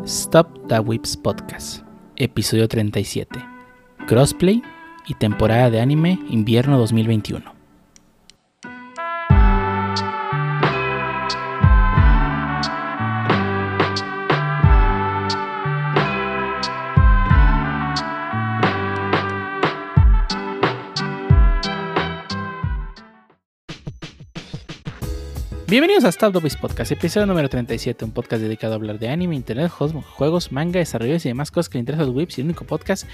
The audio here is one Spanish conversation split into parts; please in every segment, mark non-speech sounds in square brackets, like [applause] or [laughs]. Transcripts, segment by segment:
Stop the Whips Podcast, episodio 37. Crossplay y temporada de anime invierno 2021. Bienvenidos a Stop Podcast, episodio número 37, un podcast dedicado a hablar de anime, internet, juegos, manga, desarrollos y demás cosas que le interesan a los whips y el único podcast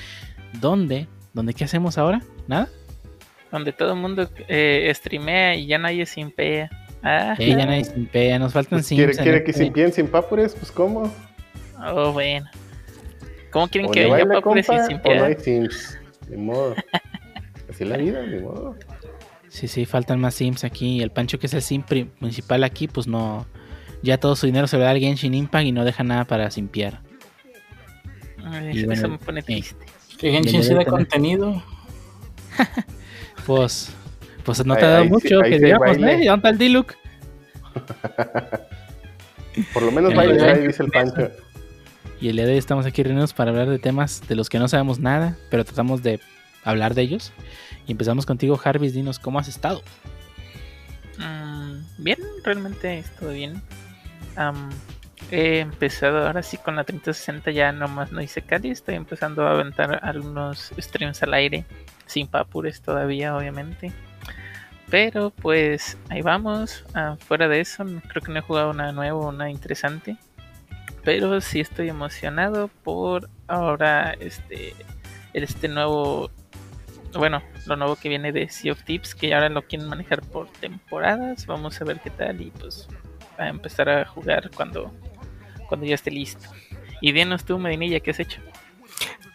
donde, donde ¿qué hacemos ahora? ¿Nada? Donde todo el mundo eh, streamea y ya nadie simpea. Ah, eh, ya nadie simpea, nos faltan pues ¿Quiere, quiere que simpeen sin papures? Pues ¿cómo? Oh, bueno. ¿Cómo quieren que haya papures sin simpea? no hay sims, de modo. Así es la vida, de modo. Sí, sí, faltan más sims aquí. El Pancho, que es el sim principal aquí, pues no. Ya todo su dinero se lo da al Genshin Impact y no deja nada para simpiar. Ay, eso me pone triste. Que Genshin se da contenido. [laughs] pues. Pues no te ha dado mucho, que digamos, ¿eh? ¿Dónde está el Diluc? [laughs] Por lo menos baila ahí, dice el Pancho. Y el día de hoy estamos aquí reunidos para hablar de temas de los que no sabemos nada, pero tratamos de hablar de ellos. Y empezamos contigo, Jarvis, dinos cómo has estado. Mm, bien, realmente estuvo bien. he empezado ahora sí con la 3060, ya nomás no hice cali, estoy empezando a aventar algunos streams al aire, sin papures todavía, obviamente. Pero pues ahí vamos. Ah, fuera de eso, creo que no he jugado una nueva, una interesante. Pero sí estoy emocionado por ahora este, este nuevo bueno, lo nuevo que viene de Sea of Tips, que ahora lo quieren manejar por temporadas. Vamos a ver qué tal y pues a empezar a jugar cuando, cuando ya esté listo. Y dinos tú, Medinilla, ¿qué has hecho?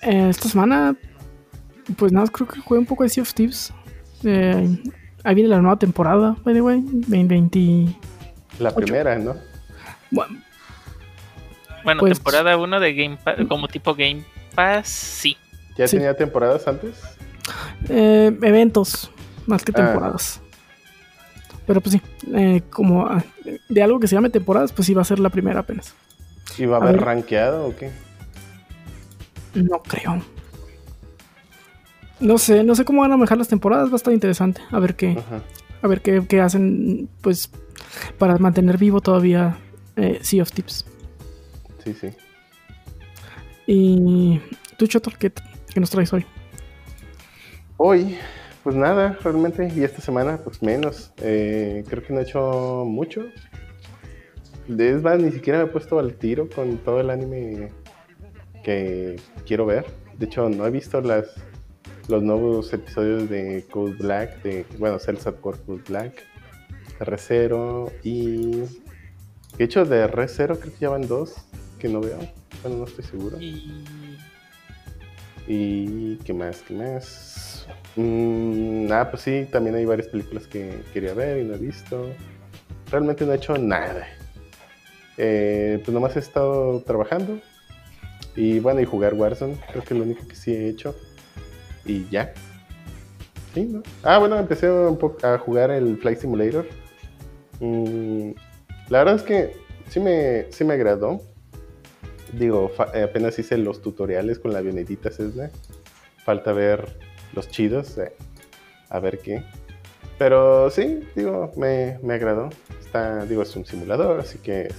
Eh, esta semana, pues nada, creo que jugué un poco de Sea of Tips. Eh, ahí viene la nueva temporada, by the way, 2020. La primera, ¿no? Bueno, bueno pues temporada 1 de Game Pass, como tipo Game Pass, sí. ¿Ya tenía temporadas antes? Eh, eventos, más que ah. temporadas. Pero pues sí, eh, como ah, de algo que se llame temporadas, pues sí va a ser la primera apenas. ¿Y va a haber rankeado o qué? No creo. No sé, no sé cómo van a manejar las temporadas, va a estar interesante. A ver qué, a ver qué, hacen, pues, para mantener vivo todavía eh, Sea of Tips. Sí, sí. Y tú, Chotor, ¿qué, ¿qué nos traes hoy? Hoy, pues nada, realmente, y esta semana, pues menos. Eh, creo que no he hecho mucho. Es más, ni siquiera me he puesto al tiro con todo el anime que quiero ver. De hecho, no he visto las, los nuevos episodios de Code Black, de, bueno, Celsa Core Code Black, R0 y... De hecho, de R0 creo que ya van dos que no veo. Bueno, no estoy seguro. Y... ¿Y qué más? ¿Qué más? Mm, ah, pues sí, también hay varias películas que quería ver y no he visto. Realmente no he hecho nada. Eh, pues nomás he estado trabajando. Y bueno, y jugar Warzone, creo que es lo único que sí he hecho. Y ya. Sí, ¿no? Ah, bueno, empecé un poco a jugar el Flight Simulator. Mm, la verdad es que sí me, sí me agradó. Digo, apenas hice los tutoriales con la avionetita Cessna. Falta ver los chidos. a ver qué. Pero sí, digo, me, me, agradó. Está, digo, es un simulador, así que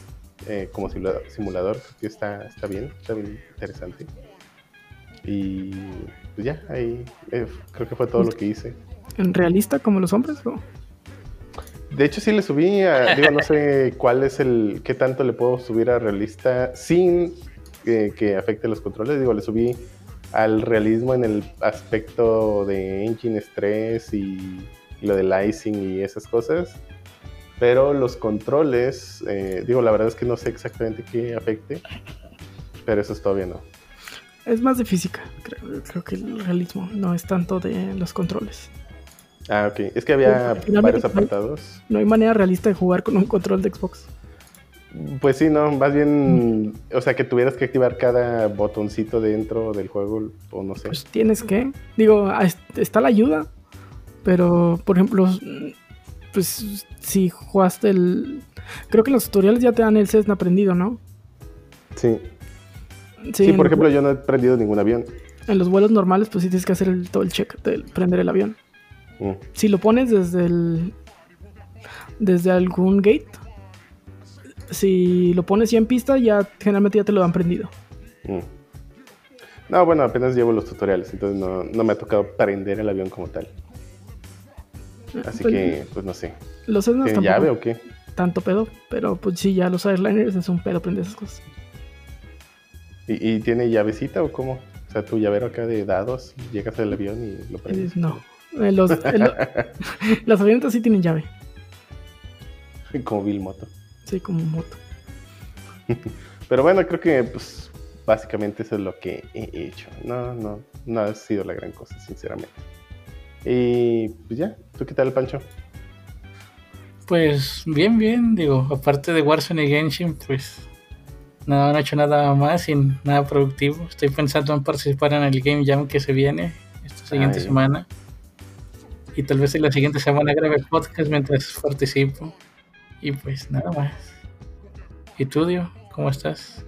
eh, como simulador, está, está bien, está bien interesante. Y pues ya, ahí eh, creo que fue todo lo que hice. ¿En realista como los hombres? De hecho, sí le subí a, digo, no sé [laughs] cuál es el, qué tanto le puedo subir a realista sin eh, que afecte los controles. Digo, le subí al realismo en el aspecto de engine stress y, lo del icing y esas cosas. Pero los controles, eh, digo, la verdad es que no sé exactamente qué afecte, pero eso es todavía no. Es más de física, creo, creo que el realismo no es tanto de los controles. Ah, ok. Es que había varios apartados. No hay manera realista de jugar con un control de Xbox. Pues sí, no, más bien, o sea, que tuvieras que activar cada botoncito dentro del juego, o no sé. Pues tienes que, digo, está la ayuda, pero, por ejemplo, pues si jugaste el... Creo que los tutoriales ya te dan el Cessna aprendido, ¿no? Sí. Sí, por ejemplo, yo no he prendido ningún avión. En los vuelos normales, pues sí tienes que hacer el- todo el check de prender el avión. Mm. Si lo pones desde el. desde algún gate. Si lo pones ya en pista, ya generalmente ya te lo han prendido. Mm. No, bueno, apenas llevo los tutoriales, entonces no, no me ha tocado prender el avión como tal. Así Pues, que, pues no sé. Los Cessnas ¿Tiene tampoco llave o qué? tanto pedo, pero pues sí, ya los airliners es un pedo prender esas cosas. ¿Y, y tiene llavecita o cómo? O sea, tu llavero acá de dados, llegas al avión y lo Eh, prendes. no. Eh, Los, lo- las [laughs] [laughs] avionetas sí tienen llave. Como Bill Moto. Sí, como moto. [laughs] Pero bueno, creo que pues básicamente eso es lo que he hecho. No, no, no ha sido la gran cosa, sinceramente. Y pues ya, ¿tú qué tal, Pancho? Pues bien, bien, digo, aparte de Warzone y Genshin, pues nada, no he hecho nada más y nada productivo. Estoy pensando en participar en el Game Jam que se viene esta siguiente Ay. semana. Y tal vez en la siguiente semana grabe podcast mientras participo. Y pues nada más. ¿Y tú, Dio? ¿Cómo estás?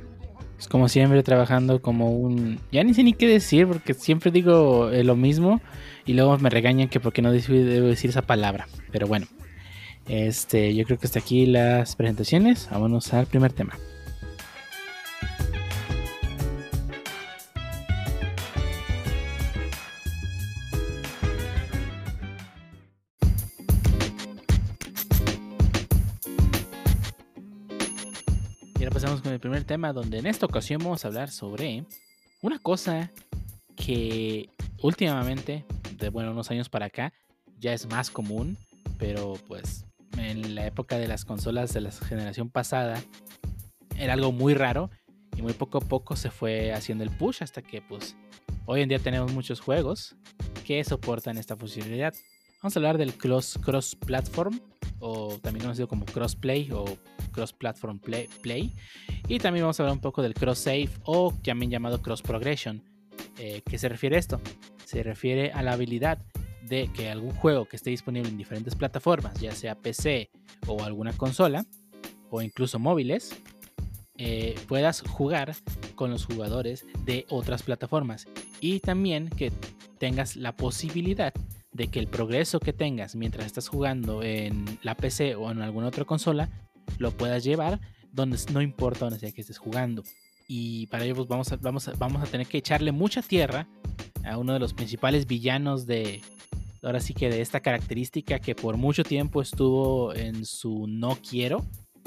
Pues como siempre, trabajando como un. Ya ni sé ni qué decir, porque siempre digo eh, lo mismo y luego me regañan que porque no debo decir esa palabra. Pero bueno, este, yo creo que hasta aquí las presentaciones. Vámonos al primer tema. Primer tema, donde en esta ocasión vamos a hablar sobre una cosa que últimamente, de bueno, unos años para acá, ya es más común, pero pues en la época de las consolas de la generación pasada era algo muy raro y muy poco a poco se fue haciendo el push hasta que pues hoy en día tenemos muchos juegos que soportan esta funcionalidad. Vamos a hablar del cross, cross platform o también conocido como crossplay o cross platform play, play. y también vamos a hablar un poco del cross save o también llamado cross progression. Eh, ¿Qué se refiere a esto? Se refiere a la habilidad de que algún juego que esté disponible en diferentes plataformas, ya sea PC o alguna consola, o incluso móviles, eh, puedas jugar con los jugadores de otras plataformas. Y también que tengas la posibilidad de que el progreso que tengas mientras estás jugando en la PC o en alguna otra consola, lo puedas llevar donde no importa donde sea que estés jugando. Y para ello pues, vamos, a, vamos, vamos a tener que echarle mucha tierra a uno de los principales villanos de, ahora sí que de esta característica que por mucho tiempo estuvo en su no quiero.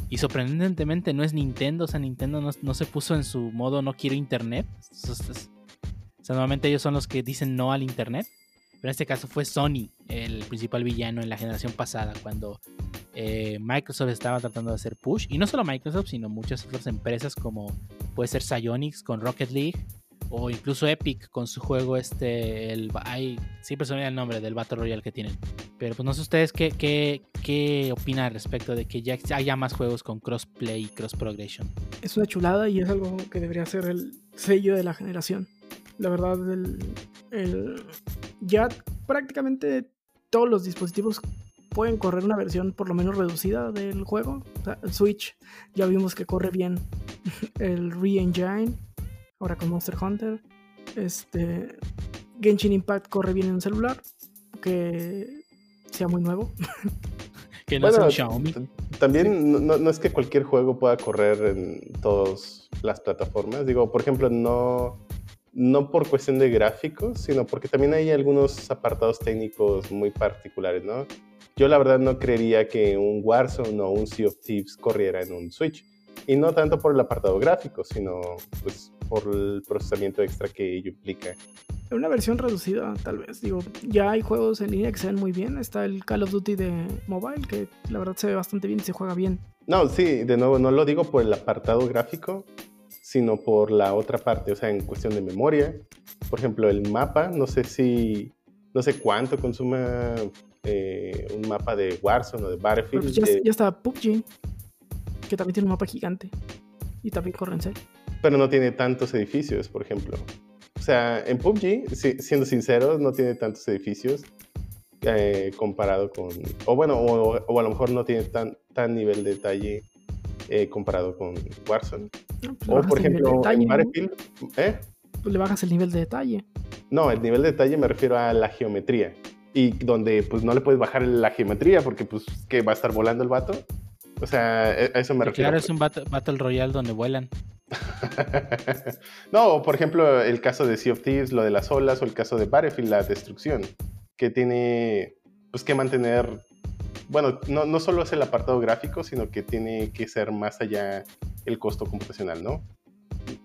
Y sorprendentemente no es Nintendo, o sea, Nintendo no, no se puso en su modo no quiero internet. O sea, normalmente ellos son los que dicen no al internet. Pero en este caso fue Sony, el principal villano en la generación pasada, cuando eh, Microsoft estaba tratando de hacer push. Y no solo Microsoft, sino muchas otras empresas como puede ser Psyonix con Rocket League o incluso Epic con su juego este, el, ay, siempre se me el nombre del Battle Royale que tienen. Pero pues no sé ustedes qué, qué, qué opinan al respecto de que ya haya más juegos con crossplay y cross progression. Es una chulada y es algo que debería ser el sello de la generación. La verdad, el, el, ya prácticamente todos los dispositivos pueden correr una versión por lo menos reducida del juego. O sea, el Switch ya vimos que corre bien [laughs] el Re-Engine, ahora con Monster Hunter. Este Genshin Impact corre bien en un celular, que sea muy nuevo. [laughs] que no bueno, Xiaomi. También no, no, es que cualquier juego pueda correr en todas las plataformas. Digo, por ejemplo, no, no por cuestión de gráficos, sino porque también hay algunos apartados técnicos muy particulares, ¿no? Yo la verdad no creería que un Warzone o un Sea of Thieves corriera en un Switch. Y no tanto por el apartado gráfico, sino pues por el procesamiento extra que ello implica. En una versión reducida, tal vez. Digo, ya hay juegos en línea que se ven muy bien. Está el Call of Duty de mobile, que la verdad se ve bastante bien y se juega bien. No, sí, de nuevo, no lo digo por el apartado gráfico, sino por la otra parte, o sea, en cuestión de memoria. Por ejemplo, el mapa, no sé si, no sé cuánto consuma eh, un mapa de Warzone o de Battlefield. Pues ya, de... ya, está PUBG, que también tiene un mapa gigante y también corre en serio. Pero no tiene tantos edificios, por ejemplo. O sea, en PUBG, si, siendo sinceros, no tiene tantos edificios eh, comparado con... O bueno, o, o, a lo mejor no tiene tan, tan nivel de detalle eh, comparado con Warzone. No, pues le O bajas por el nivel de ejemplo, detalle, en ¿no? Battlefield, ¿eh? Pues le bajas el nivel de detalle. No, el nivel de detalle me refiero a la geometría. Y donde pues no le puedes bajar la geometría porque pues que va a estar volando el vato. O sea, e- a eso me Sí, refiero. claro, es un Battle, Battle Royale donde vuelan. [laughs] no, o por ejemplo, el caso de Sea of Thieves, lo de las olas, o el caso de Battlefield, la destrucción, que tiene pues que mantener, bueno, no, no solo es el apartado gráfico, sino que tiene que ser más allá el costo computacional, ¿no?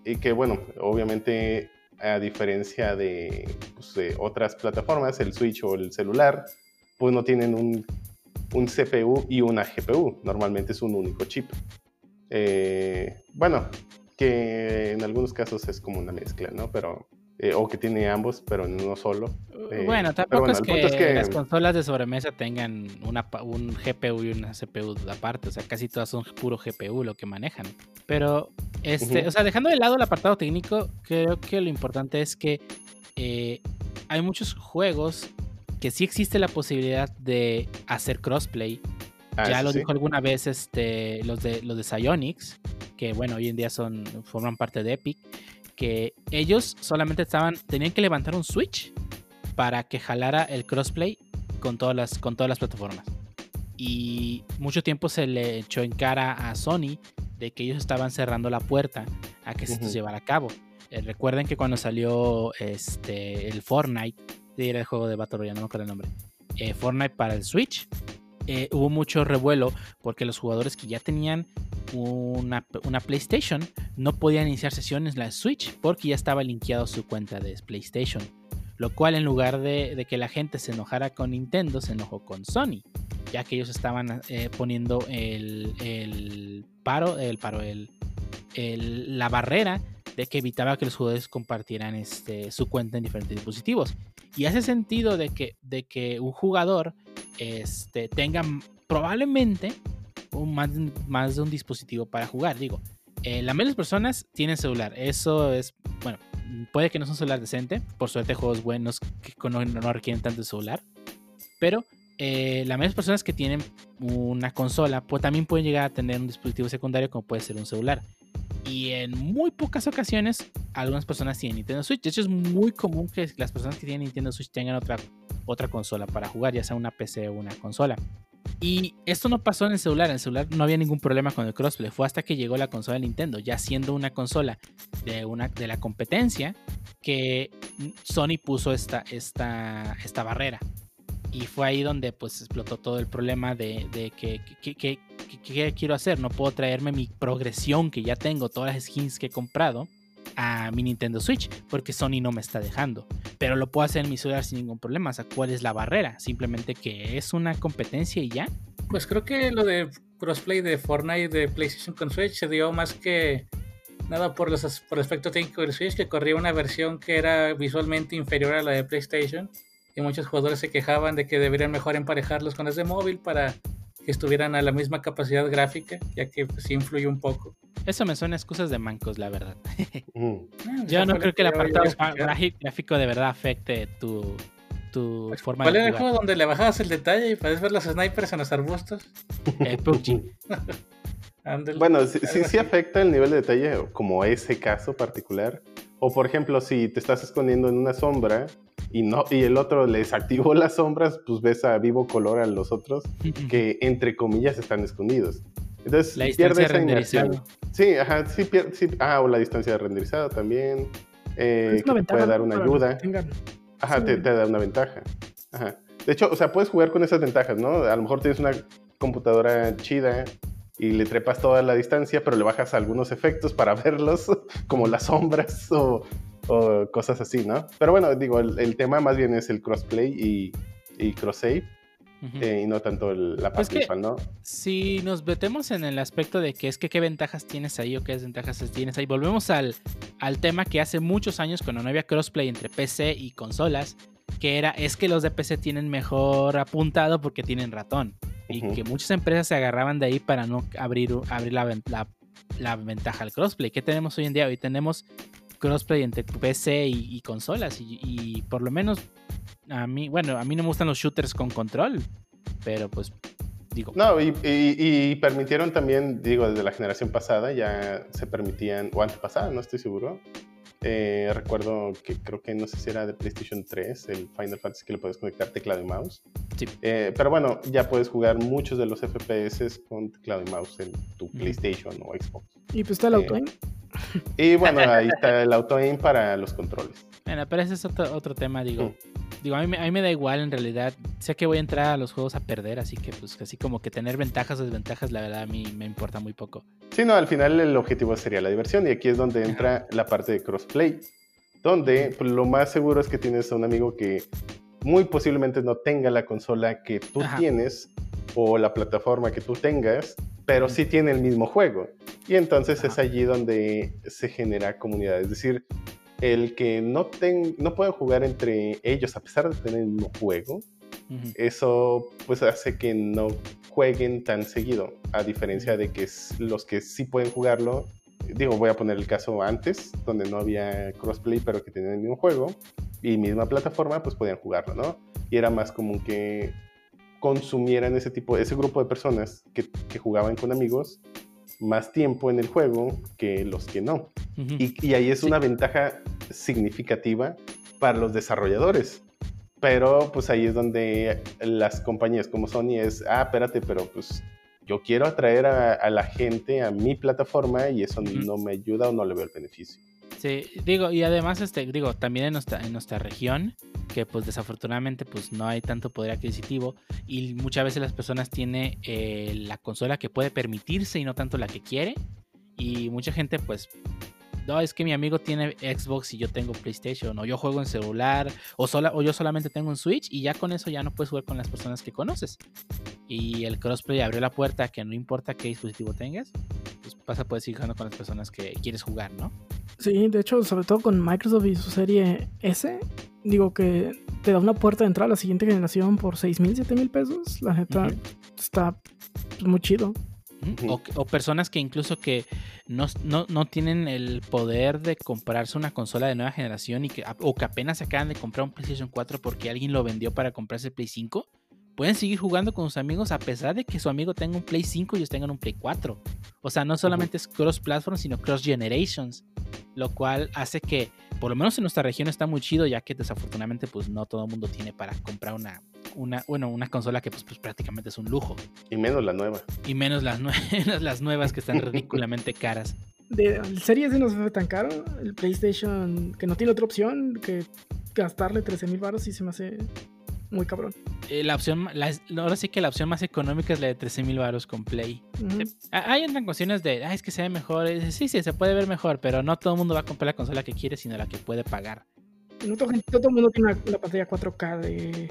Y que bueno, obviamente a diferencia de, pues, de otras plataformas, el Switch o el celular, pues no tienen un, un CPU y una GPU, normalmente es un único chip. Eh, bueno, que en algunos casos es como una mezcla, ¿no? Pero, eh, o que tiene ambos, pero en uno solo. Eh, bueno, tampoco bueno, es, que punto es que- las consolas de sobremesa tengan una, un GPU y una CPU aparte. O sea, casi todas son puro GPU lo que manejan. Pero, este, o sea, dejando de lado el apartado técnico, creo que lo importante es que eh, hay muchos juegos que sí existe la posibilidad de hacer crossplay. Ah, ya lo sí. dijo alguna vez este, los de los de Psyonix, que bueno, hoy en día son forman parte de Epic, que ellos solamente estaban tenían que levantar un Switch para que jalara el crossplay con todas las con todas las plataformas. Y mucho tiempo se le echó en cara a Sony de que ellos estaban cerrando la puerta a que se llevara a cabo. Eh, recuerden que cuando salió este el Fortnite, era el juego de Battle Royale, no me acuerdo el nombre. eh, Fortnite para el Switch, eh, hubo mucho revuelo porque los jugadores que ya tenían una, PlayStation no podían iniciar sesiones en la Switch porque ya estaba linkeado su cuenta de PlayStation. Lo cual en lugar de, que la gente se enojara con Nintendo, se enojó con Sony, ya que ellos estaban eh, poniendo el, paro, el paro, el- la barrera de que evitaba que los jugadores compartieran este, su cuenta en diferentes dispositivos. Y hace sentido de que, de que un jugador este, tenga probablemente un, más, más de un dispositivo para jugar. Digo, eh, la las personas tienen celular. Eso es, bueno, puede que no sea un celular decente. Por suerte, juegos buenos que no, no requieren tanto celular. Pero eh, las personas que tienen una consola, pues también pueden llegar a tener un dispositivo secundario como puede ser un celular. Y en muy pocas ocasiones, algunas personas tienen Nintendo Switch. De hecho, es muy común que las personas que tienen Nintendo Switch tengan otra, otra consola para jugar, ya sea una PC o una consola. Y esto no pasó en el celular. En el celular no había ningún problema con el crossplay. Fue hasta que llegó la consola de Nintendo, ya siendo una consola de, una, de la competencia, que Sony puso esta, esta, esta barrera. Y fue ahí donde pues explotó todo el problema de, de que, quiero hacer. No puedo traerme mi progresión que ya tengo, todas las skins que he comprado a mi Nintendo Switch, porque Sony no me está dejando. Pero lo puedo hacer en mi celular sin ningún problema. O sea, ¿cuál es la barrera? Simplemente que es una competencia y ya. Pues creo que lo de crossplay de Fortnite de PlayStation con Switch se dio más que nada por los por el aspecto técnico del Switch, que corría una versión que era visualmente inferior a la de PlayStation. Y muchos jugadores se quejaban de que deberían mejor emparejarlos con las de móvil para que estuvieran a la misma capacidad gráfica, ya que pues, sí influye un poco. Eso me suena a excusas de mancos, la verdad. [laughs] Ah, Yo no creo que el apartado gráfico de verdad afecte tu, tu forma ¿Cuál de era el jugar. juego donde le bajabas el detalle y podías ver los snipers en los arbustos? Eh. [laughs] [laughs] Bueno, sí, sí, sí afecta el nivel de detalle, como ese caso particular. O por ejemplo, si te estás escondiendo en una sombra y no y el otro les activó las sombras, pues ves a vivo color a los otros que entre comillas están escondidos. Entonces La pierde distancia renderizado. Sí, ajá, sí, pier- sí, ah, o la distancia de renderizado también. eh, Es que te puede dar una ayuda. Ajá, Sí. te, te da una ventaja. Ajá. De hecho, o sea, puedes jugar con esas ventajas, ¿no? A lo mejor tienes una computadora chida y le trepas toda la distancia, pero le bajas algunos efectos para [laughs] verlos, como las sombras o, o cosas así, ¿no? Pero bueno, digo, el, el tema más bien es el crossplay y, y cross-save, eh, y no tanto el- la Pues parte ¿no? Si nos metemos en el aspecto de que es que qué ventajas tienes ahí o qué desventajas tienes ahí, volvemos al, al tema que hace muchos años cuando no había crossplay entre PC y consolas, que era es que los de PC tienen mejor apuntado porque tienen ratón. Y que muchas empresas se agarraban de ahí para no abrir, abrir la, la- la ventaja al crossplay. ¿Qué tenemos hoy en día? Hoy tenemos crossplay entre PC y, y consolas. Y, y por lo menos a mí, bueno, a mí no me gustan los shooters con control. Pero pues Digo, No, y, y- y permitieron también, digo, desde la generación pasada ya se permitían, o antepasada, no estoy seguro. Eh, recuerdo que creo que no sé si era de PlayStation 3, el Final Fantasy que le puedes conectar teclado y mouse. Sí. Eh, pero bueno, ya puedes jugar muchos de los FPS con teclado y mouse en tu. PlayStation o Xbox. Y pues está el Eh, auto Y bueno, ahí está el auto aim para los controles. bueno, pero ese es otro, otro tema, digo. Mm. Digo, a mí, me- a mí me da igual en realidad. Sé que voy a entrar a los juegos a perder, así que pues así como que tener ventajas o desventajas, la verdad a mí me importa muy poco. Sí, no, al final el objetivo sería la diversión y aquí es donde entra la parte de crossplay, donde pues, lo más seguro es que tienes a un amigo que muy posiblemente no tenga la consola que tú Ajá. tienes o la plataforma que tú tengas, pero sí tiene el mismo juego. Y entonces es allí donde se genera comunidad, es decir, el que no, ten, no puedan jugar entre ellos a pesar de tener el mismo juego, eso pues hace que no jueguen tan seguido, a diferencia de que los que sí pueden jugarlo, digo, voy a poner el caso antes, donde no había crossplay, pero que tenían el mismo juego y misma plataforma, pues podían jugarlo, ¿no? Y era más común que consumieran ese tipo, ese grupo de personas que, que jugaban con amigos más tiempo en el juego que los que no. Y, y ahí es Sí. una ventaja significativa para los desarrolladores. Pero pues ahí es donde las compañías como Sony es, ah, espérate, pero pues yo quiero atraer a, a la gente a mi plataforma y eso no me ayuda o no le veo el beneficio. Sí, digo, y además, este, digo, también en nuestra, en nuestra región, que pues desafortunadamente pues no hay tanto poder adquisitivo y muchas veces las personas tienen eh, la consola que puede permitirse y no tanto la que quiere. Y mucha gente pues, no, es que mi amigo tiene Xbox y yo tengo PlayStation, o yo juego en celular, o, sola, o yo solamente tengo un Switch y ya con eso ya no puedes jugar con las personas que conoces. Y el crossplay abrió la puerta que no importa qué dispositivo tengas, pues vas a poder seguir jugando con las personas que quieres jugar, ¿no? Sí, de hecho, sobre todo con Microsoft y su serie S, digo que te da una puerta de entrada a la siguiente generación por 6 mil, 7 mil pesos. La neta está pues, muy chido. O personas que incluso que no, no, no tienen el poder de comprarse una consola de nueva generación y que, o que apenas acaban de comprar un PlayStation 4 porque alguien lo vendió para comprarse el Play 5, pueden seguir jugando con sus amigos a pesar de que su amigo tenga un Play 5 y ellos tengan un Play 4. O sea, no solamente es cross-platform, sino cross-generations, lo cual hace que, por lo menos en nuestra región está muy chido, ya que desafortunadamente pues no todo el mundo tiene para comprar una, una, bueno, una consola que pues, pues prácticamente es un lujo. Y menos la nueva. Y menos las, nue- [laughs] las nuevas que están ridículamente caras. De, el serie S no se fue tan caro. El PlayStation, que no tiene otra opción que gastarle 13 mil baros, sí se me hace muy cabrón. Eh, la opción, la- ahora sí que la opción más económica es la de 13 mil baros con Play. Ujú. Ah, Hay otras cuestiones de, ah, es que se ve mejor. Eh, Sí, sí, se puede ver mejor, pero no todo el mundo va a comprar la consola que quiere, sino la que puede pagar. No todo, no todo el mundo tiene una, una pantalla 4K de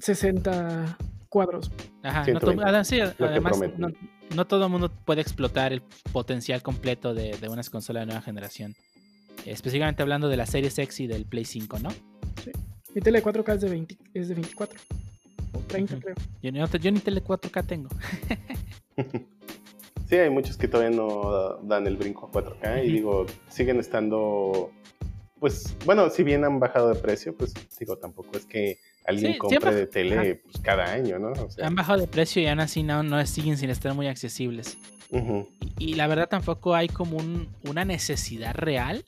60 cuadros. Ajá, no, todo- 120, ah, sí, además, no, no todo el mundo puede explotar el potencial completo de, de una consola de nueva generación. Específicamente hablando de la serie sexy del Play 5, ¿no? Mi tele de 4K es de, 20, es de 24 o 30, Ujú. creo. Yo, no te- yo ni tele 4K tengo. [laughs] [laughs] Sí, hay muchos que todavía no dan el brinco a 4K y digo, siguen estando, pues, bueno, si bien han bajado de precio, pues digo, tampoco es que alguien Sí, compre siempre- de tele pues, cada año, ¿no? O sea, Han bajado de precio y aún así no, no siguen sin estar muy accesibles. Y, y la verdad tampoco hay como un- una necesidad real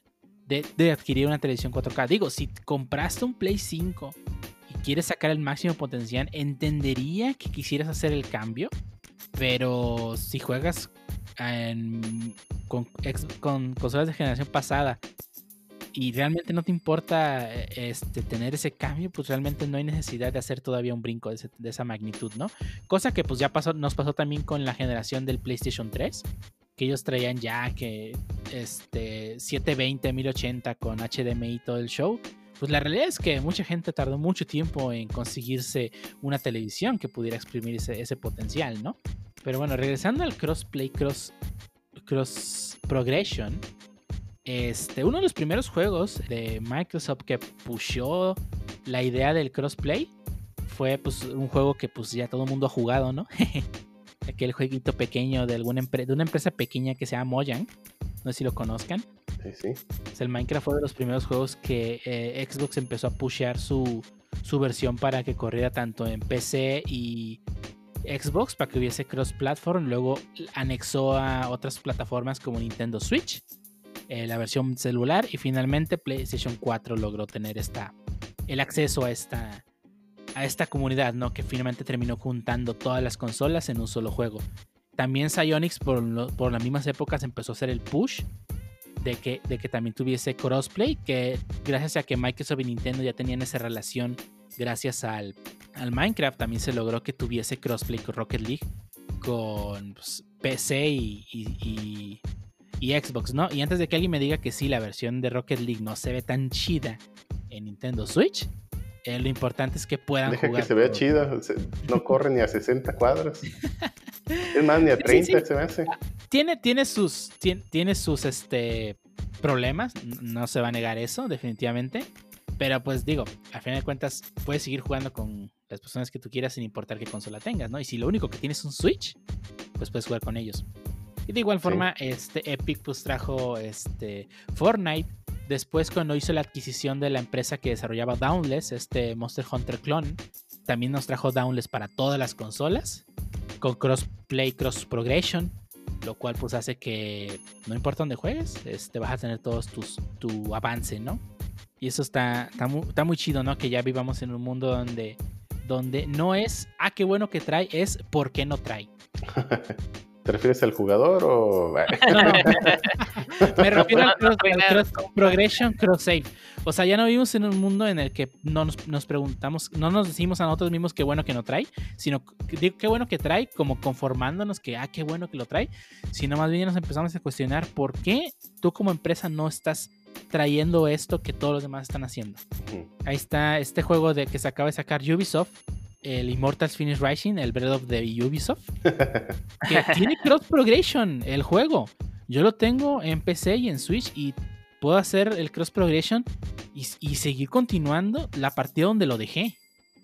de, adquirir una televisión 4K. Digo, si compraste un Play 5 y quieres sacar el máximo potencial, entendería que quisieras hacer el cambio. Pero si juegas en- con, consolas de generación pasada y realmente no te importa eh, este, tener ese cambio, pues realmente no hay necesidad de hacer todavía un brinco de, de esa magnitud, ¿no? Cosa que pues ya pasó, nos pasó también con la generación del PlayStation 3, que ellos traían ya que este 720, 1080 con HDMI y todo el show. Pues la realidad es que mucha gente tardó mucho tiempo en conseguirse una televisión que pudiera exprimir ese, potencial, ¿no? Pero bueno, regresando al crossplay, cross, cross progression, este, uno de los primeros juegos de Microsoft que pushó la idea del crossplay fue pues un juego que pues ya todo el mundo ha jugado, ¿no? [laughs] Aquel jueguito pequeño de alguna de una empresa pequeña que se llama Mojang. No sé si lo conozcan. Sí, sí. Pues, el Minecraft fue de los primeros juegos que eh, Xbox empezó a pushear su, su versión para que corriera tanto en PC y, Xbox para que hubiese cross-platform, luego anexó a otras plataformas como Nintendo Switch, eh, la versión celular y finalmente PlayStation 4 logró tener esta, el acceso a esta, a esta comunidad, ¿no? Que finalmente terminó juntando todas las consolas en un solo juego. También Psyonix por, por las mismas épocas empezó a hacer el push de que, de que también tuviese crossplay, que gracias a que Microsoft y Nintendo ya tenían esa relación gracias al, al Minecraft, también se logró que tuviese crossplay con Rocket League, con pues, PC y, y, y, Xbox, ¿no? Y antes de que alguien me diga que sí, la versión de Rocket League no se ve tan chida en Nintendo Switch, eh, lo importante es que puedan Deja que se vea chido, no corre ni a 60 cuadros. [laughs] es más, ni a 30 se me hace. Tiene, tiene sus, tiene, tiene sus este, problemas, no se va a negar eso, definitivamente. Pero pues digo, a fin de cuentas, puedes seguir jugando con las personas que tú quieras sin importar qué consola tengas, ¿no? Y si lo único que tienes es un Switch, pues puedes jugar con ellos. Y de igual forma, este Epic pues trajo este Fortnite. Después cuando hizo la adquisición de la empresa que desarrollaba Downless, este Monster Hunter Clone, también nos trajo Downless para todas las consolas, con crossplay, cross progression, lo cual pues hace que no importa dónde juegues, este, vas a tener todos tus, tu avance, ¿no? Y eso está, está, muy, chido, ¿no? Que ya vivamos en un mundo donde, donde no es, ah, qué bueno que trae, es por qué no trae. [laughs] ¿Te refieres al jugador o.? [laughs] Me refiero al cross, progression, cross save. O sea, ya no vivimos en un mundo en el que no nos, preguntamos, no nos decimos a nosotros mismos qué bueno que no trae, sino que, qué bueno que trae, como conformándonos que, ah, qué bueno que lo trae, sino más bien nos empezamos a cuestionar por qué tú como empresa no estás trayendo esto que todos los demás están haciendo. Ahí está este juego de que se acaba de sacar Ubisoft, el Immortals Finish Rising, el Breath of the Ubisoft, [laughs] que tiene cross progression el juego. Yo lo tengo en PC y en Switch y puedo hacer el cross progression y, seguir continuando la partida donde lo dejé.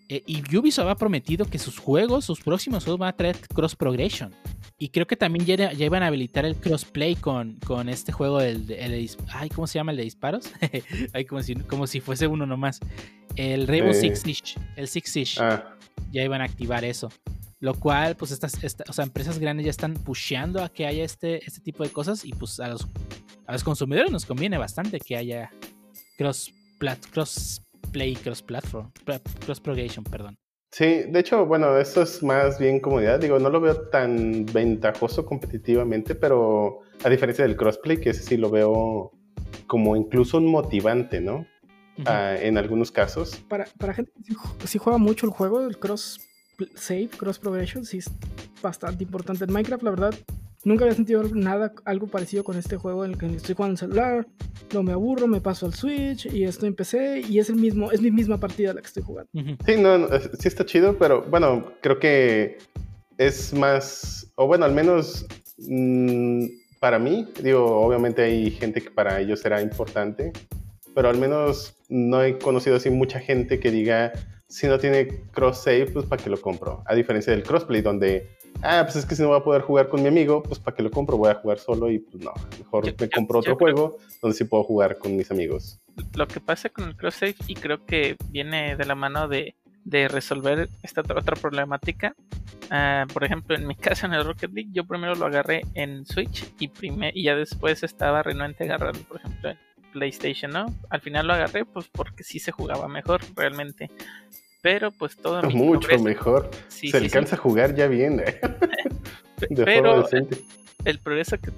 Eh, y Ubisoft ha prometido que sus juegos, sus próximos juegos van a traer cross progression. Y creo que también ya, iban a habilitar el crossplay con, con este juego del, ay, ¿cómo se llama el de disparos? [laughs] ay, como si, como si fuese uno nomás. El Rainbow Six Siege, el Six Siege. Ah. Ya iban a activar eso. Lo cual, pues, estas, o sea, empresas grandes ya están pusheando a que haya este, este tipo de cosas. Y pues a los, a los consumidores nos conviene bastante que haya cross, crossplay, cross platform, cross progression, perdón. Sí, de hecho, bueno, eso es más bien comodidad. Digo, no lo veo tan ventajoso competitivamente, pero a diferencia del crossplay, que ese sí lo veo como incluso un motivante, ¿no? Ah, en algunos casos. Para, para gente que sí juega mucho el juego, el cross save, cross progression, sí es bastante importante. En Minecraft, la verdad, Nunca había sentido nada, algo parecido con este juego en el que estoy jugando en celular, no me aburro, me paso al Switch y estoy en PC y es el mismo, es mi misma partida la que estoy jugando. Sí, no, sí está chido, pero bueno, creo que es más, o bueno, al menos mm, para mí, digo, obviamente hay gente que para ellos será importante, pero al menos no he conocido así mucha gente que diga, si no tiene cross save, pues para qué lo compro. A diferencia del crossplay, donde ah, pues es que si no voy a poder jugar con mi amigo, pues para qué lo compro, voy a jugar solo y pues no, mejor me compro otro juego donde sí puedo jugar con mis amigos. Lo que pasa con el cross save y creo que viene de la mano de, resolver esta otra problemática. Ah, por ejemplo, en mi [laughs] caso en el Rocket League, yo primero lo agarré en Switch y, y ya después estaba renuente a agarrarlo, por ejemplo, en PlayStation, ¿no? Al final lo agarré pues porque sí se jugaba mejor realmente. Pero pues todo mucho mejor. Se alcanza a jugar ya bien ¿eh? pero el progreso que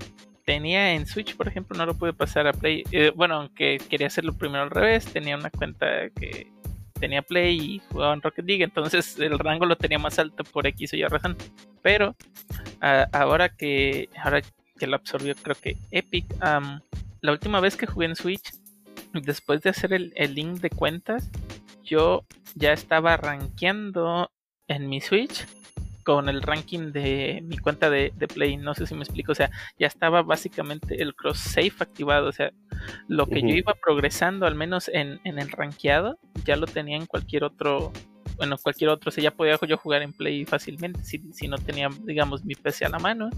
tenía en Switch por ejemplo no lo pude pasar a Play eh, bueno aunque quería hacerlo primero al revés tenía una cuenta que tenía Play y jugaba en Rocket League entonces el rango lo tenía más alto por X o Y razón. Pero ahora que ahora que lo absorbió creo que Epic la última vez que jugué en Switch después de hacer el, el link de cuentas yo ya estaba rankeando en mi Switch con el ranking de mi cuenta de, Play. No sé si me explico. O sea, ya estaba básicamente el cross save activado. O sea, lo que yo iba progresando, al menos en, en, el rankeado, ya lo tenía en cualquier otro. Bueno, cualquier otro. O sea, ya podía yo jugar en Play fácilmente. Si, si no tenía, digamos, mi PC a la mano.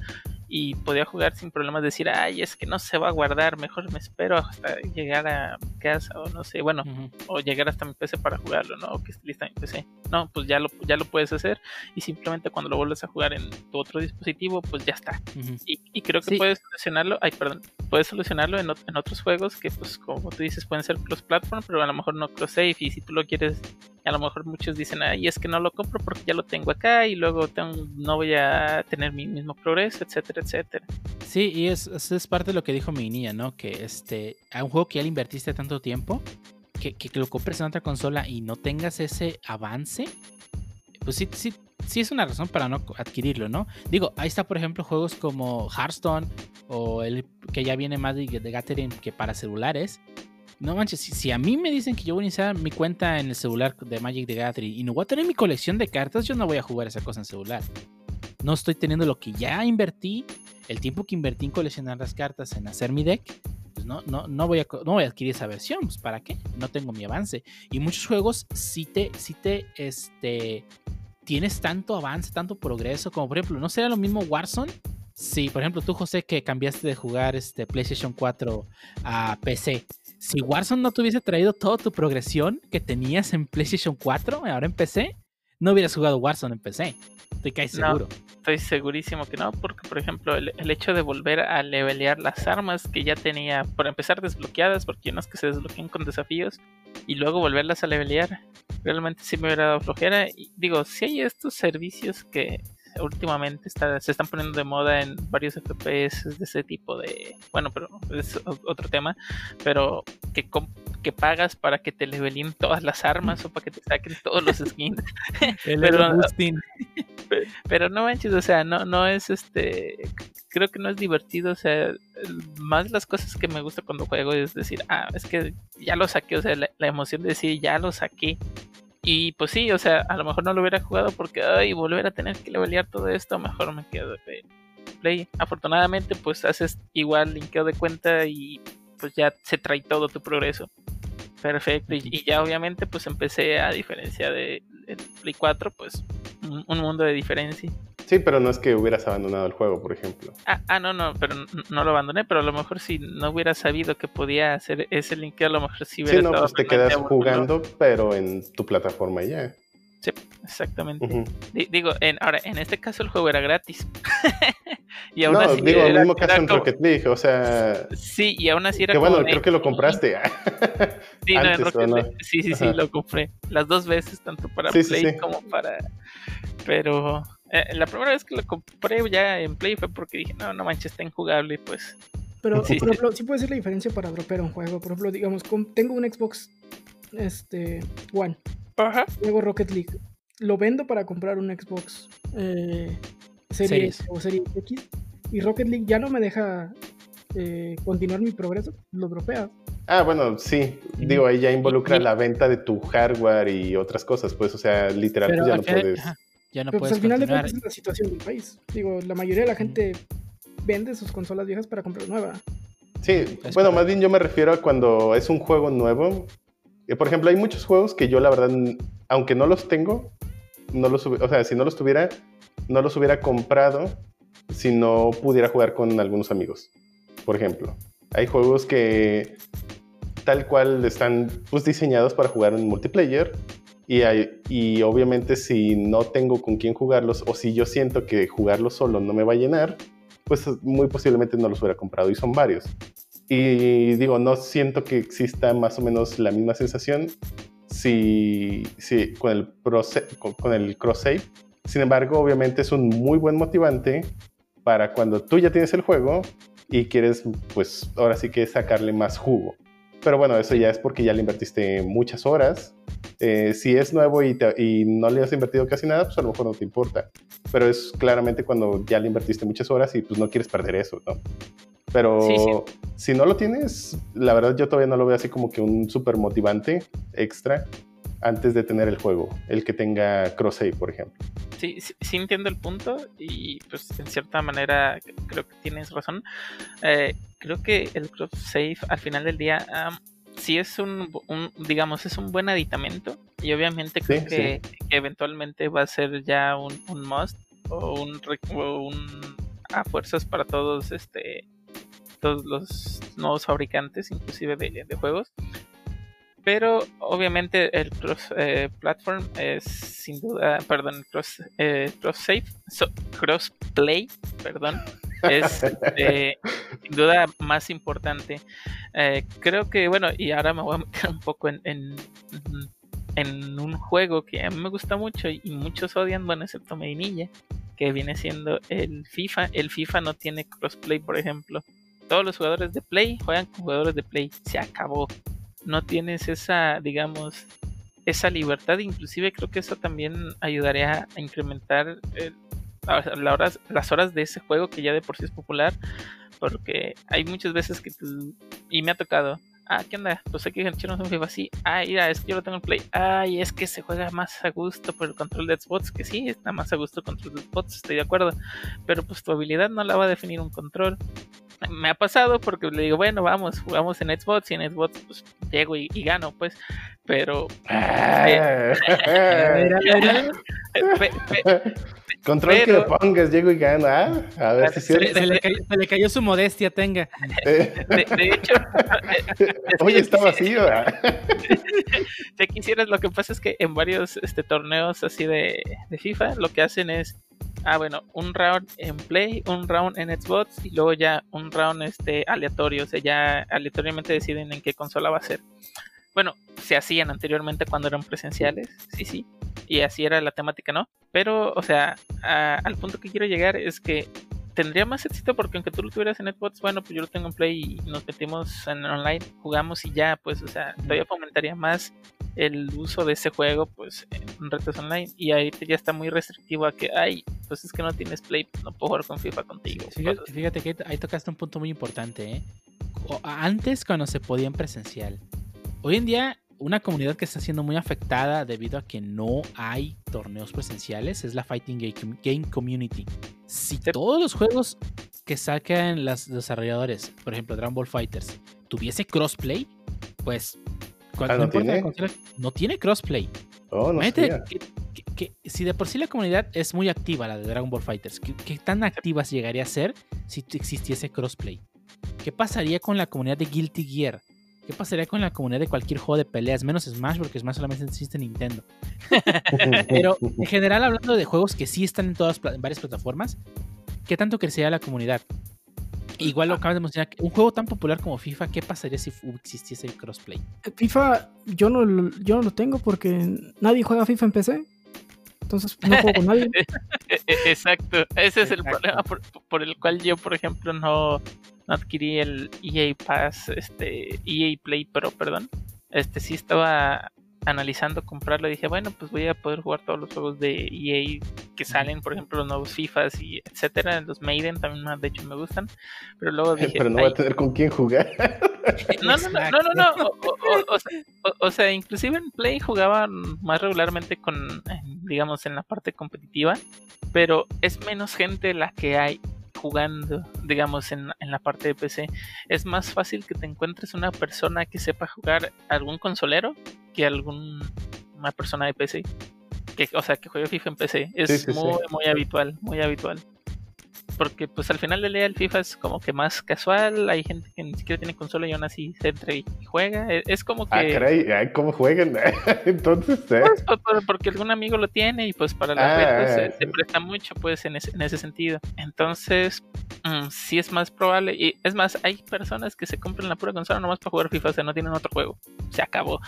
Y podía jugar sin problemas. Decir, ay, es que no se va a guardar. Mejor me espero hasta llegar a casa o no sé, bueno, o llegar hasta mi PC para jugarlo, ¿no? O que esté lista mi PC. No, pues ya lo, ya lo puedes hacer y simplemente cuando lo vuelves a jugar en tu otro dispositivo, pues ya está. Y, y creo que Sí. puedes solucionarlo, ay, perdón, puedes solucionarlo en, en otros juegos que, pues, como tú dices, pueden ser cross-platform, pero a lo mejor no cross-save. Y si tú lo quieres, a lo mejor muchos dicen, ay, es que no lo compro porque ya lo tengo acá y luego tengo- no voy a tener mi mismo progreso, etcétera, etcétera. Sí, y es, es, parte de lo que dijo mi niña, ¿no? Que este, a un juego que ya le invertiste tanto tiempo, que, que, lo compres en otra consola y no tengas ese avance, pues sí, sí, sí es una razón para no adquirirlo, ¿no? Digo, ahí está, por ejemplo, juegos como Hearthstone o el que ya viene más de, de Gathering que para celulares. No manches, si, si a mí me dicen que yo voy a iniciar mi cuenta en el celular de Magic the Gathering y no voy a tener mi colección de cartas, yo no voy a jugar esa cosa en celular. No estoy teniendo lo que ya invertí, el tiempo que invertí en coleccionar las cartas, en hacer mi deck, pues no, no, no, voy, a, no voy a adquirir esa versión. Pues ¿Para qué? No tengo mi avance. Y muchos juegos sí te, sí te, este, tienes tanto avance, tanto progreso, como por ejemplo, ¿no será lo mismo Warzone? Si, por ejemplo, tú, José, que cambiaste de jugar este PlayStation 4 a PC, si Warzone no te hubiese traído toda tu progresión que tenías en PlayStation 4, ahora en PC, no hubieras jugado Warzone en PC. Estoy casi No. seguro. Estoy segurísimo que no, porque por ejemplo el, el hecho de volver a levelear las armas que ya tenía, por empezar desbloqueadas, porque no es que se desbloqueen con desafíos, y luego volverlas a levelear, realmente sí me hubiera dado flojera. Y digo, si hay estos servicios que últimamente está- se están poniendo de moda en varios FPS de ese tipo de, bueno, pero es otro tema, pero que, que pagas para que te leveleen todas las armas o para que te saquen todos los skins. [laughs] [laughs] El Pero- Pero no manches, o sea, no, no es este. Creo que no es divertido, o sea, más las cosas que me gusta cuando juego es decir, ah, es que ya lo saqué, o sea, la, la emoción de decir, ya lo saqué. Y pues sí, o sea, a lo mejor no lo hubiera jugado porque, ay, volver a tener que levelear todo esto, mejor me quedo de play. Afortunadamente, pues haces igual linkeo de cuenta y pues ya se trae todo tu progreso. Perfecto, y, y ya obviamente pues empecé a diferencia de Play 4, pues un, un mundo de diferencia. Sí, pero no es que hubieras abandonado el juego, por ejemplo. Ah, ah, no, no, pero no lo abandoné, pero a lo mejor si no hubiera sabido que podía hacer ese linkeo, a lo mejor sí hubiera Sí, no, pues te quedas jugando, pero en tu plataforma ya. Sí, exactamente. Digo, en, ahora, en este caso el juego era gratis. [laughs] y aún No, así digo, el mismo caso en como- Rocket League, o sea... Sí, y aún así era Que bueno, como creo que lo compraste. [laughs] Sí, no, en antes, ¿o Rocket no? League. Sí, sí, sí, Ajá. lo compré. Las dos veces, tanto para Sí, sí, Play sí. como para. Pero eh, la primera vez que lo compré ya en Play fue porque dije, no, no manches, está injugable, pues. Pero, Sí. por ejemplo, sí puede ser la diferencia para dropear un juego. Por ejemplo, digamos, con- tengo un Xbox este, One, Ajá. juego Rocket League. Lo vendo para comprar un Xbox eh, Series Series. o Series X. Y Rocket League ya no me deja eh, continuar mi progreso. Lo dropea. Ah, bueno, sí. Digo, ahí ya involucra y- la venta de tu hardware y otras cosas, pues, o sea, literal, Pero pues ya no puedes. ajá, ya no Pero pues al final de cuentas es la situación del país. Digo, la mayoría de la gente vende sus consolas viejas para comprar nueva. Sí, Es bueno, correcto. más bien yo me refiero a cuando es un juego nuevo. Eh, Por ejemplo, hay muchos juegos que yo la verdad, aunque no los tengo, no los, o sea, si no los tuviera, no los hubiera comprado si no pudiera jugar con algunos amigos. Por ejemplo, hay juegos que tal cual están pues, diseñados para jugar en multiplayer y, obviamente si no tengo con quién jugarlos o si yo siento que jugarlos solo no me va a llenar, pues muy posiblemente no los hubiera comprado y son varios. Y digo, no siento que exista más o menos la misma sensación si, si con, el con, con el cross save. Sin embargo, obviamente es un muy buen motivante para cuando tú ya tienes el juego y quieres, pues ahora sí que sacarle más jugo. Pero bueno, eso ya es porque ya le invertiste muchas horas. Eh, si es nuevo y, te- y no le has invertido casi nada, pues a lo mejor no te importa. Pero es claramente cuando ya le invertiste muchas horas y pues no quieres perder eso, ¿no? Pero Sí, sí. si no lo tienes, la verdad yo todavía no lo veo así como que un súper motivante extra antes de tener el juego, el que tenga cross save, por ejemplo. Sí, sí, sí entiendo el punto y pues en cierta manera creo que tienes razón. Eh, creo que el cross save al final del día sí es un, digamos, es un buen aditamento y obviamente creo Sí, que, que eventualmente va a ser ya un, un must o un, re- o un a fuerzas para todos este todos los nuevos fabricantes inclusive de, de juegos pero obviamente el cross eh, platform es sin duda, perdón, cross, eh, cross save, cross play, perdón, es eh, [laughs] sin duda más importante. Eh, creo que, bueno, y ahora me voy a meter un poco en, en, en, un juego que a mí me gusta mucho y muchos odian, bueno, excepto Medinilla, que viene siendo el FIFA. El FIFA no tiene crossplay, por ejemplo. Todos los jugadores de Play juegan con jugadores de Play. Se acabó no tienes esa, digamos, esa libertad. Inclusive creo que eso también ayudaría a incrementar eh, las horas de ese juego que ya de por sí es popular. Porque hay muchas veces que y me ha tocado, ah, ¿qué onda? Pues hay que echarnos un FIFA así. Ah, mira, es que yo lo tengo en Play. Ay, es que se juega más a gusto por el control de Xbox. Que sí, está más a gusto el control de Xbox, estoy de acuerdo. Pero pues tu habilidad no la va a definir un control me ha pasado porque le digo, bueno, vamos, jugamos en Xbox y en Xbox pues llego y, gano, pues, pero... [laughs] Control que le pongas, llego y gano, ¿ah? A ver si se, le cayó, su modestia, tenga. De, hecho... [laughs] Oye, está vacío. Si quisieras, lo que pasa es que en varios este, torneos así de, de FIFA, lo que hacen es ah, bueno, un round en Play, un round en Xbox y luego ya un round este aleatorio, o sea, ya aleatoriamente deciden en qué consola va a ser. Bueno, se hacían anteriormente cuando eran presenciales, sí, sí, y así era la temática, ¿no? Pero, o sea, al punto que quiero llegar es que tendría más éxito porque aunque tú lo tuvieras en Xbox, bueno, pues yo lo tengo en Play y nos metimos en online, jugamos y ya, pues, o sea, todavía fomentaría más el uso de ese juego, pues, en retos online. Y ahí ya está muy restrictivo a que, ay, pues es que no tienes Play, no puedo jugar con FIFA contigo. Fíjate, que ahí tocaste un punto muy importante, ¿eh? Antes cuando se podía en presencial. Hoy en día una comunidad que está siendo muy afectada debido a que no hay torneos presenciales es la Fighting Game Community. Si todos los juegos que sacan los desarrolladores, por ejemplo Dragon Ball Fighters, tuviese crossplay, pues ah, no, tiene? no tiene crossplay. Oh, no que, si de por sí la comunidad es muy activa, la de Dragon Ball Fighters, ¿qué, tan activa llegaría a ser si existiese crossplay? ¿Qué pasaría con la comunidad de Guilty Gear? ¿Qué pasaría con la comunidad de cualquier juego de peleas? Menos Smash, porque Smash solamente existe en Nintendo. [laughs] Pero en general, hablando de juegos que sí están en todas varias plataformas, ¿qué tanto crecería la comunidad? Igual lo acabas de mencionar, un juego tan popular como FIFA, ¿qué pasaría si existiese el crossplay? FIFA, yo no, yo no lo tengo porque nadie juega FIFA en PC. Entonces no juego con nadie. [laughs] E, e, exacto, ese es el problema por, el cual yo, por ejemplo, no, adquirí el EA Pass, este, EA Play Pro, perdón. Este sí estaba analizando comprarlo dije, bueno, pues voy a poder jugar todos los juegos de EA que salen, por ejemplo, los nuevos FIFAs y etcétera, los Maiden también de hecho me gustan, pero luego dije, pero no voy a tener con quién jugar. [laughs] No, no, no, no, no, O, sea, inclusive en Play jugaba más regularmente con, digamos, en la parte competitiva, pero es menos gente la que hay jugando, digamos, en, en, la parte de PC, es más fácil que te encuentres una persona que sepa jugar algún consolero que alguna persona de PC. Que, o sea, que juegue FIFA en PC. Es muy, muy habitual, muy habitual porque pues al final del día el FIFA es como que más casual, hay gente que ni siquiera tiene consola y aún así se entra y juega, e, es como ah, que... Ah, caray, ¿cómo juegan? [laughs] Entonces, ¿eh? pues, porque algún amigo lo tiene y pues para la ah, se, se, presta mucho pues en ese, en ese sentido. Entonces, mm, sí es más probable, y es más, hay personas que se compran la pura consola nomás para jugar FIFA, o sea, no tienen otro juego, se acabó.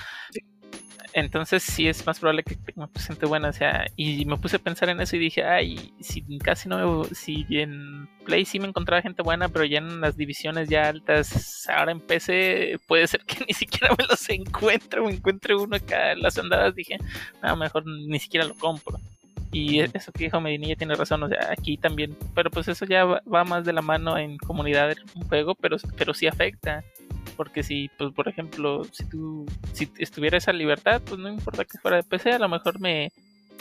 Entonces sí es más probable que me presente buena. O sea, y me puse a pensar en eso y dije, ay, si casi no me. Si en Play sí me encontraba gente buena, pero ya en las divisiones ya altas, ahora en PC puede ser que [laughs] ni siquiera me los encuentre o encuentre uno acá en las andadas. Dije, no, mejor ni siquiera lo compro. Y eso que dijo Medinilla tiene razón, o sea, aquí también, pero pues eso ya va, más de la mano en comunidad un juego, pero, pero sí afecta porque si, pues, por ejemplo, si tú si estuviera esa libertad, pues no importa que fuera de PC, a lo mejor me,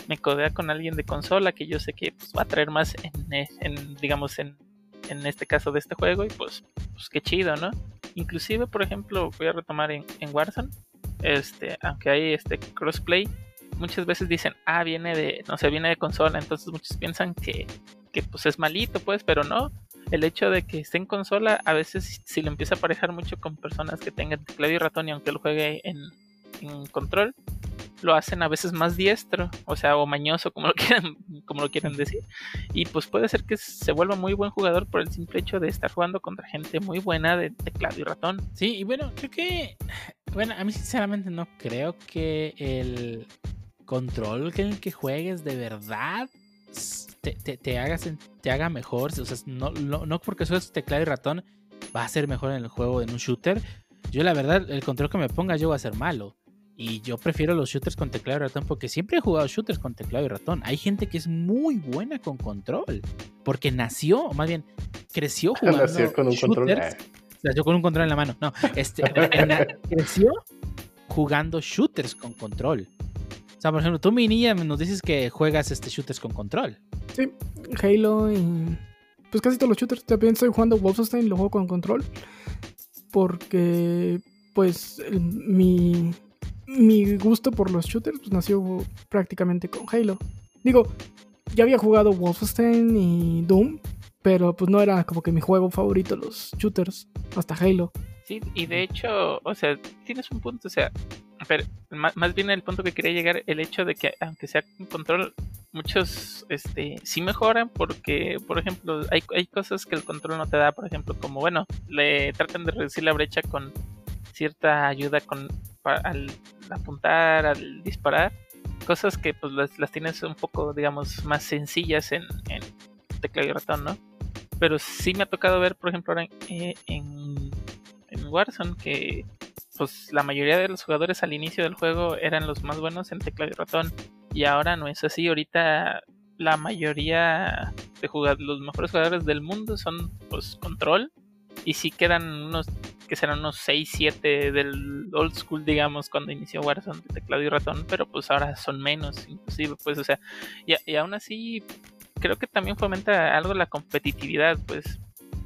me codea con alguien de consola que yo sé que pues, va a traer más en, digamos, en, en, este caso de este juego y pues, pues qué chido, ¿no? Inclusive, por ejemplo, voy a retomar en, en Warzone, este, aunque hay este crossplay, muchas veces dicen, ah, viene de, no sé, viene de consola, entonces muchos piensan que, que pues es malito, pues, pero no, el hecho de que esté en consola, a veces si lo empieza a aparejar mucho con personas que tengan teclado y ratón y aunque lo juegue en, en control lo hacen a veces más diestro, o sea, o mañoso, como lo [laughs] quieran, como lo quieran decir. Y pues puede ser que se vuelva muy buen jugador por el simple hecho de estar jugando contra gente muy buena de teclado y ratón. Sí, y bueno, creo que. Bueno, a mí sinceramente no creo que el control que en el que juegues de verdad te, te, te haga, te haga mejor. O sea, no, no, no porque es teclado y ratón va a ser mejor en el juego, en un shooter. Yo, la verdad, el control que me ponga yo va a ser malo. Y yo prefiero los shooters con teclado y ratón porque siempre he jugado shooters con teclado y ratón. Hay gente que es muy buena con control. Porque nació, o más bien, creció [laughs] jugando Nació con un control. shooters. ah, Nació con un control en la mano. No, este, [laughs] [laughs] creció jugando shooters con control. O sea, por ejemplo, tú, mi niña, nos dices que juegas este shooters con control. Sí, Halo y. Pues casi todos los shooters. También estoy jugando Wolfenstein, lo juego con control. Porque, pues, el- mi, mi gusto por los shooters pues, nació prácticamente con Halo. Digo, ya había jugado Wolfenstein y Doom, pero pues no era como que mi juego favorito los shooters, hasta Halo. Sí, y de hecho, o sea, tienes un punto, o sea, pero más, más bien el punto que quería llegar, el hecho de que aunque sea con control, muchos este sí mejoran porque, por ejemplo, hay, hay cosas que el control no te da, por ejemplo, como, bueno, le tratan de reducir la brecha con cierta ayuda con al apuntar, al disparar, cosas que pues las, las tienes un poco, digamos, más sencillas en, en teclado y ratón, ¿no? Pero sí me ha tocado ver, por ejemplo, ahora en, en, en Warzone que pues la mayoría de los jugadores al inicio del juego eran los más buenos en teclado y ratón. Y ahora no es así. Ahorita la mayoría de jugad- los mejores jugadores del mundo son pues control. Y sí quedan unos que serán unos 6, 7 del old school, digamos, cuando inició Warzone de teclado y ratón, pero pues ahora son menos, inclusive, pues, o sea, y, y aún así creo que también fomenta algo la competitividad, pues,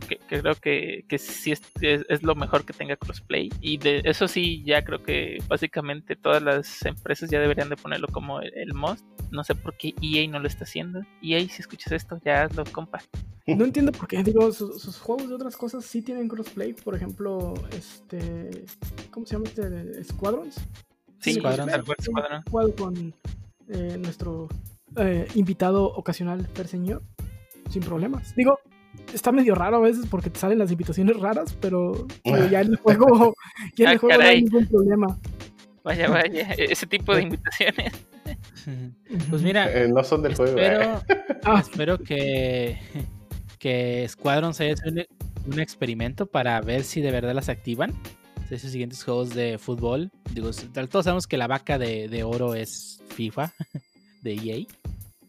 que, que creo que, que sí es, es, es lo mejor que tenga crossplay. Y de eso sí, ya creo que básicamente todas las empresas ya deberían de ponerlo como el, el must. No sé por qué EA no lo está haciendo. EA, si escuchas esto, ya hazlo, compa. No entiendo por qué, digo, sus, sus juegos de otras cosas sí tienen crossplay, por ejemplo, este, ¿cómo se llama este? Squadrons. Sí, Squadron. con eh, nuestro eh, invitado ocasional, Per Señor, sin problemas. Digo, está medio raro a veces porque te salen las invitaciones raras, pero, pero ya en el juego, ya en el Ah, juego no hay ningún problema. Vaya, vaya, ese tipo de invitaciones. [laughs] Pues mira, eh, no son del juego. eh. espero, [laughs] Ah, que, que Squadron se haya hecho un, un experimento para ver si de verdad las activan. De sus siguientes juegos de fútbol. Digo, todos sabemos que la vaca de, de oro es FIFA [laughs] de EA.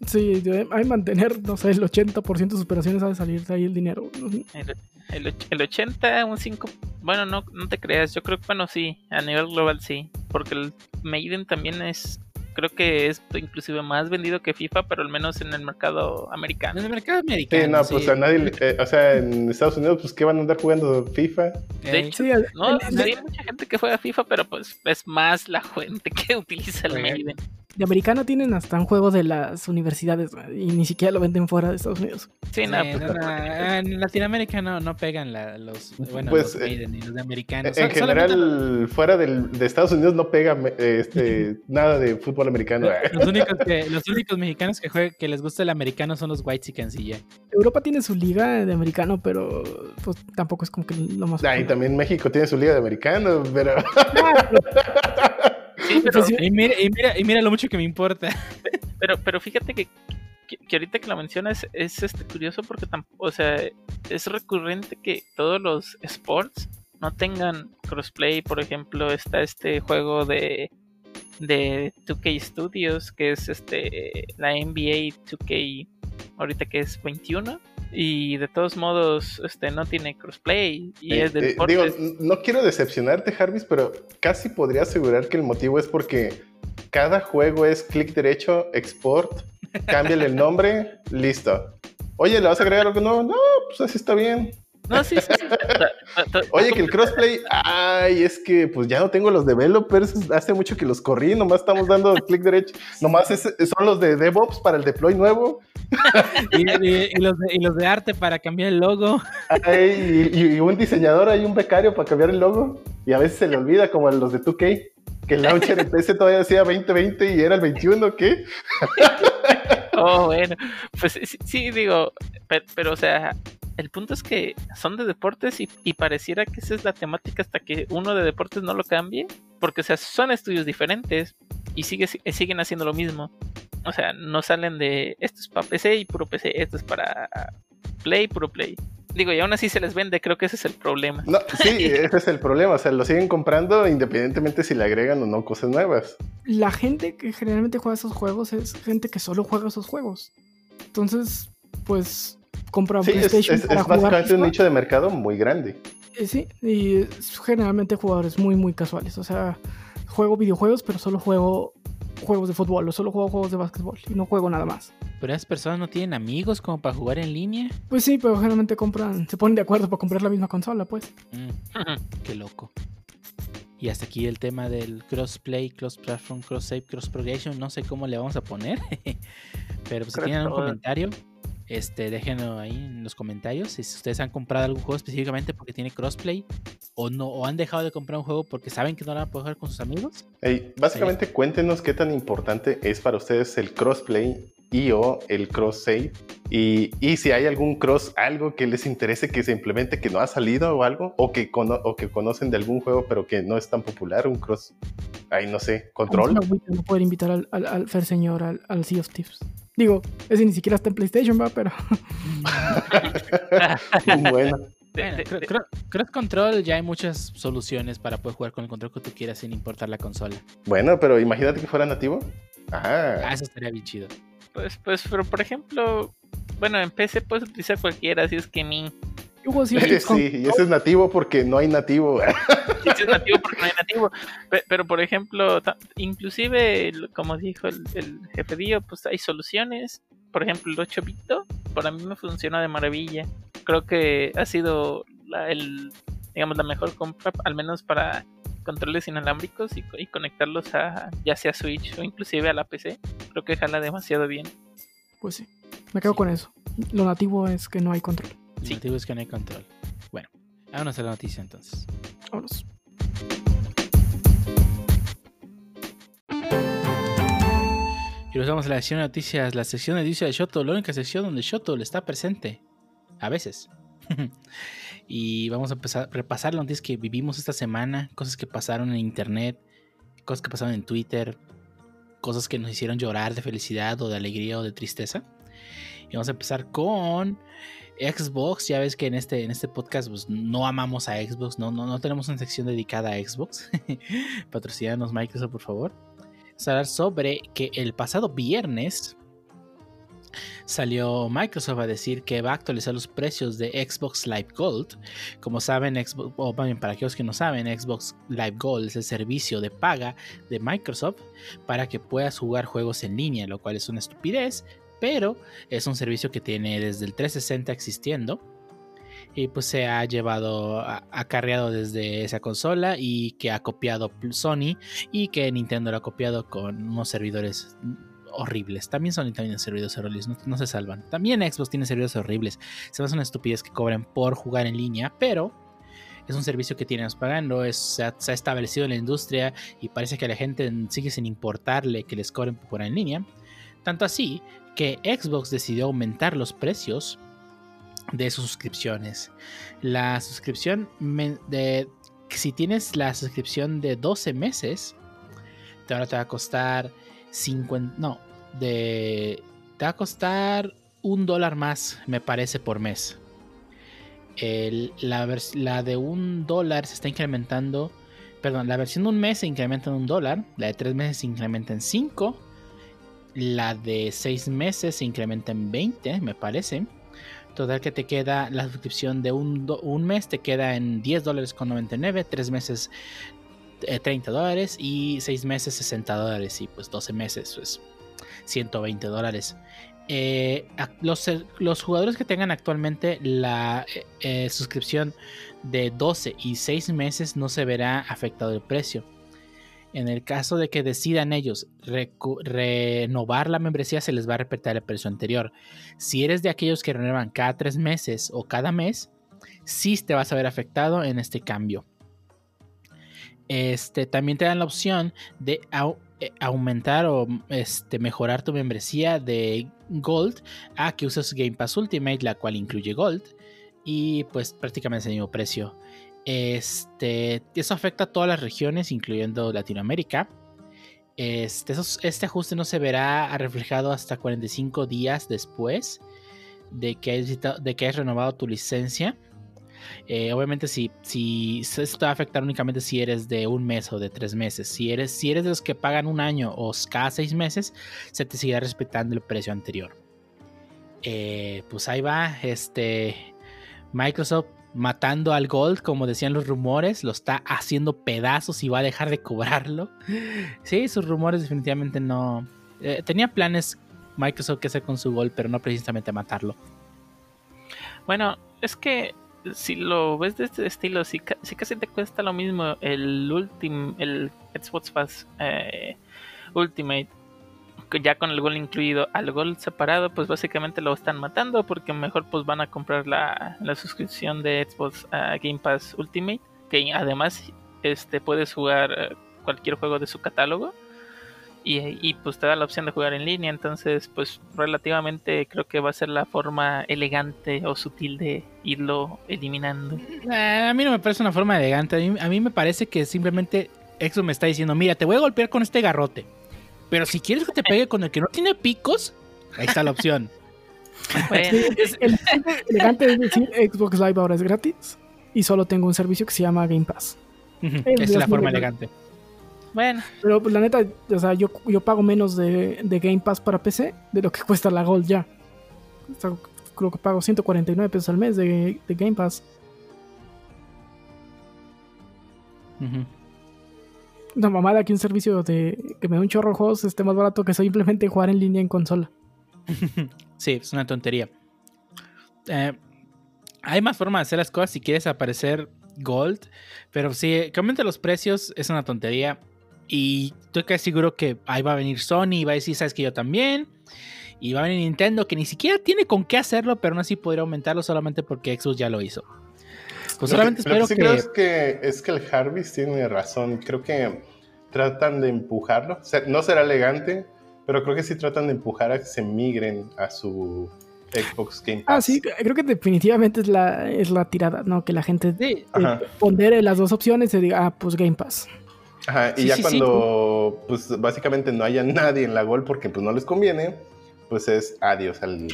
Sí, de- hay que mantener, no sé, el 80% de sus operaciones ha de salir de ahí el dinero. El, el, och- el 80, un 5. Bueno, no, no te creas. Yo creo que, bueno, sí. A nivel global, sí. Porque el Maiden también es. Creo que es inclusive más vendido que FIFA, pero al menos en el mercado En americano. el mercado americano. Sí, no, pues sí. a nadie, eh, o sea, en Estados Unidos, pues, ¿qué van a andar jugando FIFA? De hecho, Sí, el- no, hay mucha gente que juega FIFA, pero pues es más la [laughs] gente que utiliza el. Maiden. De americano tienen hasta un juego de las universidades y ni siquiera lo venden fuera de Estados Unidos. Sí, Sí, no, pues, no, en Latinoamérica no, no pegan la- los, bueno, Pues, los Maiden y los de americanos. En general, fuera del, de Estados Unidos no pega este, [laughs] nada de fútbol americano. Los únicos, que, los únicos mexicanos que, juegan, que les gusta el americano son los White y ya. Europa tiene su liga de americano, pero pues tampoco es como que lo más. Ah, y también México tiene su liga de americano, pero Ah, pero- [laughs] sí, pero, Sí. Y mira, y, mira, y mira lo mucho que me importa. [laughs] pero, pero fíjate que, que, que ahorita que lo mencionas es este curioso porque tampoco, o sea, es recurrente que todos los sports no tengan crossplay. Por ejemplo, está este juego de de 2K Studios que es este la NBA 2K ahorita que es 21 y de todos modos este no tiene crossplay y Eh, es de eh, digo, no quiero decepcionarte, Jarvis, pero casi podría asegurar que el motivo es porque cada juego es clic derecho, export, cámbiale el nombre, [laughs] listo. Oye, ¿le vas a agregar algo nuevo? No, pues así está bien. No, sí, sí, sí. Oye, que el crossplay, ay, es que pues ya no tengo los developers, hace mucho que los corrí, nomás estamos dando [laughs] clic derecho, nomás es- son los de DevOps para el deploy nuevo, Y, y- y los de, y los de arte para cambiar el logo. ay, y, y un diseñador, hay un becario para cambiar el logo, y a veces se le olvida como a los de 2K. Que el launcher en PC todavía decía 2020 y era el 21, ¿qué? [laughs] Oh, bueno, pues sí, sí, digo, pero, pero, o sea, el punto es que son de deportes y, y, pareciera que esa es la temática hasta que uno de deportes no lo cambie, porque o sea, son estudios diferentes y sigue, siguen haciendo lo mismo. O sea, no salen de esto es para PC y puro PC, esto es para Play, puro Play. Digo, y aún así se les vende, creo que ese es el problema. No, sí, [laughs] ese es el problema. O sea, lo siguen comprando independientemente si le agregan o no cosas nuevas. La gente que generalmente juega esos juegos es gente que solo juega esos juegos. Entonces, pues compra sí, PlayStation. Es, es, para es básicamente un nicho de mercado muy grande. Eh, sí, y generalmente jugadores muy, muy casuales. O sea, juego videojuegos, pero solo juego juegos de fútbol o solo juego juegos de básquetbol y no juego nada más. ¿Pero esas personas no tienen amigos como para jugar en línea? Pues sí, pero generalmente compran, se ponen de acuerdo para comprar la misma consola, pues. Mm, [laughs] qué loco. Y hasta aquí el tema del crossplay, cross platform, cross save, cross progression. No sé cómo le vamos a poner. [laughs] pero pues, si tienen algún comentario, este, déjenlo ahí en los comentarios. Si ustedes han comprado algún juego específicamente porque tiene crossplay o no, o han dejado de comprar un juego porque saben que no lo van a poder jugar con sus amigos. Hey, básicamente, cuéntenos qué tan importante es para ustedes el crossplay y o el cross save. Y, y, si hay algún cross, algo que les interese que se implemente que no ha salido o algo, o que, cono o que conocen de algún juego pero que no es tan popular, un cross, ahí no sé, control. No poder invitar al, al, al Fer Señor al, al Sea of Tips. Digo, ese ni siquiera está en PlayStation, va, pero. [laughs] bueno. Bueno, Cross Control ya hay muchas soluciones para poder jugar con el control que tú quieras sin importar la consola. Bueno, pero imagínate que fuera nativo. Ah, ah eso estaría bien chido. Pues, pues, pero por ejemplo, bueno, en PC puedes utilizar cualquiera, si es que mi. [laughs] Sí, y ese es nativo porque no hay nativo. [laughs] Sí, es nativo porque no hay nativo. Pero, por ejemplo, inclusive, como dijo el, el jefe Dio, pues hay soluciones. Por ejemplo, el 8 bito, para mí me funciona de maravilla. Creo que ha sido la, el, digamos, la mejor compra, al menos para controles inalámbricos y, y, conectarlos a ya sea Switch o inclusive a la PC. Creo que jala demasiado bien. Pues sí, me quedo con eso. Lo nativo es que no hay control. Sí. El motivo es que no hay control. Bueno, vámonos a la noticia entonces. Vámonos. Y nos vamos a la sección de noticias, la sección de noticias de Shoto, la única sección donde Shoto le está presente. A veces. [laughs] y vamos a empezar a repasar las noticias que vivimos esta semana, cosas que pasaron en internet, cosas que pasaron en Twitter, cosas que nos hicieron llorar de felicidad o de alegría o de tristeza. Y vamos a empezar con Xbox, ya ves que en este, en este podcast pues, no amamos a Xbox, no, no, no tenemos una sección dedicada a Xbox. [laughs] Patrocínanos Microsoft, por favor. Vamos sobre que el pasado viernes salió Microsoft a decir que va a actualizar los precios de Xbox Live Gold. Como saben, Xbox, o bien para aquellos que no saben, Xbox Live Gold es el servicio de paga de Microsoft para que puedas jugar juegos en línea, lo cual es una estupidez, pero es un servicio que tiene desde el 360 existiendo y pues se ha llevado acarreado desde esa consola y que ha copiado Sony y que Nintendo lo ha copiado con unos servidores horribles. También Sony tiene servidores horribles, no, se salvan. También Xbox tiene servidores horribles. Se me hace una estupidez que cobren por jugar en línea, pero es un servicio que tienen pagando, se, ha, establecido en la industria y parece que la gente sigue sin importarle que les cobren por jugar en línea. Tanto así que Xbox decidió aumentar los precios de sus suscripciones. La suscripción de si tienes la suscripción de 12 meses, ahora te va a costar 50, no, de te va a costar un dólar más, me parece, por mes. La, la, de un dólar se está incrementando. Perdón, la versión de un mes se incrementa en un dólar. La de tres meses se incrementa en 5. La de 6 meses se incrementa en 20, me parece. Total que te queda la suscripción de un, un mes, te queda en 10 dólares con 99, 3 meses 30 eh, dólares y 6 meses 60 dólares y pues 12 meses pues 120 dólares. Eh, los, los, jugadores que tengan actualmente la eh, eh suscripción de 12 y 6 meses no se verá afectado el precio en el caso de que decidan ellos renovar la membresía, se les va a repetir el precio anterior. Si eres de aquellos que renuevan cada tres meses o cada mes, sí te vas a ver afectado en este cambio. este, también te dan la opción de eh, aumentar o este, mejorar tu membresía de Gold a que uses Game Pass Ultimate, la cual incluye Gold. Y pues prácticamente es el mismo precio. Este, eso afecta a todas las regiones, incluyendo Latinoamérica. Este, este ajuste no se verá reflejado hasta 45 días después de que hayas, renovado tu licencia. Eh, obviamente, si, esto va a afectar únicamente si eres de un mes o de tres meses. Si eres, si eres de los que pagan un año o cada seis meses, se te seguirá respetando el precio anterior. Eh, pues ahí va, este Microsoft matando al Gold, como decían los rumores, lo está haciendo pedazos y va a dejar de cobrarlo. [laughs] Sí, sus rumores definitivamente no. eh, tenía planes Microsoft que hacer con su Gold, pero no precisamente matarlo. Bueno, es que si lo ves de este estilo, si, ca- si casi te cuesta lo mismo el ultim, el Xbox Pass eh, Ultimate, ya con el gol incluido, al gol separado, pues básicamente lo están matando porque mejor pues van a comprar la, la suscripción de Xbox a Game Pass Ultimate, que además este puedes jugar eh, cualquier juego de su catálogo. Y, y, pues te da la opción de jugar en línea, entonces pues relativamente creo que va a ser la forma elegante o sutil de irlo eliminando. Eh, a mí no me parece una forma elegante. A mí, a mí me parece que simplemente Exo me está diciendo: Mira, te voy a golpear con este garrote. Pero si quieres que te pegue con el que no tiene picos, ahí está la opción. Bueno, [laughs] Sí, es elegante, elegante es decir, Xbox Live ahora es gratis y solo tengo un servicio que se llama Game Pass. Esa es la forma elegante. bueno, Pero pues la neta, o sea, yo, yo pago menos de, de Game Pass para PC de lo que cuesta la Gold ya. O sea, creo que pago 149 pesos al mes de, de Game Pass. Ujú. Una mamada que un servicio de que me da un chorro de juegos esté más barato que simplemente jugar en línea en consola. [laughs] Sí, es una tontería. Eh, hay más formas de hacer las cosas si quieres aparecer Gold. Pero si que aumente los precios es una tontería. Y estoy casi seguro que ahí va a venir Sony y va a decir, sabes que yo también. Y va a venir Nintendo que ni siquiera tiene con qué hacerlo, pero aún así podría aumentarlo solamente porque Xbox ya lo hizo. Pues Lo solamente que, lo que espero sí que... creo es que es que el Jarvis tiene razón. Creo que tratan de empujarlo. O sea, no será elegante, pero creo que sí tratan de empujar a que se migren a su Xbox Game Pass. Ah, sí, creo que definitivamente es la, es la tirada, ¿no? Que la gente Sí, eh, pondere las dos opciones y diga, ah, pues Game Pass. Ajá, y Sí, ya sí, sí. cuando pues básicamente no haya nadie en la Gol porque pues no les conviene, pues es adiós al...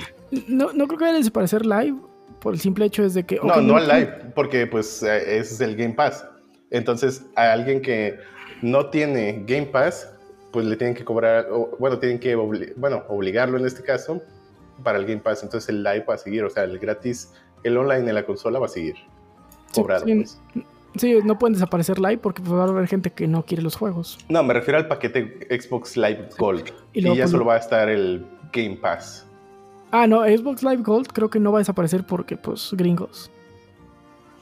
No, no creo que vaya a desaparecer Live por el simple hecho es de que... No, ok, no al live, porque pues eh, es el Game Pass. Entonces a alguien que no tiene Game Pass, pues le tienen que cobrar, o, bueno, tienen que obli- bueno, obligarlo en este caso para el Game Pass. Entonces el live va a seguir, o sea, el gratis, el online en la consola va a seguir Sí, cobrado. sí. pues. Sí, no pueden desaparecer Live porque pues, va a haber gente que no quiere los juegos. No, me refiero al paquete Xbox Live Gold. Y Y, luego, ya pues, solo va a estar el Game Pass. Ah, no, Xbox Live Gold creo que no va a desaparecer porque, pues, gringos.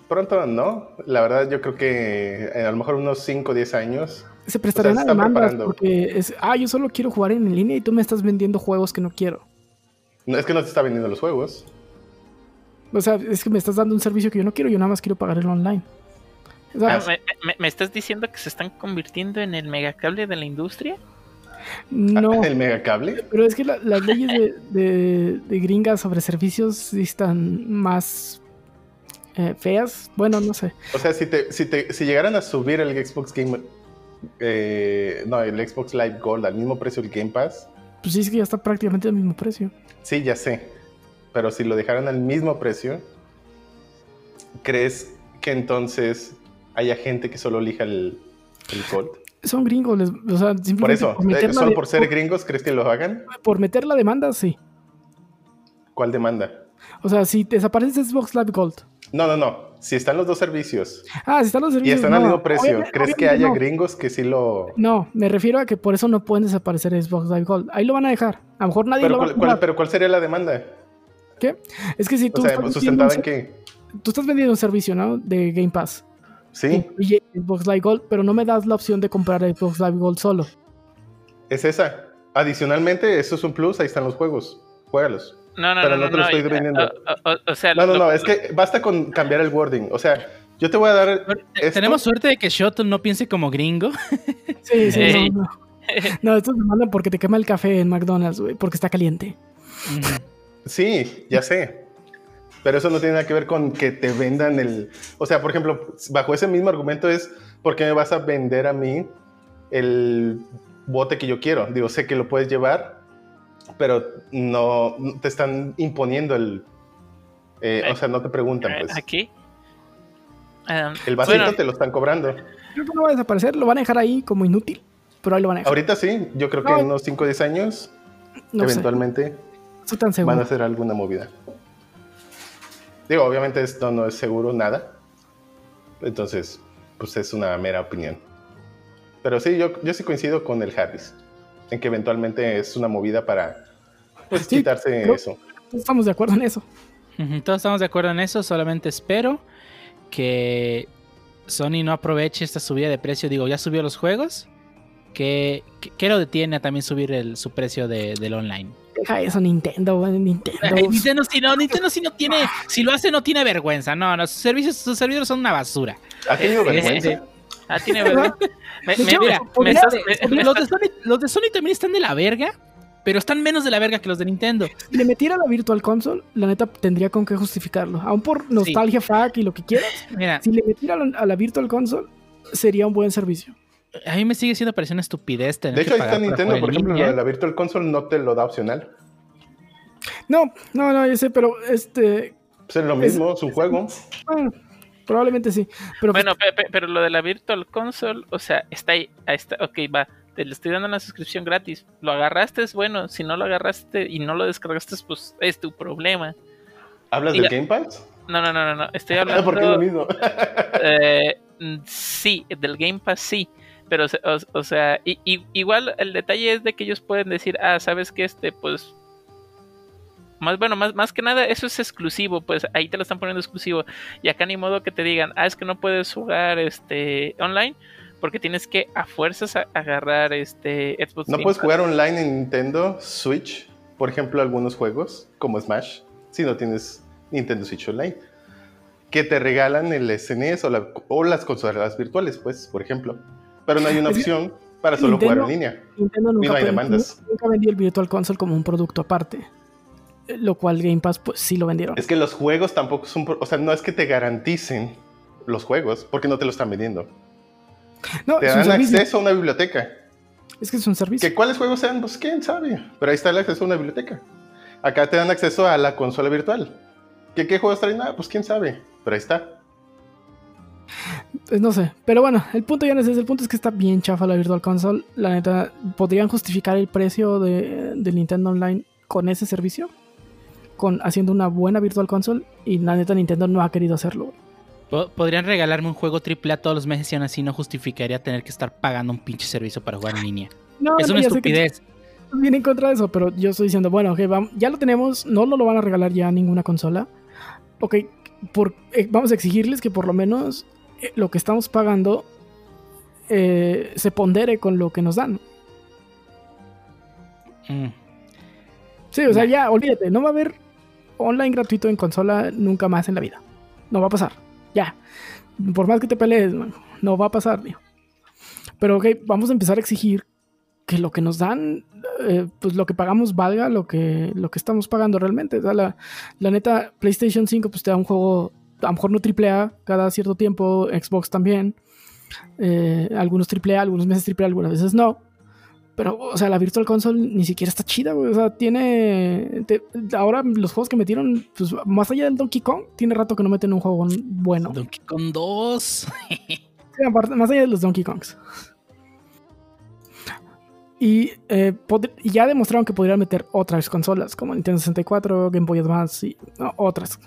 Pronto no, la verdad yo creo que eh, a lo mejor unos 5 o 10 años. Se prestarían se a están demandas preparando. porque es, ah, yo solo quiero jugar en línea y tú me estás vendiendo juegos que no quiero. No, es que no te está vendiendo los juegos. O sea, es que me estás dando un servicio que yo no quiero, yo nada más quiero pagar el online. O sea, Ah, ¿me, me- me estás diciendo que se están convirtiendo en el megacable de la industria? No, [laughs] El megacable. pero es que la- las leyes de, de- de gringas sobre servicios están más eh, feas. Bueno, no sé. O sea, si, te, si, te, si llegaran a subir el Xbox Game. eh, no, el Xbox Live Gold al mismo precio del Game Pass. Pues sí, es que ya está prácticamente al mismo precio. Sí, ya sé. Pero si lo dejaran al mismo precio, ¿crees que entonces haya gente que solo elija el, el Gold? Son gringos, les- o sea, simplemente Por eso, meter eh, solo por ser gringos, ¿crees que lo hagan? por meter la demanda, sí. ¿Cuál demanda? O sea, si desaparece Xbox Live Gold. No, no, no. Si están los dos servicios Ah, si están los y servicios. están al no, mismo precio, obviamente- ¿crees que haya no. gringos que sí lo... No, me refiero a que por eso no pueden desaparecer Xbox Live Gold. Ahí lo van a dejar. A lo mejor nadie Pero lo va a cuál, cuál- pero ¿cuál sería la demanda? ¿Qué? Es que si tú, O sea, ¿sustentada en qué? tú estás vendiendo un servicio, ¿no? De Game Pass. Sí, Incluye Xbox Live Gold, pero no me das la opción de comprar Xbox Live Gold solo. es esa. Adicionalmente, eso es un plus, ahí están los juegos. Juégalos. No, no, Pero no, no te lo estoy y- vendiendo. o- o- o sea, No, no, lo- no, es que basta con cambiar el wording. O sea, Yo te voy a dar. Esto. Tenemos suerte de que Shoto no piense como gringo. [laughs] Sí, sí, Ey. no, no. [laughs] No, esto te mandan porque te quema el café en McDonald's, güey, porque está caliente. Sí, ya sé. Pero eso no tiene nada que ver con que te vendan el. O sea, por ejemplo, bajo ese mismo argumento es: ¿por qué me vas a vender a mí el bote que yo quiero? Digo, sé que lo puedes llevar, pero no te están imponiendo el. eh, o sea, no te preguntan, pues. Aquí. Ah, El vasito bueno, te lo están cobrando. Creo que no va a desaparecer, lo van a dejar ahí como inútil, pero ahí lo van a dejar. Ahorita sí, yo creo que No. en unos 5 o 10 años, No eventualmente no estoy tan van a hacer alguna movida. Digo, obviamente esto no es seguro nada. Entonces, pues es una mera opinión. Pero sí, yo, yo sí coincido con el Harris. En que eventualmente es una movida para pues, Sí, quitarse creo- eso. Estamos de acuerdo en eso. Todos estamos de acuerdo en eso, solamente espero que Sony no aproveche esta subida de precio. Digo, ya subió los juegos. Que, que, que lo detiene a también subir el, su precio de- del online. Deja eso, Nintendo, Nintendo. Ay, Nintendo, si no, Nintendo si no tiene, si lo hace no tiene vergüenza. No, no, sus servicios, sus servidores son una basura. ¿Ha tenido Eh, vergüenza? Ah, tiene verdad. Me, De me- hecho, mira, podría- me estás- Fíjate, me- me los, de Sony, los de Sony también están de la verga, pero están menos de la verga que los de Nintendo. Si le metiera la Virtual Console, la neta tendría con qué justificarlo. Aún por nostalgia, fuck y lo que quieras. Mira, Si le metiera a la Virtual Console, sería un buen servicio. A mí me sigue siendo pareciendo una estupidez tener De hecho, que ahí está Nintendo, por ejemplo, de la Virtual Console no te lo da opcional. No, no, no, yo sé, pero este. Pues es lo mismo, su juego. Bueno, probablemente sí. Pero pues, Bueno, pe- pero lo de la Virtual Console, o sea, está ahí, ahí está, ok, va, te le estoy dando una suscripción gratis. Lo agarraste, es bueno, si no lo agarraste y no lo descargaste, pues es tu problema. ¿Hablas del la- Game Pass? No, no, no, no, no, estoy [laughs] Ah, hablando... porque es lo mismo. [laughs] Eh, mm, sí, del Game Pass sí. Pero, o, se- o- o sea, i- igual el detalle es de que ellos pueden decir, ah, sabes que este, pues. Más bueno, más, más que nada, eso es exclusivo, pues ahí te lo están poniendo exclusivo. Y acá ni modo que te digan, ah, es que no puedes jugar este online, porque tienes que a fuerzas a- agarrar este Xbox. No Game puedes Pass. jugar online en Nintendo Switch, por ejemplo, algunos juegos como Smash, si no tienes Nintendo Switch Online, que te regalan el SNES o, la- o las consolas virtuales, pues, por ejemplo. Pero no hay una opción para solo jugar en línea. Nintendo nunca, no hay pre- demandas. nunca vendió el Virtual Console como un producto aparte. Eh, Lo cual Game Pass, pues sí lo vendieron. Es que los juegos tampoco son, o sea, no es que te garanticen los juegos, porque no te lo están vendiendo. no, Te es un dan acceso a una biblioteca. Es que es un servicio. ¿Que cuáles juegos sean? Pues quién sabe. Pero ahí está el acceso a una biblioteca. Acá te dan acceso a la consola virtual. ¿Que qué juegos traen? Ah, pues quién sabe. Pero ahí está. Pues no sé. Pero bueno, el punto ya no es ese. El punto es que está bien chafa la Virtual Console. La neta, ¿podrían justificar el precio de, Nintendo Online con ese servicio? Con haciendo una buena Virtual Console. Y la neta, Nintendo no ha querido hacerlo. Po- Podrían regalarme un juego AAA todos los meses y aún así no justificaría tener que estar pagando un pinche servicio para jugar en línea. No, es una estupidez. viene en contra de eso, pero yo estoy diciendo, bueno, ok, vam- ya lo tenemos, no nos lo van a regalar ya a ninguna consola. Ok, por, eh, vamos a exigirles que por lo menos lo que estamos pagando eh, se pondere con lo que nos dan. Mm. Sí, o sea, ya, olvídate, no va a haber online gratuito en consola nunca más en la vida. No va a pasar, ya. Por más que te pelees, man, no va a pasar, tío. Pero ok, vamos a empezar a exigir que lo que nos dan, eh, pues lo que pagamos valga lo que, lo que estamos pagando realmente. O sea, la, la neta, PlayStation 5 pues te da un juego, a lo mejor no AAA cada cierto tiempo, Xbox también. Eh, algunos AAA, algunos meses AAA, algunas veces no. Pero, o sea, la Virtual Console ni siquiera está chida, güey. O sea, tiene. te- ahora los juegos que metieron, pues más allá del Donkey Kong, tiene rato que no meten un juego bueno. Donkey Kong 2. [laughs] Sí, aparte- más allá de los Donkey Kongs. Y eh, ya demostraron que podrían meter otras consolas, como Nintendo 64, Game Boy Advance y no, otras.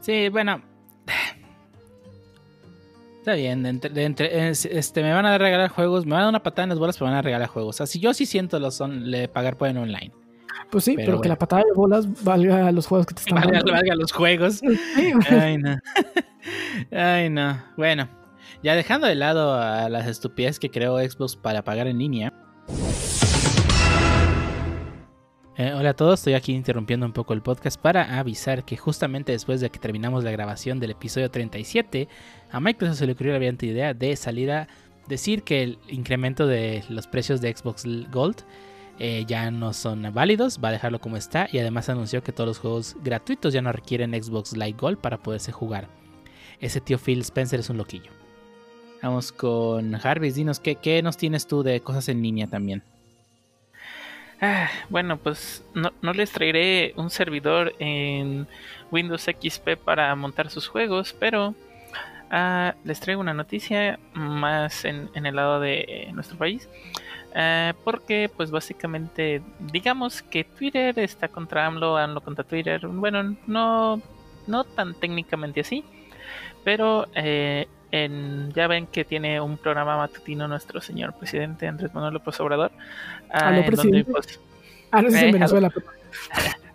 Sí, bueno. [sighs] Está bien, de entre- de entre- es- este, me van a regalar juegos, me van a dar una patada en las bolas, pero me van a regalar juegos. Así yo sí siento los son, le pagar por en online. Pues sí, Pero pero, que la patada de bolas valga los juegos que te están Valga, dando. valga los juegos. Ay, no. [laughs] Ay, no. Bueno, ya dejando de lado a las estupideces que creó Xbox para pagar en línea. Eh, hola a todos, estoy aquí interrumpiendo un poco el podcast para avisar que justamente después de que terminamos la grabación del episodio 37, a Microsoft se le ocurrió la brillante idea de salir a decir que el incremento de los precios de Xbox Gold eh, ya no son válidos, va a dejarlo como está y además anunció que todos los juegos gratuitos ya no requieren Xbox Live Gold para poderse jugar. Ese tío Phil Spencer es un loquillo. Vamos con Jarvis, dinos, ¿qué, qué nos tienes tú de cosas en línea también? Ah, bueno, pues no, les traeré un servidor en Windows XP para montar sus juegos, pero ah, les traigo una noticia más en, en el lado de nuestro país. Ah, porque pues básicamente digamos que Twitter está contra AMLO, AMLO contra Twitter. Bueno, no, no tan técnicamente así, pero eh, en, ya ven que tiene un programa matutino nuestro señor presidente Andrés Manuel López Obrador. Ah, ¿Aló, presidente? Donde, pues, ah, no es en eh, Venezuela.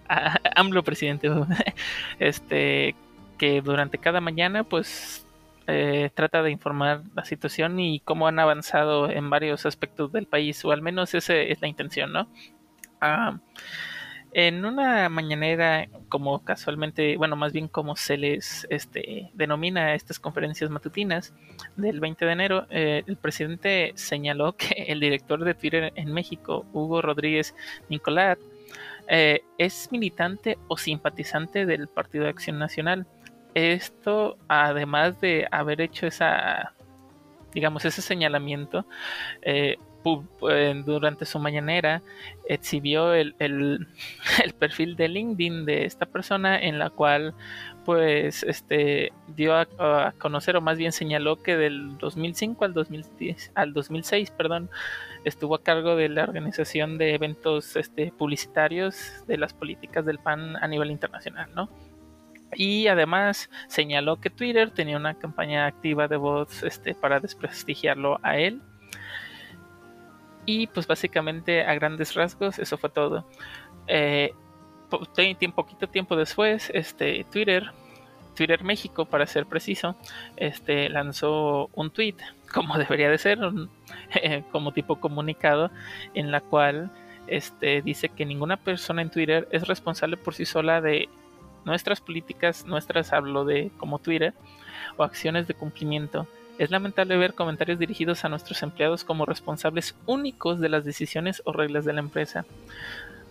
[laughs] AMLO presidente. [laughs] este que durante cada mañana pues eh, trata de informar la situación y cómo han avanzado en varios aspectos del país, o al menos esa es la intención, ¿no? Ah, en una mañanera, como casualmente, bueno, más bien como se les este, denomina a estas conferencias matutinas del 20 de enero, eh, el presidente señaló [laughs] que el director de Twitter en México, Hugo Rodríguez Nicolás, eh, es militante o simpatizante del Partido de Acción Nacional. Esto, además de haber hecho esa, digamos, ese señalamiento, eh, durante su mañanera exhibió el, [laughs] el, perfil de LinkedIn de esta persona en la cual pues este dio a, conocer o más bien señaló que del 2005 al 2010 al 2006 perdón estuvo a cargo de la organización de eventos este, publicitarios de las políticas del PAN a nivel internacional no y además señaló que Twitter tenía una campaña activa de bots este, para desprestigiarlo a él. Y pues básicamente a grandes rasgos eso fue todo. Eh, poquito tiempo después, este, Twitter, Twitter México para ser preciso, este, lanzó un tweet, como debería de ser, [laughs] como tipo comunicado, en la cual este, dice que ninguna persona en Twitter es responsable por sí sola de nuestras políticas, nuestras hablo de como Twitter, o acciones de cumplimiento. Es lamentable ver comentarios dirigidos a nuestros empleados como responsables únicos de las decisiones o reglas de la empresa.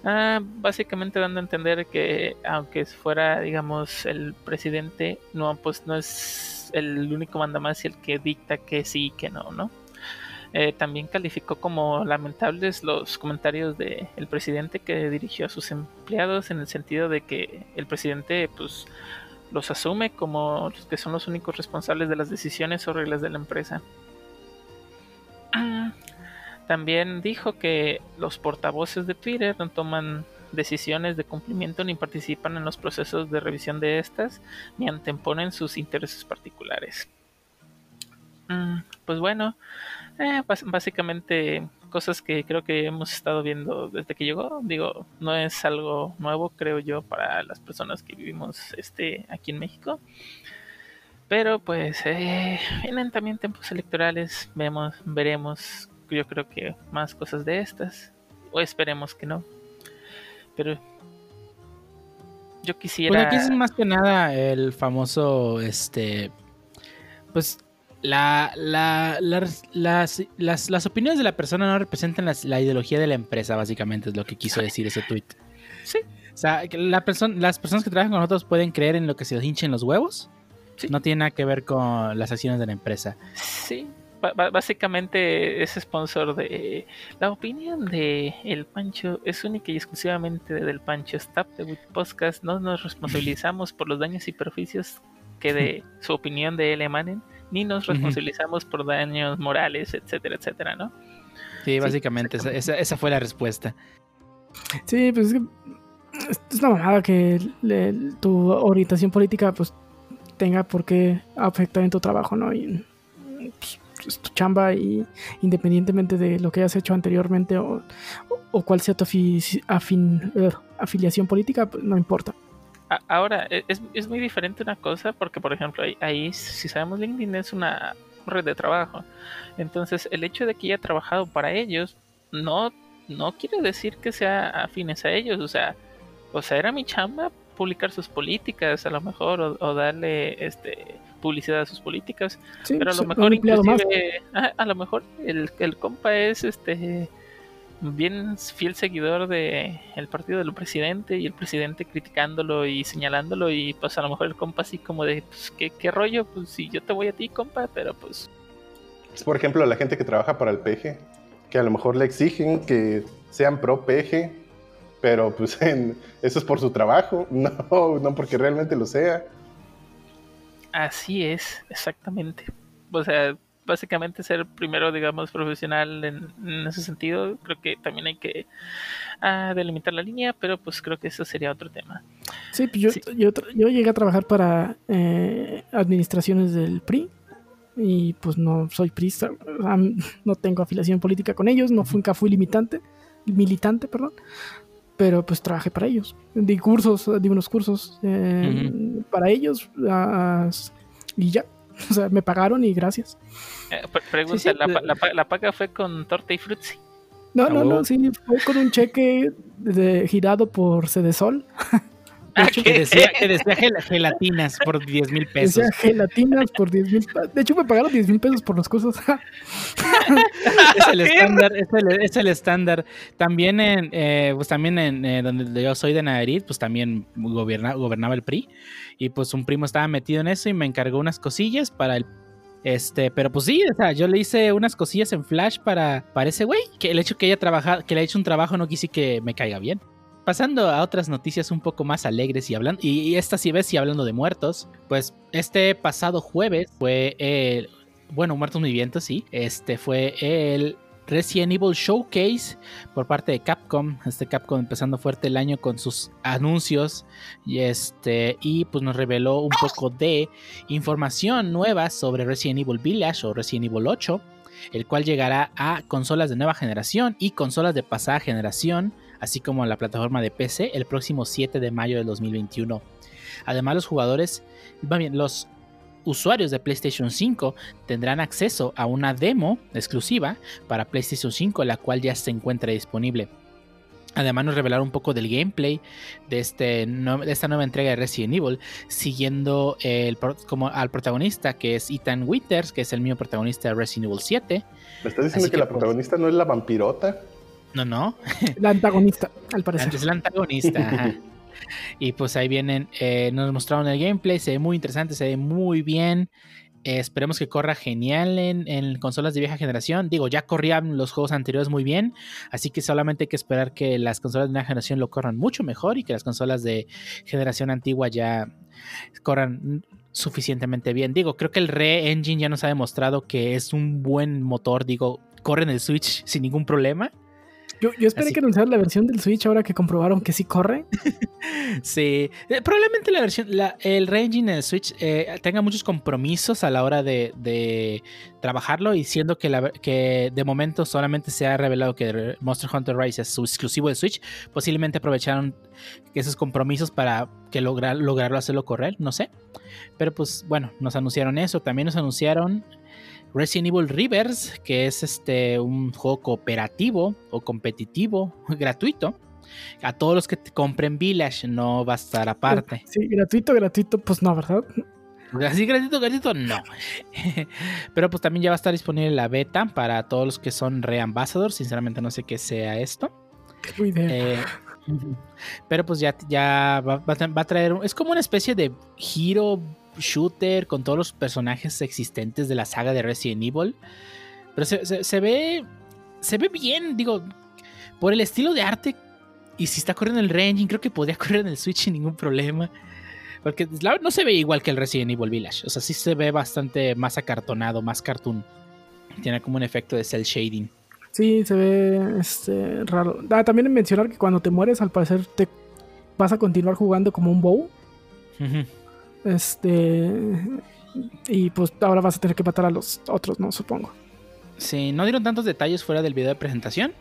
Ah, básicamente dando a entender que aunque fuera, digamos, el presidente, no, pues no es el único mandamás y el que dicta que sí y que no, ¿no? Eh, también calificó como lamentables los comentarios del presidente que dirigió a sus empleados en el sentido de que el presidente pues los asume como los que son los únicos responsables de las decisiones o reglas de la empresa. También dijo que los portavoces de Twitter no toman decisiones de cumplimiento ni participan en los procesos de revisión de estas ni anteponen sus intereses particulares. Mm, pues bueno, eh, básicamente cosas que creo que hemos estado viendo desde que llegó. Digo, no es algo nuevo, creo yo, para las personas que vivimos este, aquí en México. Pero pues eh, vienen también tiempos electorales, vemos, veremos, yo creo que más cosas de estas, o esperemos que no. Pero yo quisiera... Pues aquí es más que nada el famoso, este, pues la, la, las, las, las, opiniones de la persona no representan la ideología de la empresa, básicamente es lo que quiso decir ese tweet. Sí. O sea, la las personas que trabajan con nosotros pueden creer en lo que se les hinchen los huevos. Sí. No tiene nada que ver con las acciones de la empresa. Sí. B básicamente es sponsor de la opinión de El Pancho es única y exclusivamente del Pancho Stop de Podcast. No nos responsabilizamos por los daños y perjuicios que de [laughs] su opinión de él emanen ni nos responsabilizamos por daños morales, etcétera, etcétera, ¿no? Sí, básicamente esa, esa, fue la respuesta. Sí, pues es que es una mamada que le, tu orientación política pues tenga por qué afectar en tu trabajo, ¿no? Y pues, es tu chamba y independientemente de lo que hayas hecho anteriormente o, o cuál sea tu afin, uh, afiliación política, pues no importa. Ahora, e, es, es, muy diferente una cosa porque, por ejemplo, ahí, ahí, si sabemos, LinkedIn es una red de trabajo. Entonces, el hecho de que haya trabajado para ellos no no quiere decir que sea afines a ellos, o sea, o sea, era mi chamba publicar sus políticas a lo mejor o, darle este publicidad a sus políticas, pero a lo mejor inclusive a, lo mejor el, el compa es este bien fiel seguidor de el partido del presidente y el presidente criticándolo y señalándolo y pues a lo mejor el compa así como de pues qué, qué rollo pues si yo te voy a ti compa pero pues por ejemplo la gente que trabaja para el PG que a lo mejor le exigen que sean pro PG, pero pues [laughs] eso es por su trabajo, [laughs] no, no porque realmente lo sea. Así es, exactamente. O sea, básicamente ser primero, digamos, profesional en, ese sentido, creo que también hay que ah, delimitar la línea, pero pues creo que eso sería otro tema. Sí, pues yo, yo, yo, llegué a trabajar para eh, administraciones del PRI y pues no soy prisa, no tengo afiliación política con ellos, no nunca fui limitante, militante, perdón, pero pues trabajé para ellos, di cursos, di unos cursos eh, para ellos y ya, [laughs] o sea, me pagaron y gracias. Eh, pregunta, ¿la, paga fue con torta y frutzi? No, no, no, sí, fue con un cheque de, girado por Cedesol. [laughs] que decía, que decía gelatinas por 10 mil pesos. Decía gelatinas por 10 mil De hecho, me pagaron 10 mil pesos por los cursos. [laughs] es el [laughs] estándar, es el, estándar. También en, eh, pues también en eh, donde yo soy de Nayarit, pues también gobierna, gobernaba el PRI. Y pues un primo estaba metido en eso y me encargó unas cosillas para el este, pero pues sí, o sea, yo le hice unas cosillas en Flash para, para ese güey. Que el hecho que ella trabaja, que le haya hecho un trabajo no quise que me caiga bien pasando a otras noticias un poco más alegres y hablando, y, esta ves y hablando de muertos, pues este pasado jueves fue el, bueno, muertos vivientes, sí, este fue el Resident Evil Showcase por parte de Capcom. Este Capcom empezando fuerte el año con sus anuncios y este y pues nos reveló un poco de información nueva sobre Resident Evil Village o Resident Evil 8, el cual llegará a consolas de nueva generación y consolas de pasada generación así como en la plataforma de PC el próximo 7 de mayo de 2021. Además, los jugadores, bien, los usuarios de PlayStation 5 tendrán acceso a una demo exclusiva para PlayStation 5, la cual ya se encuentra disponible. Además nos revelaron un poco del gameplay de, este, de esta nueva entrega de Resident Evil, siguiendo el, como al protagonista que es Ethan Winters, que es el mismo protagonista de Resident Evil 7. ¿Me estás diciendo que, la pues, protagonista no es la vampirota? No, no. La antagonista, al [laughs] parecer. Es la antagonista. [laughs] y pues ahí vienen, eh, nos mostraron el gameplay, se ve muy interesante, se ve muy bien. Eh, esperemos que corra genial en, consolas de vieja generación. Digo, ya corrían los juegos anteriores muy bien, así que solamente hay que esperar que las consolas de nueva generación lo corran mucho mejor y que las consolas de generación antigua ya corran suficientemente bien. Digo, creo que el Re-Engine ya nos ha demostrado que es un buen motor. Digo, corre en el Switch sin ningún problema. Yo, yo esperé que anunciaran la versión del Switch ahora que comprobaron que sí corre. [laughs] sí, eh, probablemente la versión, la, el re-engine del Switch eh, tenga muchos compromisos a la hora de, trabajarlo y siendo que, la, que de momento solamente se ha revelado que Monster Hunter Rise es su exclusivo de Switch, posiblemente aprovecharon esos compromisos para que lograr, lograrlo hacerlo correr, no sé. Pero pues bueno, nos anunciaron eso, también nos anunciaron Resident Evil Rivers, que es este un juego cooperativo o competitivo [laughs] gratuito. A todos los que te compren Village no va a estar aparte. Sí, gratuito, gratuito, pues no, ¿verdad? Así gratuito, gratuito, no. [laughs] Pero pues también ya va a estar disponible la beta para todos los que son Re-Ambassadors. Sinceramente no sé qué sea esto. Eh, [laughs] pero pues ya, ya va, va, a traer. Es como una especie de giro shooter con todos los personajes existentes de la saga de Resident Evil. Pero se, ve. Se ve bien, digo. Por el estilo de arte. Y si está corriendo el Ranging, creo que podría [laughs] correr en el Switch sin ningún problema. Porque no se ve igual que el Resident Evil Village. O sea, sí se ve bastante más acartonado, más cartoon. Tiene como un efecto de cel shading. Sí, se ve este, raro. Ah, también mencionar que cuando te mueres, al parecer te vas a continuar jugando como un bow. Este. Y pues ahora vas a tener que matar a los otros, ¿no? Supongo. Sí, no dieron tantos detalles fuera del video de presentación.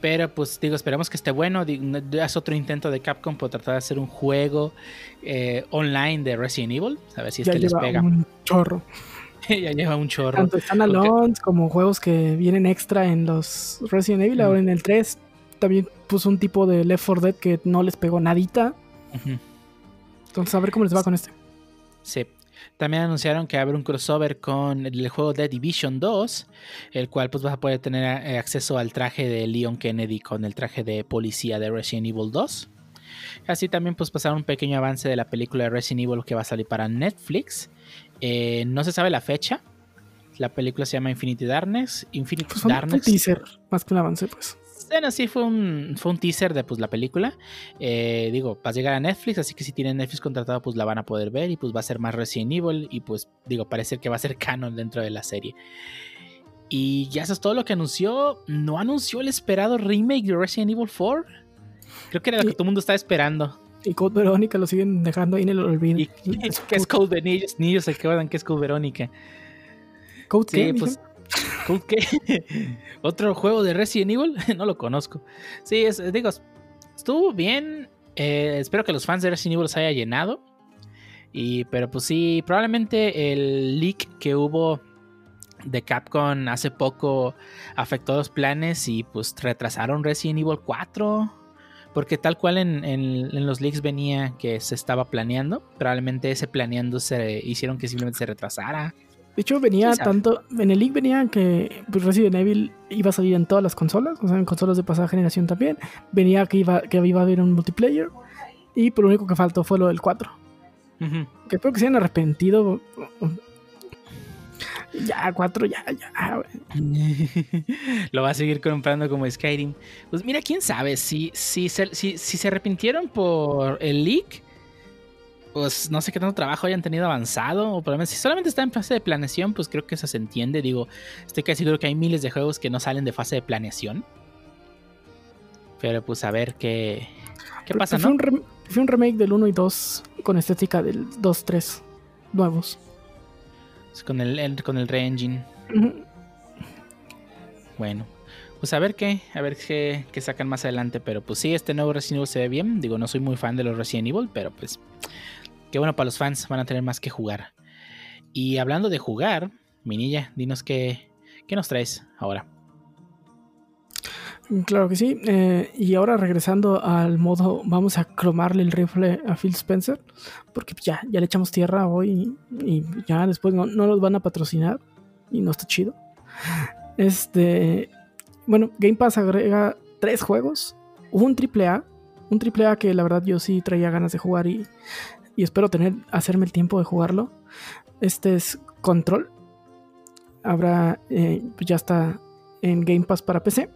Pero pues digo, esperemos que esté bueno. Es otro intento de Capcom por tratar de hacer un juego eh, online de Resident Evil. A ver si es que les pega. Un chorro. [laughs] ya lleva un chorro. Tanto están alone como juegos que vienen extra en los Resident Evil. Ahora en el 3 también puso un tipo de Left 4 Dead que no les pegó nadita. Entonces, a ver cómo les va con este. Sí. También anunciaron que haber un crossover con el juego The Division 2, el cual pues vas a poder tener eh, acceso al traje de Leon Kennedy con el traje de policía de Resident Evil 2. Así también pues pasaron un pequeño avance de la película de Resident Evil que va a salir para Netflix. Eh, no se sabe la fecha. La película se llama Infinity Darkness. Infinity Pues un- Darkness. teaser, más que un avance, pues. Bueno, sí, fue un, fue un teaser de pues, la película. Eh, digo, va a llegar a Netflix, así que si tienen Netflix contratado, pues la van a poder ver y pues va a ser más Resident Evil y pues digo, parece que va a ser [laughs] canon dentro de la serie. Y ya eso es todo lo que anunció. No anunció el esperado remake de Resident Evil 4. Creo que era lo que Y- todo el mundo estaba esperando. Y Code Verónica lo siguen dejando ahí en el olvido. Y [laughs] que es Code de niños, niños se acuerdan que es Code Verónica. ¿Code Sí, qué? pues. ¿Code qué? [laughs] ¿Otro juego de Resident Evil? [laughs] no lo conozco. Sí, es- digo, estuvo bien. eh, espero que los fans de Resident Evil se haya llenado. Y, pero pues sí, probablemente el leak que hubo de Capcom hace poco afectó los planes y pues retrasaron Resident Evil 4. Porque tal cual en, en- en los leaks venía que se estaba planeando. Probablemente ese planeando se hicieron que simplemente se retrasara. De hecho, venía tanto. En el link venía que pues, Resident Evil iba a salir en todas las consolas, o sea, en consolas de pasada generación también. Venía que iba, que iba a haber un multiplayer. Y por lo único que faltó fue lo del 4. Ujú. Que espero que se hayan arrepentido. Ya, 4, ya, ya. [laughs] Lo va a seguir comprando como Skyrim. Pues mira, quién sabe. Si, si, se, si, si se arrepintieron por el leak, pues no sé qué tanto trabajo hayan tenido avanzado. O probablemente, si solamente está en fase de planeación, pues creo que eso se entiende. Digo, estoy casi seguro que hay miles de juegos que no salen de fase de planeación. Pero pues a ver qué, qué pasa, fue, ¿no? un fue un remake del 1 y 2 con estética del 2, 3 nuevos. Con el, el- con el re-engine. Bueno, pues a ver qué, a ver qué, qué sacan más adelante. Pero pues sí, este nuevo Resident Evil se ve bien. Digo, no soy muy fan de los Resident Evil, pero pues qué bueno para los fans, van a tener más que jugar. Y hablando de jugar, Minilla, dinos qué, qué nos traes ahora. Claro que sí. eh, y ahora regresando al modo, vamos a cromarle el rifle a Phil Spencer. Porque ya, ya le echamos tierra hoy y, y ya después no, no los van a patrocinar. Y no está chido. Este. Bueno, Game Pass agrega tres juegos. Un triple A. Un triple A que la verdad yo sí traía ganas de jugar y, y espero tener, hacerme el tiempo de jugarlo. Este es Control. Habrá, eh, pues ya está en Game Pass para PC.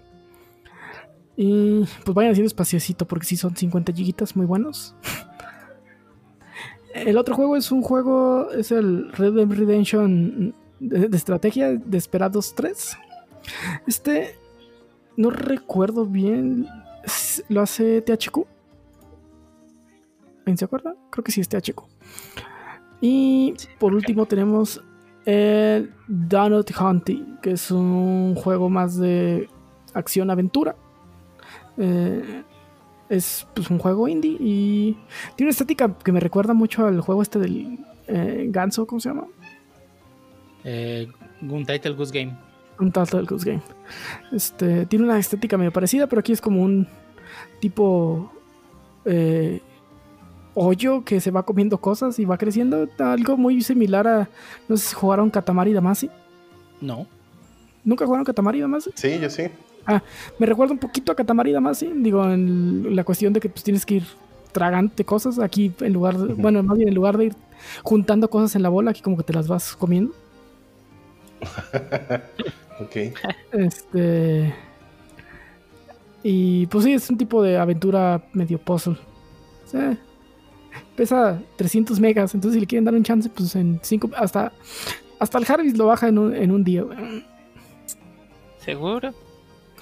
Y pues vayan haciendo espaciocito porque sí son 50 gigitas muy buenos. [laughs] El otro juego es un juego, es el Red Dead Redemption de, de estrategia Desperados 3. Este, no recuerdo bien, lo hace THQ. ¿Alguien se acuerda? Creo que sí es THQ. Y por último tenemos el Donut Hunting, que es un juego más de acción-aventura. Eh, es pues, un juego indie y tiene una estética que me recuerda mucho al juego este del eh, Ganso, ¿cómo se llama? Eh, un title Goose Game. Un Turtle Goose Game. Este, tiene una estética medio parecida, pero aquí es como un tipo eh, hoyo que se va comiendo cosas y va creciendo. Algo muy similar a. No sé si jugaron Katamari Damacy. No. ¿Nunca jugaron Katamari Damacy? Sí, yo sí. Me recuerda un poquito a Katamari Damacy. Digo, en la cuestión de que pues, tienes que ir tragante cosas. Aquí, en lugar de. Bueno, más bien en lugar de ir juntando cosas en la bola, aquí como que te las vas comiendo. [laughs] Ok. Este. Y pues sí, es un tipo de aventura medio puzzle. Sea, pesa 300 megas, entonces si le quieren dar un chance, pues en 5. Hasta, hasta el Jarvis lo baja en un, en un día. ¿Seguro?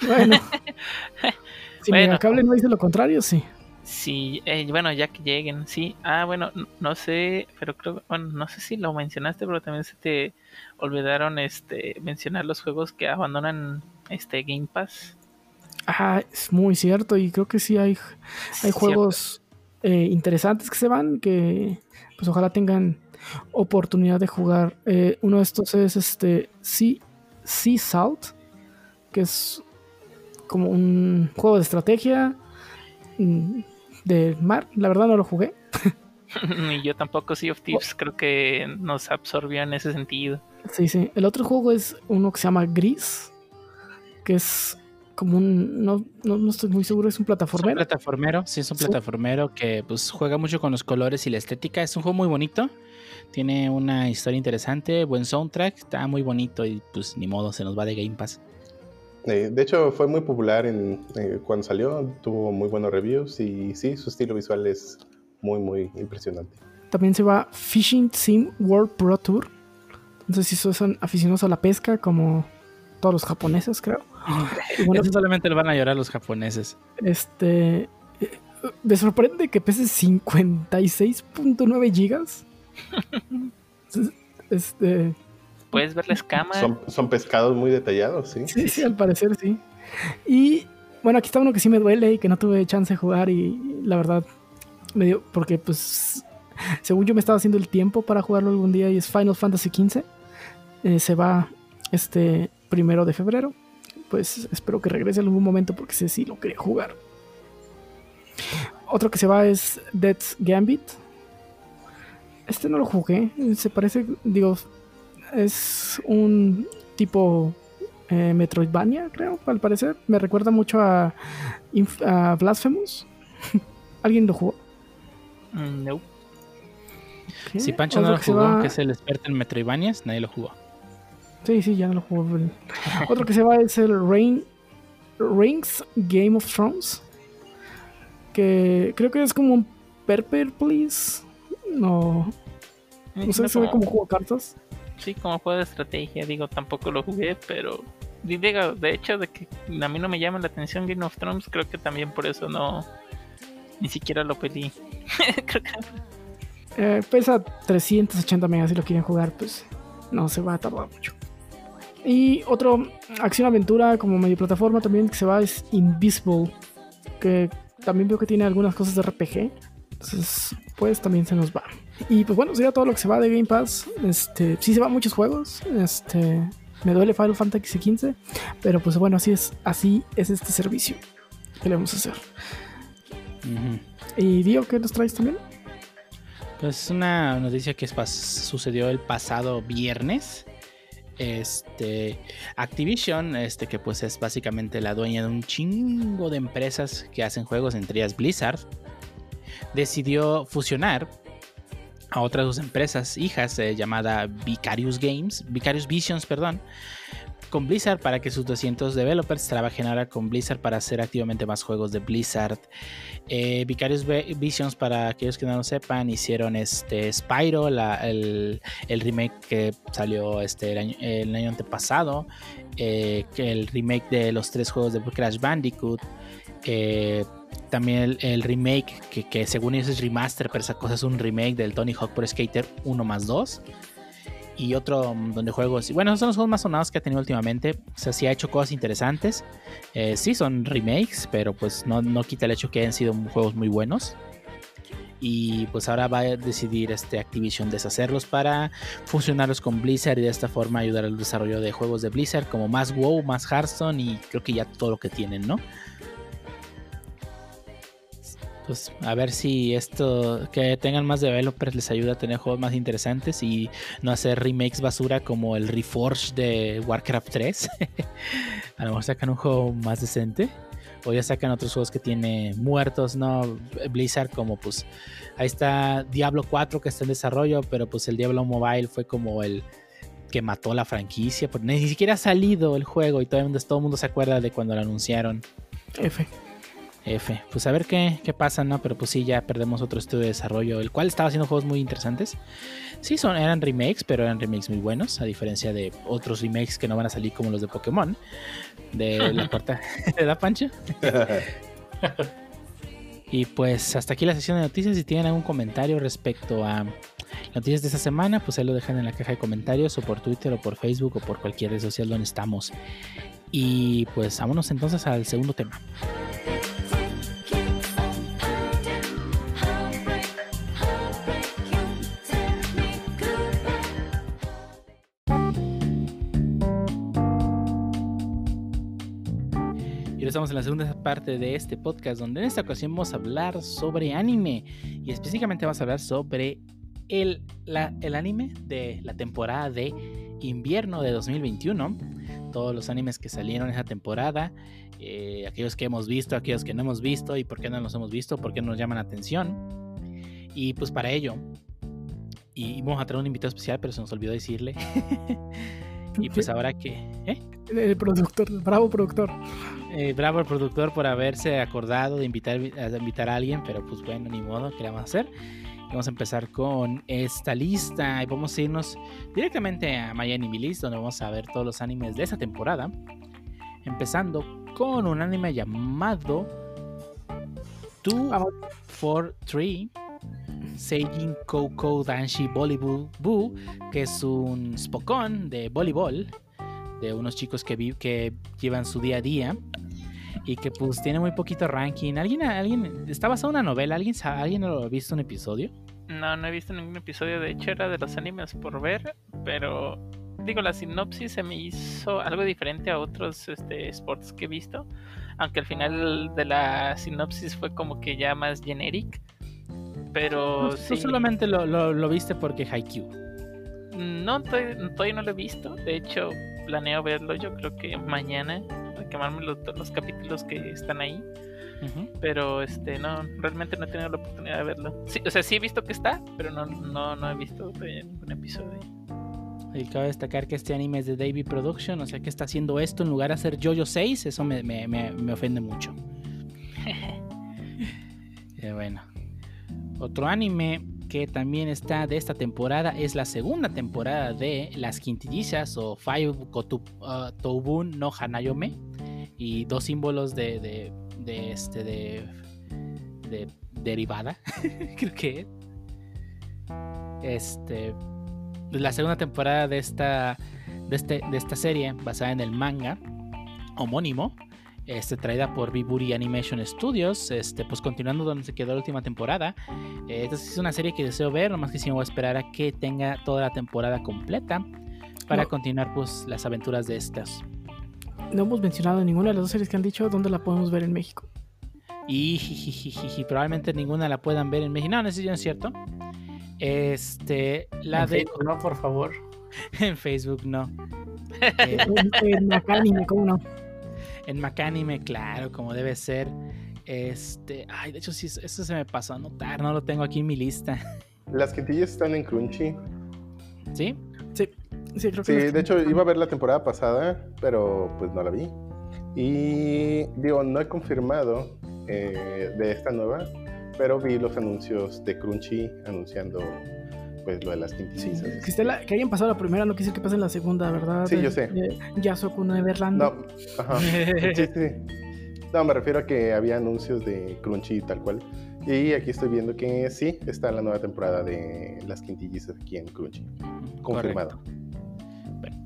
Bueno, [laughs] si Bueno. Megacable no dice lo contrario, sí. Sí, eh, bueno, ya que lleguen, sí. Ah, bueno, n- no sé, pero creo, bueno, no sé si lo mencionaste, pero también se te olvidaron este mencionar los juegos que abandonan este Game Pass. Ah, es muy cierto, y creo que sí hay, hay juegos eh, interesantes que se van, que pues ojalá tengan oportunidad de jugar. Eh, uno de estos es este Sea, sea Salt, que es como un juego de estrategia mm, de mar. La verdad no lo jugué. Ni [laughs] yo tampoco, Sea of Thieves, creo que nos absorbió en ese sentido. Sí, sí. El otro juego es uno que se llama Gris, que es como un. No, no, no estoy muy seguro, es un Es un plataformero. plataformero, sí, es un Sí. plataformero que pues juega mucho con los colores y la estética. Es un juego muy bonito. Tiene una historia interesante, buen soundtrack, está muy bonito y pues ni modo, se nos va de Game Pass. Eh, de hecho, fue muy popular en, eh, cuando salió, tuvo muy buenos reviews y sí, su estilo visual es muy, muy impresionante. También se va Fishing Sim World Pro Tour. No sé si son aficionados a la pesca, como todos los japoneses, creo. Y bueno, Eso solamente lo van a llorar los japoneses. este. eh, Me sorprende que pese 56.9 gigas. [laughs] Este. Puedes ver la escama. Son, son pescados muy detallados, sí. Sí, sí, al parecer sí. Y bueno, aquí está uno que sí me duele y que no tuve chance de jugar y la verdad me dio, porque pues según yo me estaba haciendo el tiempo para jugarlo algún día y es Final Fantasy XV. Eh, se va este primero de febrero. Pues espero que regrese en algún momento porque sé si lo quería jugar. Otro que se va es Death's Gambit. Este no lo jugué. Se parece, digo, es un tipo eh, Metroidvania, creo, al parecer. Me recuerda mucho a, a Blasphemous. [laughs] ¿Alguien lo jugó? Mm, no. ¿Qué? Si Pancho no lo jugó, va- que es el experto en Metroidvanias, nadie lo jugó. Sí, sí, ya no lo jugó. Otro que se va es el Rain, Rings Game of Thrones. Que creo que es como un Perper Please. No, no sé, se ve como juego de cartas. Sí, como juego de estrategia, digo, tampoco lo jugué, pero di- digo, de hecho, de que a mí no me llama la atención Game of Thrones, creo que también por eso no, ni siquiera lo pedí. [laughs] creo que Eh, pesa 380 megas si lo quieren jugar, pues no se va a tardar mucho. Y otro acción aventura como medio plataforma también que se va es Invisible, que también veo que tiene algunas cosas de RPG. Entonces, pues también se nos va. Y pues bueno, sería todo lo que se va de Game Pass. Este, sí se van muchos juegos. Este, me duele Final Fantasy XV, pero pues bueno, así es, así es este servicio. ¿Qué le vamos a hacer? Y Dio, ¿qué nos traes también? Pues una noticia que sucedió el pasado viernes. Este Activision, este que pues es básicamente la dueña de un chingo de empresas que hacen juegos, entre ellas Blizzard, decidió fusionar a otras dos empresas hijas eh, llamada Vicarious Games, Vicarious Visions, perdón, con Blizzard para que sus 200 developers trabajen ahora con Blizzard para hacer activamente más juegos de Blizzard. Eh, Vicarious Visions, para aquellos que no lo sepan, hicieron este Spyro, el, el remake que salió este, el, año, antepasado, eh, el remake de los tres juegos de Crash Bandicoot. eh, también el, el remake, que, que según ellos es remaster, pero esa cosa es un remake del Tony Hawk Pro Skater 1 más 2 y otro mm, donde juegos. Bueno, esos son los juegos más sonados que ha tenido últimamente. O sea, sí ha hecho cosas interesantes. Eh, sí, son remakes, pero pues no, no quita el hecho que hayan sido juegos muy buenos. Y pues ahora va a decidir este Activision deshacerlos para fusionarlos con Blizzard y de esta forma ayudar al desarrollo de juegos de Blizzard como más WoW, más Hearthstone y creo que ya todo lo que tienen, ¿no? Pues a ver si esto, que tengan más developers les ayuda a tener juegos más interesantes y no hacer remakes basura como el Reforge de Warcraft 3. [laughs] a lo mejor sacan un juego más decente. O ya sacan otros juegos que tiene muertos, ¿no? Blizzard como pues... Ahí está Diablo 4 que está en desarrollo, pero pues el Diablo Mobile fue como el que mató la franquicia. Ni siquiera ha salido el juego y todo el mundo, todo el mundo se acuerda de cuando lo anunciaron. F. Pues a ver qué, qué pasa, ¿no? Pero pues sí, ya perdemos otro estudio de desarrollo, el cual estaba haciendo juegos muy interesantes. Sí, son, eran remakes, pero eran remakes muy buenos, a diferencia de otros remakes que no van a salir como los de Pokémon. De [laughs] la cuarta. ¿Verdad, [laughs] Pancho? Y pues hasta aquí la sesión de noticias. Si tienen algún comentario respecto a noticias de esta semana, pues ahí lo dejan en la caja de comentarios o por Twitter o por Facebook o por cualquier red social donde estamos. Y pues vámonos entonces al segundo tema. Estamos en la segunda parte de este podcast, donde en esta ocasión vamos a hablar sobre anime. Y específicamente vamos a hablar sobre el, el anime de la temporada de invierno de 2021. Todos los animes que salieron esa temporada. Eh, aquellos que hemos visto, aquellos que no hemos visto y por qué no los hemos visto, por qué nos llaman la atención. Y pues para ello, y vamos a traer un invitado especial, pero se nos olvidó decirle. [laughs] y pues ahora que... ¿eh? El productor, bravo productor. Eh, bravo el productor por haberse acordado de invitar a, invitar a alguien, pero pues bueno, ni modo, ¿qué le vamos a hacer? Vamos a empezar con esta lista y vamos a irnos directamente a My Anime List, donde vamos a ver todos los animes de esta temporada. Empezando con un anime llamado 2 for 3 Seijin Koukou Danshi Volleyball Boo, que es un Spokon de voleibol de unos chicos que, que llevan su día a día y que pues tiene muy poquito ranking. ¿Alguien, alguien está basado en una novela? ¿Alguien, ¿Alguien lo ha visto un episodio? No, no he visto ningún episodio. De hecho, era de los animes por ver, pero digo, la sinopsis se me hizo algo diferente a otros este, sports que he visto. Aunque al final de la sinopsis fue como que ya más generic. Pero ¿Tú solamente lo, lo, viste porque Haikyuu? No, todavía, no lo he visto. De hecho, planeo verlo yo creo que mañana. Para quemarme los, los capítulos que están ahí. Pero este no, realmente no he tenido la oportunidad de verlo. Sí, o sea, sí he visto que está, pero no, no, no he visto ningún episodio. Y cabe destacar que este anime es de David Production, o sea que está haciendo esto en lugar de hacer JoJo 6, eso me, me, me, ofende mucho. [laughs] eh, bueno. Otro anime que también está de esta temporada. Es la segunda temporada de Las Quintillizas o Five uh, Toubun no Hanayome. Y dos símbolos de, de, de este de, de derivada [laughs] creo que este la segunda temporada de esta de, este, de esta serie basada en el manga homónimo este, traída por Viburi Animation Studios, este, pues continuando donde se quedó la última temporada. Eh, esta es una serie que deseo ver, nomás que si me voy a esperar a que tenga toda la temporada completa para continuar pues las aventuras de estas. No hemos mencionado ninguna de las dos series que han dicho dónde la podemos ver en México. Y probablemente ninguna la puedan ver en México. No, no es cierto. Este, la de. Facebook, no, por favor. [laughs] en Facebook, no. Eh, [laughs] en, en ¿cómo no? En Macanime, claro, como debe ser. Este, ay, de hecho sí, eso se me pasó a notar, no lo tengo aquí en mi lista. Las quintillas están en Crunchy. ¿Sí? Sí, sí, creo que Sí, de hecho iba a ver la temporada pasada, pero pues no la vi. Y digo, no he confirmado eh, de esta nueva, pero vi los anuncios de Crunchy anunciando pues lo de las quintillizas. que, que, hayan pasado la primera no quiere decir que pasen la segunda, ¿verdad? Sí, yo sé. Ya Yasoku Neverland. No, ajá. sí, sí. [laughs] No, me refiero a que había anuncios de Crunchy tal cual. Y aquí estoy viendo que sí, está la nueva temporada de las quintillizas aquí en Crunchy. Confirmado. Bueno,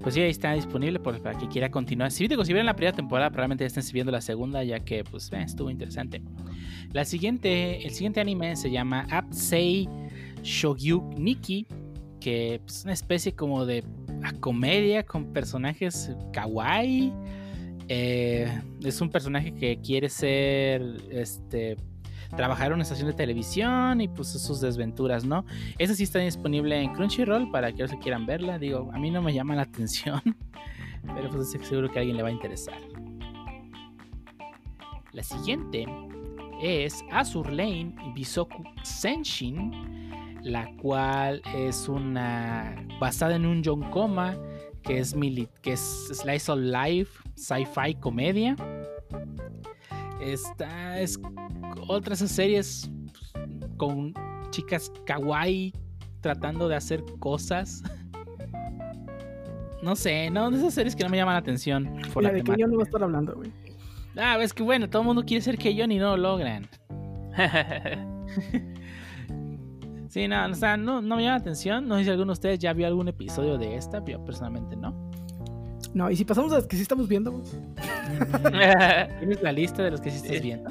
pues sí, ahí está disponible para quien quiera continuar. Si, digo, si vieron la primera temporada, probablemente estén viendo la segunda, ya que pues estuvo interesante. La siguiente, el siguiente anime se llama Apsei Shogyuk Nikki, que es una especie como de comedia con personajes kawaii. Eh, es un personaje que quiere ser este trabajar en una estación de televisión y pues sus desventuras, ¿no? Esa sí está disponible en Crunchyroll para que quieran verla. Digo, a mí no me llama la atención, [laughs] pero pues seguro que a alguien le va a interesar. La siguiente es Azur Lane Bisoku Senshin la cual es una basada en un John Coma que es que es slice of life, sci-fi comedia. Esta es otra esas series con chicas kawaii tratando de hacer cosas. [laughs] No sé, no, de esas series que no me llaman la atención. Por la, de que yo no voy a estar hablando, güey. Ah, es que bueno, todo el mundo quiere ser que yo ni no lo logran. [laughs] Sí, no, o sea, no, no me llama la atención. No sé si alguno de ustedes ya vio algún episodio de esta, pero personalmente no. No, y si pasamos a los que sí estamos viendo. [laughs] ¿Tienes la lista de los que sí estás viendo?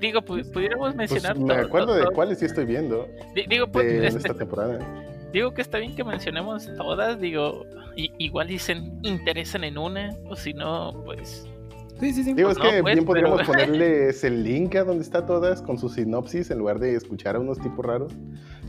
Digo, pudiéramos pues, mencionar. me acuerdo de cuáles sí estoy viendo. Digo, pues, de, esta temporada. Digo que está bien que mencionemos todas. Digo, igual dicen interesan en una, o si no, pues Sí, sí, sí. Digo, es no, que pues, bien podríamos pero- ponerles el link a donde está todas con su sinopsis en lugar de escuchar a unos tipos raros.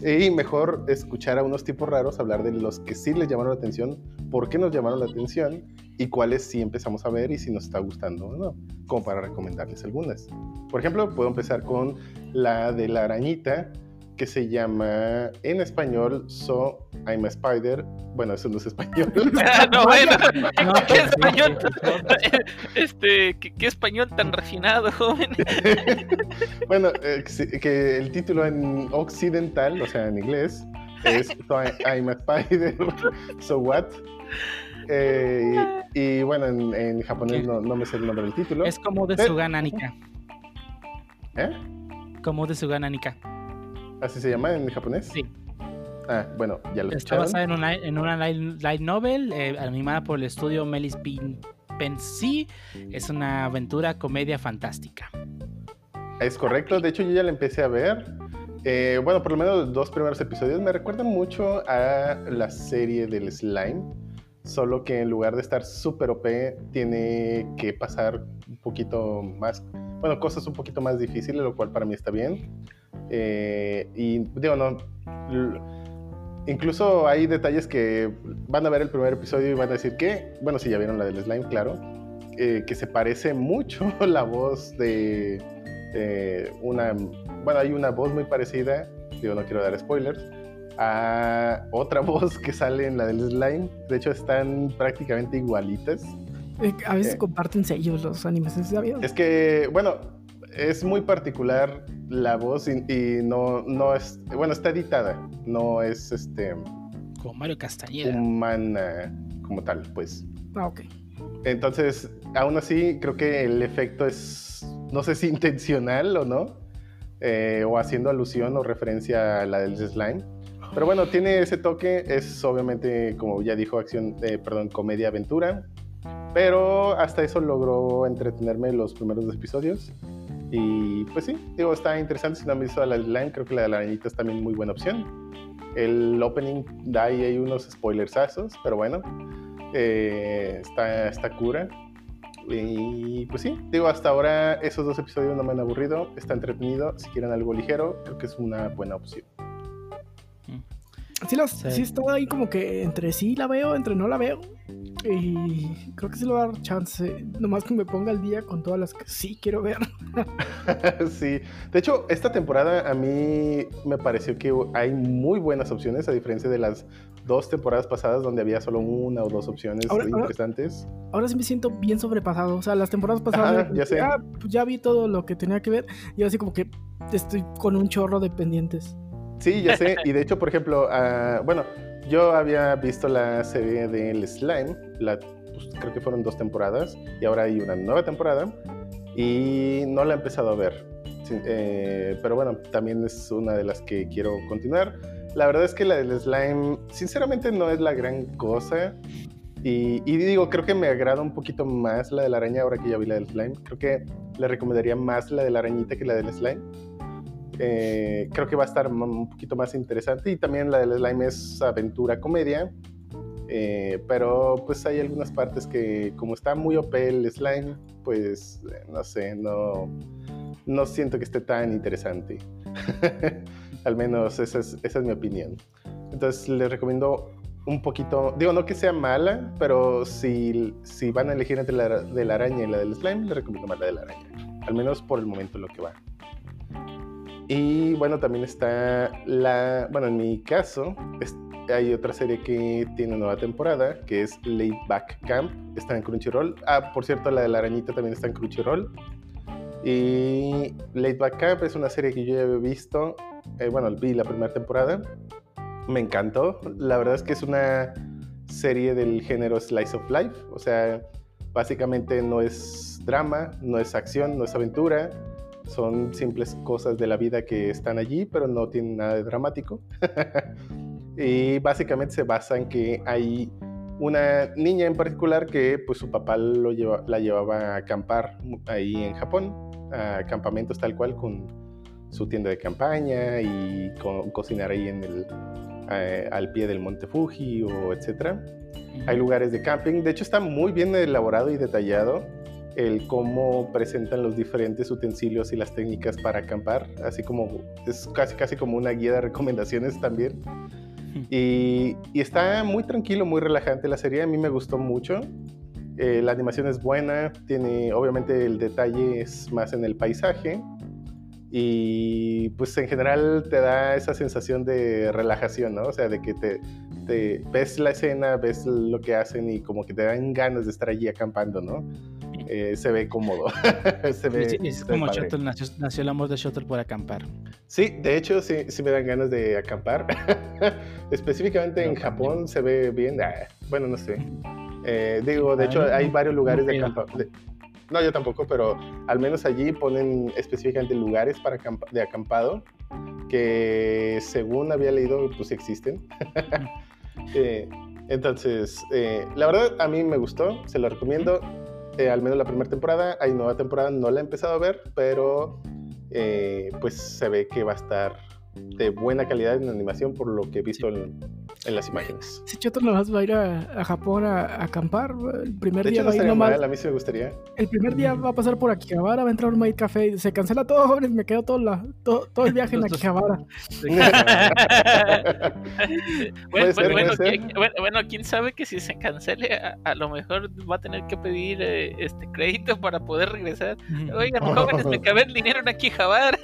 Y mejor escuchar a unos tipos raros hablar de los que sí les llamaron la atención, por qué nos llamaron la atención y cuáles sí empezamos a ver y si nos está gustando o no, como para recomendarles algunas. Por ejemplo, puedo empezar con la de la arañita, que se llama en español So I'm a Spider. Bueno, eso no es español. [laughs] Ah, no, bueno. [laughs] No, ¿Qué español? Este, ¿qué, qué español tan refinado, joven? [laughs] bueno, eh, que el título en occidental, o sea, en inglés, es So I'm a Spider, So What? Eh, y, y bueno, en, en japonés no, no me sé el nombre del título. Es como de Eh. Sugana Nika. ¿Eh? Como de Sugana Nika. ¿Así se llama en japonés? Sí. Ah, bueno, ya lo Está basada en una, en una light, light novel eh, animada por el estudio Melis Pin Pensy. Es una aventura comedia fantástica. Es correcto, de hecho yo ya la empecé a ver. Eh, bueno, por lo menos los dos primeros episodios me recuerdan mucho a la serie del slime, solo que en lugar de estar súper OP, tiene que pasar un poquito más, bueno, cosas un poquito más difíciles, lo cual para mí está bien. Eh, y digo, no, incluso hay detalles que van a ver el primer episodio y van a decir que, bueno, si ya vieron la del slime, claro, eh, que se parece mucho [laughs] la voz de eh, una, bueno, hay una voz muy parecida, digo, no quiero dar spoilers, a otra [laughs] voz que sale en la del slime. De hecho, están prácticamente igualitas. A veces Eh. comparten sellos los animes, ¿es sabido? Es que, bueno, es muy particular la voz y, y no, no es, bueno, está editada, no es este, Como Mario Castañeda. humana como tal, pues. Ah, ok. Entonces, aún así, creo que el efecto es, no sé si [laughs] intencional o no, eh, o haciendo alusión o referencia a la del slime. Pero bueno, tiene ese toque, es obviamente, como ya dijo, acción, eh, perdón, comedia aventura. Pero hasta eso logró entretenerme los primeros dos episodios. Y pues sí, digo, está interesante. Si no han visto la slime, creo que la de la arañita es también muy buena opción. El opening da ahí hay unos spoilersazos, pero bueno, eh, está, está cura. Y pues sí, digo, hasta ahora esos dos episodios no me han aburrido, está entretenido. Si quieren algo ligero, creo que es una buena opción. Sí, las, Sí. sí está ahí como que entre sí la veo, entre no la veo. Y creo que sí le va a dar chance. Nomás que me ponga al día con todas las que sí quiero ver. [laughs] sí, de hecho, esta temporada a mí me pareció que hay muy buenas opciones, a diferencia de las dos temporadas pasadas donde había solo una o dos opciones Ahora- interesantes. Ahora sí me siento bien sobrepasado. O sea, las temporadas pasadas ya sé. pues ya vi todo lo que tenía que ver. Y ahora sí como que estoy con un chorro de pendientes. Sí, ya sé. Y de hecho, por ejemplo, ah, bueno, yo había visto la serie del Slime, pues, creo que fueron dos temporadas, y ahora hay una nueva temporada, y no la he empezado a ver. Eh, pero bueno, también es una de las que quiero continuar. La verdad es que la del Slime, sinceramente, no es la gran cosa. Y, y digo, creo que me agrada un poquito más la de la araña ahora que ya vi la del slime. Creo que le recomendaría más la de la arañita que la del slime. Eh, creo que va a estar un poquito más interesante. Y también la del slime es aventura comedia. Eh, pero pues hay algunas partes que como está muy OP el slime, pues eh, no sé, no, no siento que esté tan interesante. [laughs] Al menos esa es, esa es mi opinión. Entonces les recomiendo un poquito, digo, no que sea mala, pero si, si van a elegir entre la de la araña y la del slime, les recomiendo más la de la araña. Al menos por el momento lo que va. Y bueno, también está la, bueno, en mi caso, es- hay otra serie que tiene nueva temporada, que es Late Back Camp, está en Crunchyroll. Ah, por cierto, la de la arañita también está en Crunchyroll. Y Late Back Camp es una serie que yo ya había visto, eh, bueno, vi la primera temporada, me encantó. La verdad es que es una serie del género Slice of Life, o sea, básicamente no es drama, no es acción, no es aventura, son simples cosas de la vida que están allí, pero no tienen nada de dramático. [laughs] y básicamente se basa en que hay una niña en particular que pues su papá lo lleva- la llevaba a acampar ahí en Japón, a campamentos tal cual con su tienda de campaña y co- cocinar ahí en el, eh, al pie del monte Fuji o etcétera. Hay lugares de camping. De hecho, está muy bien elaborado y detallado. El cómo presentan los diferentes utensilios y las técnicas para acampar, así como es casi casi como una guía de recomendaciones también. [laughs] Y, y está muy tranquilo, muy relajante la serie, a mí me gustó mucho. Eh, la animación es buena, tiene obviamente el detalle es más en el paisaje y pues en general te da esa sensación de relajación, ¿no? O sea, de que te, te ves la escena, ves lo que hacen y como que te dan ganas de estar allí acampando, ¿no? Eh, se ve cómodo. [laughs] se ve, Sí, es se como. Shuttle, nació, nació el amor de Shuttle por acampar. Sí, de hecho sí, sí me dan ganas de acampar. [laughs] Específicamente en Japón se ve bien. ah, bueno, no sé. Eh, digo, de hecho hay varios lugares de acampar. No, yo tampoco, pero al menos allí ponen específicamente lugares para acampa- de acampado que según había leído, pues existen. [laughs] Eh, entonces, eh, la verdad a mí me gustó, se lo recomiendo. Eh, al menos la primera temporada, hay nueva temporada, no la he empezado a ver, pero eh, pues se ve que va a estar de buena calidad en animación por lo que he visto en, en las imágenes. Si Choto nomás va a ir a, a Japón a, a acampar, el primer De día hecho, no va a ir nomás. mal, a mí sí me gustaría. El primer día va a pasar por Akihabara, va a entrar a un Maid Café y se cancela todo, jóvenes. Me quedo todo, la, todo, todo el viaje en. Akihabara. [laughs] Bueno, ser, bueno. ¿quién- bueno, bueno, quién sabe que si se cancele, a, a lo mejor va a tener que pedir eh, este crédito para poder regresar. Oigan, jóvenes, me acabé el dinero en Akihabara.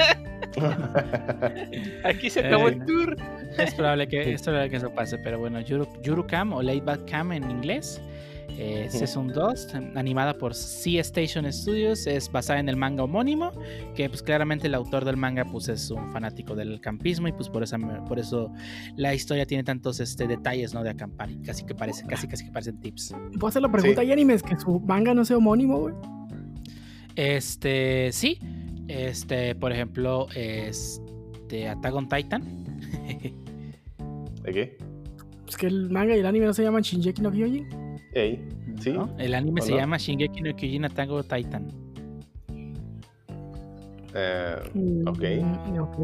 [laughs] Aquí se acabó Eh, el tour. Es probable que, [laughs] es probable que eso pase, pero bueno, Yuru, Yurukam o Back Cam en inglés. Eh. Season 2, animada por Sea Station Studios, es basada en el manga homónimo, que pues claramente el autor del manga pues es un fanático del campismo y pues por eso, por eso la historia tiene tantos este, detalles ¿no? de acampar y casi que parece, casi casi que parecen tips. Puedo hacer la pregunta, Sí. ¿hay animes que su manga no sea homónimo, güey? Este, sí, este, por ejemplo, es de Attack on Titan. ¿De qué? Pues que el manga y el anime no se llaman Shinjeki no Kyojin. Ey, ¿Sí? ¿no? El anime ¿O se no? llama Shingeki no Kyojin Attack on Titan. Eh, Mm, Ok. ok.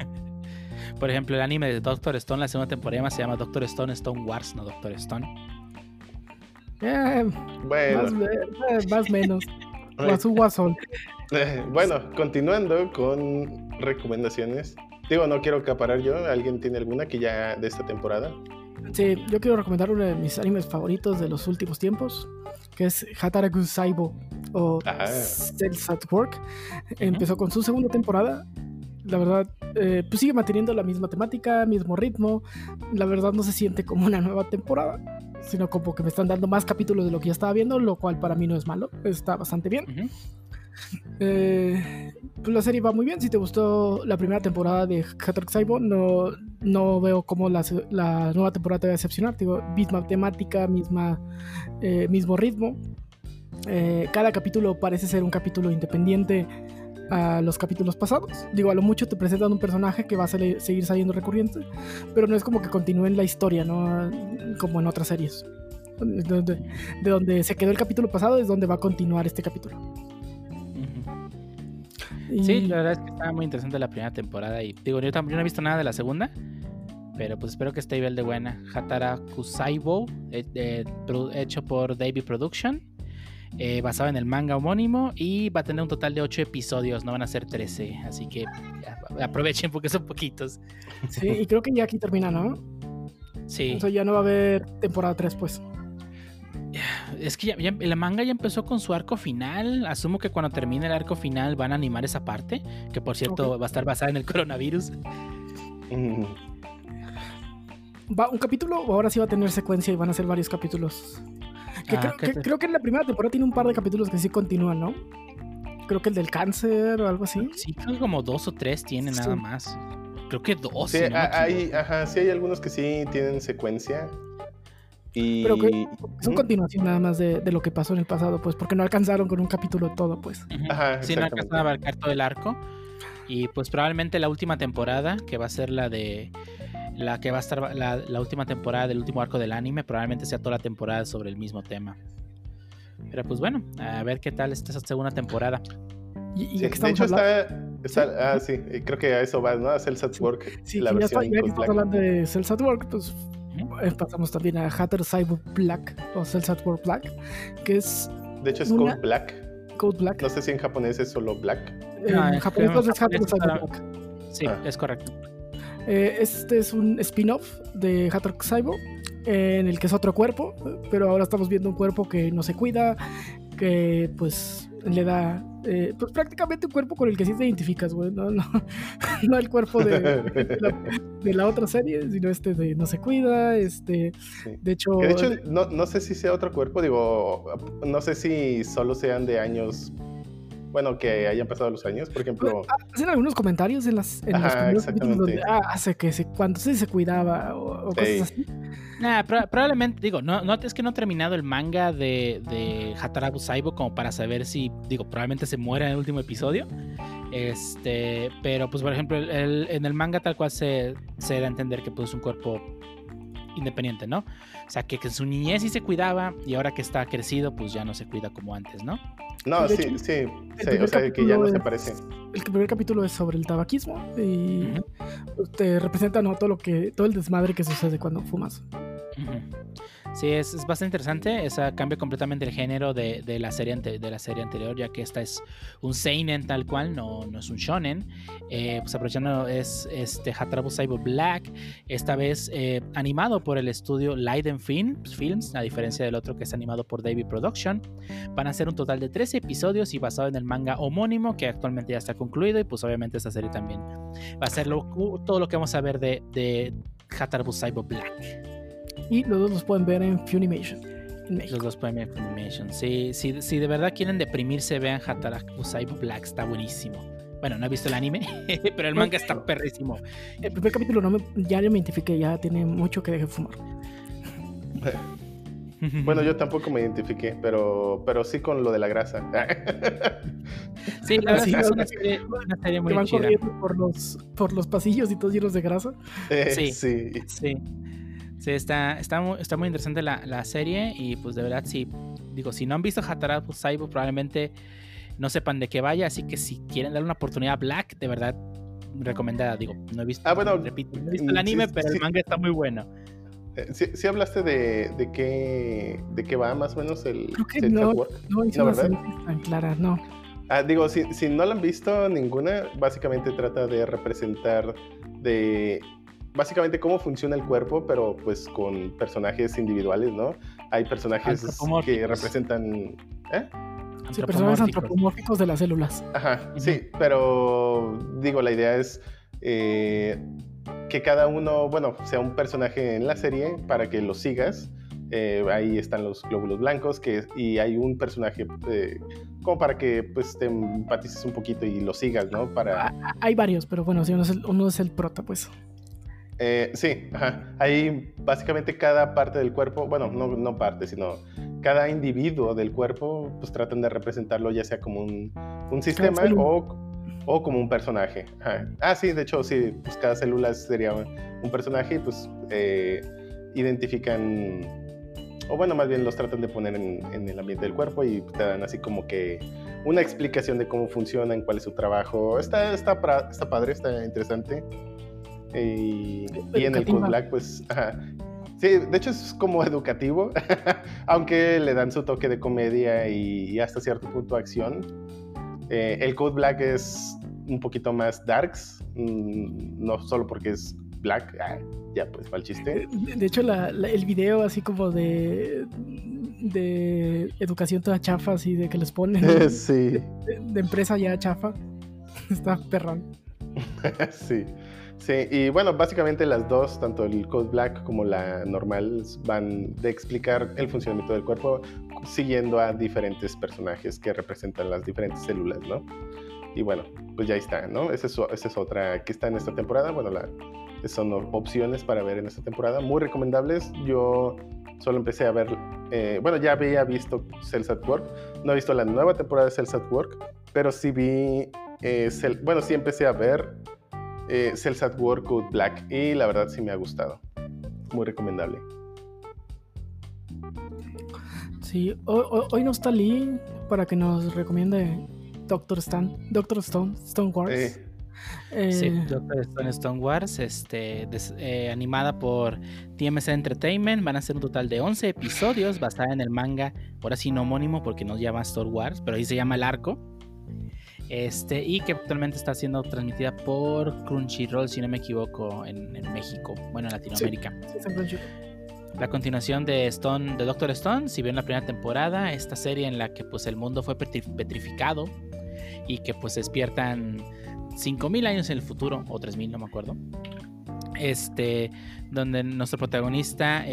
[laughs] Por ejemplo, el anime de Doctor Stone, la segunda temporada se llama Doctor Stone Stone Wars, no Doctor Stone. Eh, bueno. más, eh, más menos. [laughs] Wasu Wasol. Eh, [laughs] bueno, continuando con recomendaciones. Digo, no quiero acaparar yo. ¿Alguien tiene alguna que ya de esta temporada? Sí, yo quiero recomendar uno de mis animes favoritos de los últimos tiempos, que es Hataraku Saibo o Ah. Cells at Work. Empezó con su segunda temporada. La verdad, eh, pues sigue manteniendo la misma temática, mismo ritmo. La verdad no se siente como una nueva temporada, sino como que me están dando más capítulos de lo que ya estaba viendo, lo cual para mí no es malo, está bastante bien. Eh, pues la serie va muy bien. Si te gustó la primera temporada de Hataraku Saibo, no, no veo cómo la, la nueva temporada te va a decepcionar. Digo, misma temática, misma, eh, mismo ritmo. Eh, cada capítulo parece ser un capítulo independiente a los capítulos pasados. Digo, a lo mucho te presentan un personaje que va a seguir saliendo recurrente, pero no es como que continúen la historia, ¿no? Como en otras series. De donde, de donde se quedó el capítulo pasado es donde va a continuar este capítulo. Y- Sí, la verdad es que estaba muy interesante la primera temporada y digo, yo, tam- yo no he visto nada de la segunda, pero pues espero que esté igual de buena. Hatara Kusaibo, eh, eh, hecho por Davey Production, eh, basado en el manga homónimo y va a tener un total de 8 episodios, no van a ser 13, así que aprovechen porque son poquitos. Sí, y creo que ya aquí termina, ¿no? Sí, sea, ya no va a haber temporada 3, pues. Es que ya, ya- el manga ya empezó con su arco final, asumo que cuando termine el arco final van a animar esa parte, que por cierto va a estar basada en el coronavirus. Mm, ¿Va un capítulo o ahora sí va a tener secuencia y van a ser varios capítulos? Que Ah, creo, ¿qué que- te- creo que en la primera temporada tiene un par de capítulos que sí continúan, ¿no? Creo que el del cáncer o algo así. Sí, creo que como dos o tres tiene nada más. Creo que dos. Sí, si no hay, ajá, sí hay algunos que sí tienen secuencia. Y... Pero que son Ujú. continuación nada más de, de lo que pasó en el pasado, pues, porque no alcanzaron con un capítulo todo, pues. Ajá, Sí, no alcanzan a abarcar todo el arco. Y pues probablemente la última temporada, que va a ser la de. La que va a estar la, la última temporada del último arco del anime, probablemente sea toda la temporada sobre el mismo tema. Pero pues bueno, a ver qué tal está esa segunda temporada. Y, y Sí, de hecho hablando, está, está- ah sí, eh, creo que a eso va, ¿no? A Cells at Sí. Work, sí, la ya, está- versión ya que estamos hablando de Cells at Work, pues Eh, pasamos también a Hatter Cyber Black o Cells at Work Black, que es De hecho es Una- Code Black. Code Black. No sé si en japonés es solo Black. En Ah, en japonés japonés es Hattori está- Cyber Black. Sí, Ah. es correcto. Eh, este es un spin-off de Hattori Cyber en el que es otro cuerpo, pero ahora estamos viendo un cuerpo que no se cuida, que pues le da eh, pues prácticamente un cuerpo con el que sí te identificas, güey, no, [laughs] no, no el cuerpo de, de la, de la otra serie, sino este de no se cuida, este, Sí. de hecho, Que de hecho, no, no sé si sea otro cuerpo, digo, no sé si solo sean de años, bueno, que hayan pasado los años, por ejemplo, hacen algunos comentarios en las en los Ajá, capítulos donde exactamente. ah, hace que se cuando sí se cuidaba o, o Sí. cosas así. Nah, pro- probablemente, digo, no, no, es que no he terminado el manga de, de Hatarabu Saibo como para saber si, digo, probablemente se muera en el último episodio. Este, pero pues por ejemplo, el- el- en el manga tal cual se, se da a entender que pues es un cuerpo independiente, ¿no? O sea, que, que en su niñez sí se cuidaba y ahora que está crecido, pues ya no se cuida como antes, ¿no? no, sí, hecho, sí, sí, o sea, que ya no se parece. El primer capítulo es sobre el tabaquismo y te representa ¿no? todo lo que todo el desmadre que sucede cuando fumas. Ujú. Sí, es, es bastante interesante. Esa cambia completamente el género de, de la serie ante- de la serie anterior, ya que esta es un seinen tal cual, no, no es un shonen. Eh, pues aprovechando es este Hatarabu Saibo Black, esta vez eh, animado por el estudio Leiden Film- Films, a diferencia del otro que es animado por David Production. Van a ser un total de 13 episodios y basado en el manga homónimo que actualmente ya está concluido y pues obviamente esta serie también va a ser lo- todo lo que vamos a ver de, de Hatarabu Saibo Black. Y los dos los pueden ver en Funimation en México. Los dos pueden ver Funimation. Sí, sí, si de verdad quieren deprimirse, vean Hataraku Saibo Black, está buenísimo. Bueno, no he visto el anime, [laughs] pero el manga está perrísimo. El primer capítulo no me, ya me identifiqué, ya tiene mucho que deje de fumar. [laughs] Bueno, yo tampoco me identifiqué, pero, pero sí con lo de la grasa. [laughs] Sí, la verdad Sí, es una serie, una serie Que muy van chida. corriendo por los, por los pasillos y todos llenos de grasa. Eh, Sí. sí. Sí. Sí, está, está, muy, está muy interesante la, la serie y pues de verdad, si, digo, si no han visto Hataraku Saibo, probablemente no sepan de qué vaya, así que si quieren darle una oportunidad a Black, de verdad, recomendada. Digo, no he visto, Ah, bueno, repito, no he visto el sí, anime, sí, pero sí. el manga está muy bueno. Eh, ¿Sí, sí hablaste de, de qué de qué va más o menos el Creo que no. No No, síntesis tan clara, no. Ah, digo, si, si no la han visto ninguna, básicamente trata de representar de básicamente cómo funciona el cuerpo, pero pues con personajes individuales, ¿no? Hay personajes que representan ¿eh? Sí, personajes antropomórficos de las células. Ajá, sí, pero digo, la idea es eh, que cada uno, bueno, sea un personaje en la serie para que lo sigas. Eh, ahí están los glóbulos blancos que, y hay un personaje eh, como para que pues te empatices un poquito y lo sigas, ¿no? Para, Ah, Hay varios, pero bueno, sí, uno es el, uno es el prota, pues. Eh, sí, ajá. Ahí básicamente cada parte del cuerpo, bueno, no, no parte, sino cada individuo del cuerpo, pues tratan de representarlo ya sea como un, un sistema o, o como un personaje. Ajá. Ah, sí, de hecho, sí, pues cada célula sería un personaje y pues eh, identifican, o bueno, más bien los tratan de poner en, en el ambiente del cuerpo y te dan así como que una explicación de cómo funcionan, cuál es su trabajo. Está, está, está padre, está interesante. Y, y en el Black, pues, ajá. Sí, de hecho es como [laughs] educativo, aunque le dan su toque de comedia y, hasta cierto punto acción. Eh, el Code Black es un poquito más darks, mm, no solo porque es black, ah, ya pues mal chiste. De de hecho, la- la- el video así como de, de educación toda chafa, así de que les ponen [laughs] sí, de, de empresa ya chafa. [laughs] Está perrón. sí. Sí, y bueno, básicamente las dos, tanto el Code Black como la normal, van de explicar el funcionamiento del cuerpo siguiendo a diferentes personajes que representan las diferentes células, ¿no? Y bueno, pues ya está, ¿no? Esa es, esa es otra que está en esta temporada. Bueno, la, son opciones para ver en esta temporada, muy recomendables. Yo solo empecé a ver, eh, bueno, ya había visto Cells at Work, no he visto la nueva temporada de Cells at Work, pero sí vi, eh, bueno, sí empecé a ver eh, Cells at Work Code Black y la verdad sí me ha gustado. Muy recomendable. Sí, hoy, hoy- hoy no está Lee para que nos recomiende Doctor Stan, Doctor Stone, Stone Wars. Eh, Sí, Eh, Doctor Stone Stone Wars, este, des- eh, animada por TMC Entertainment. Van a ser un total de 11 episodios basada en el manga, ahora sí no homónimo porque no se llama Star Wars, pero ahí se llama El Arco. Este, y que actualmente está siendo transmitida por Crunchyroll, si no me equivoco, en, en México, bueno, en Latinoamérica. sí, Francisco. La continuación de Stone, de Doctor Stone, si bien la primera temporada, esta serie en la que pues el mundo fue petri- petrificado y que pues despiertan 5000 años en el futuro o 3000, no me acuerdo. Este, donde nuestro protagonista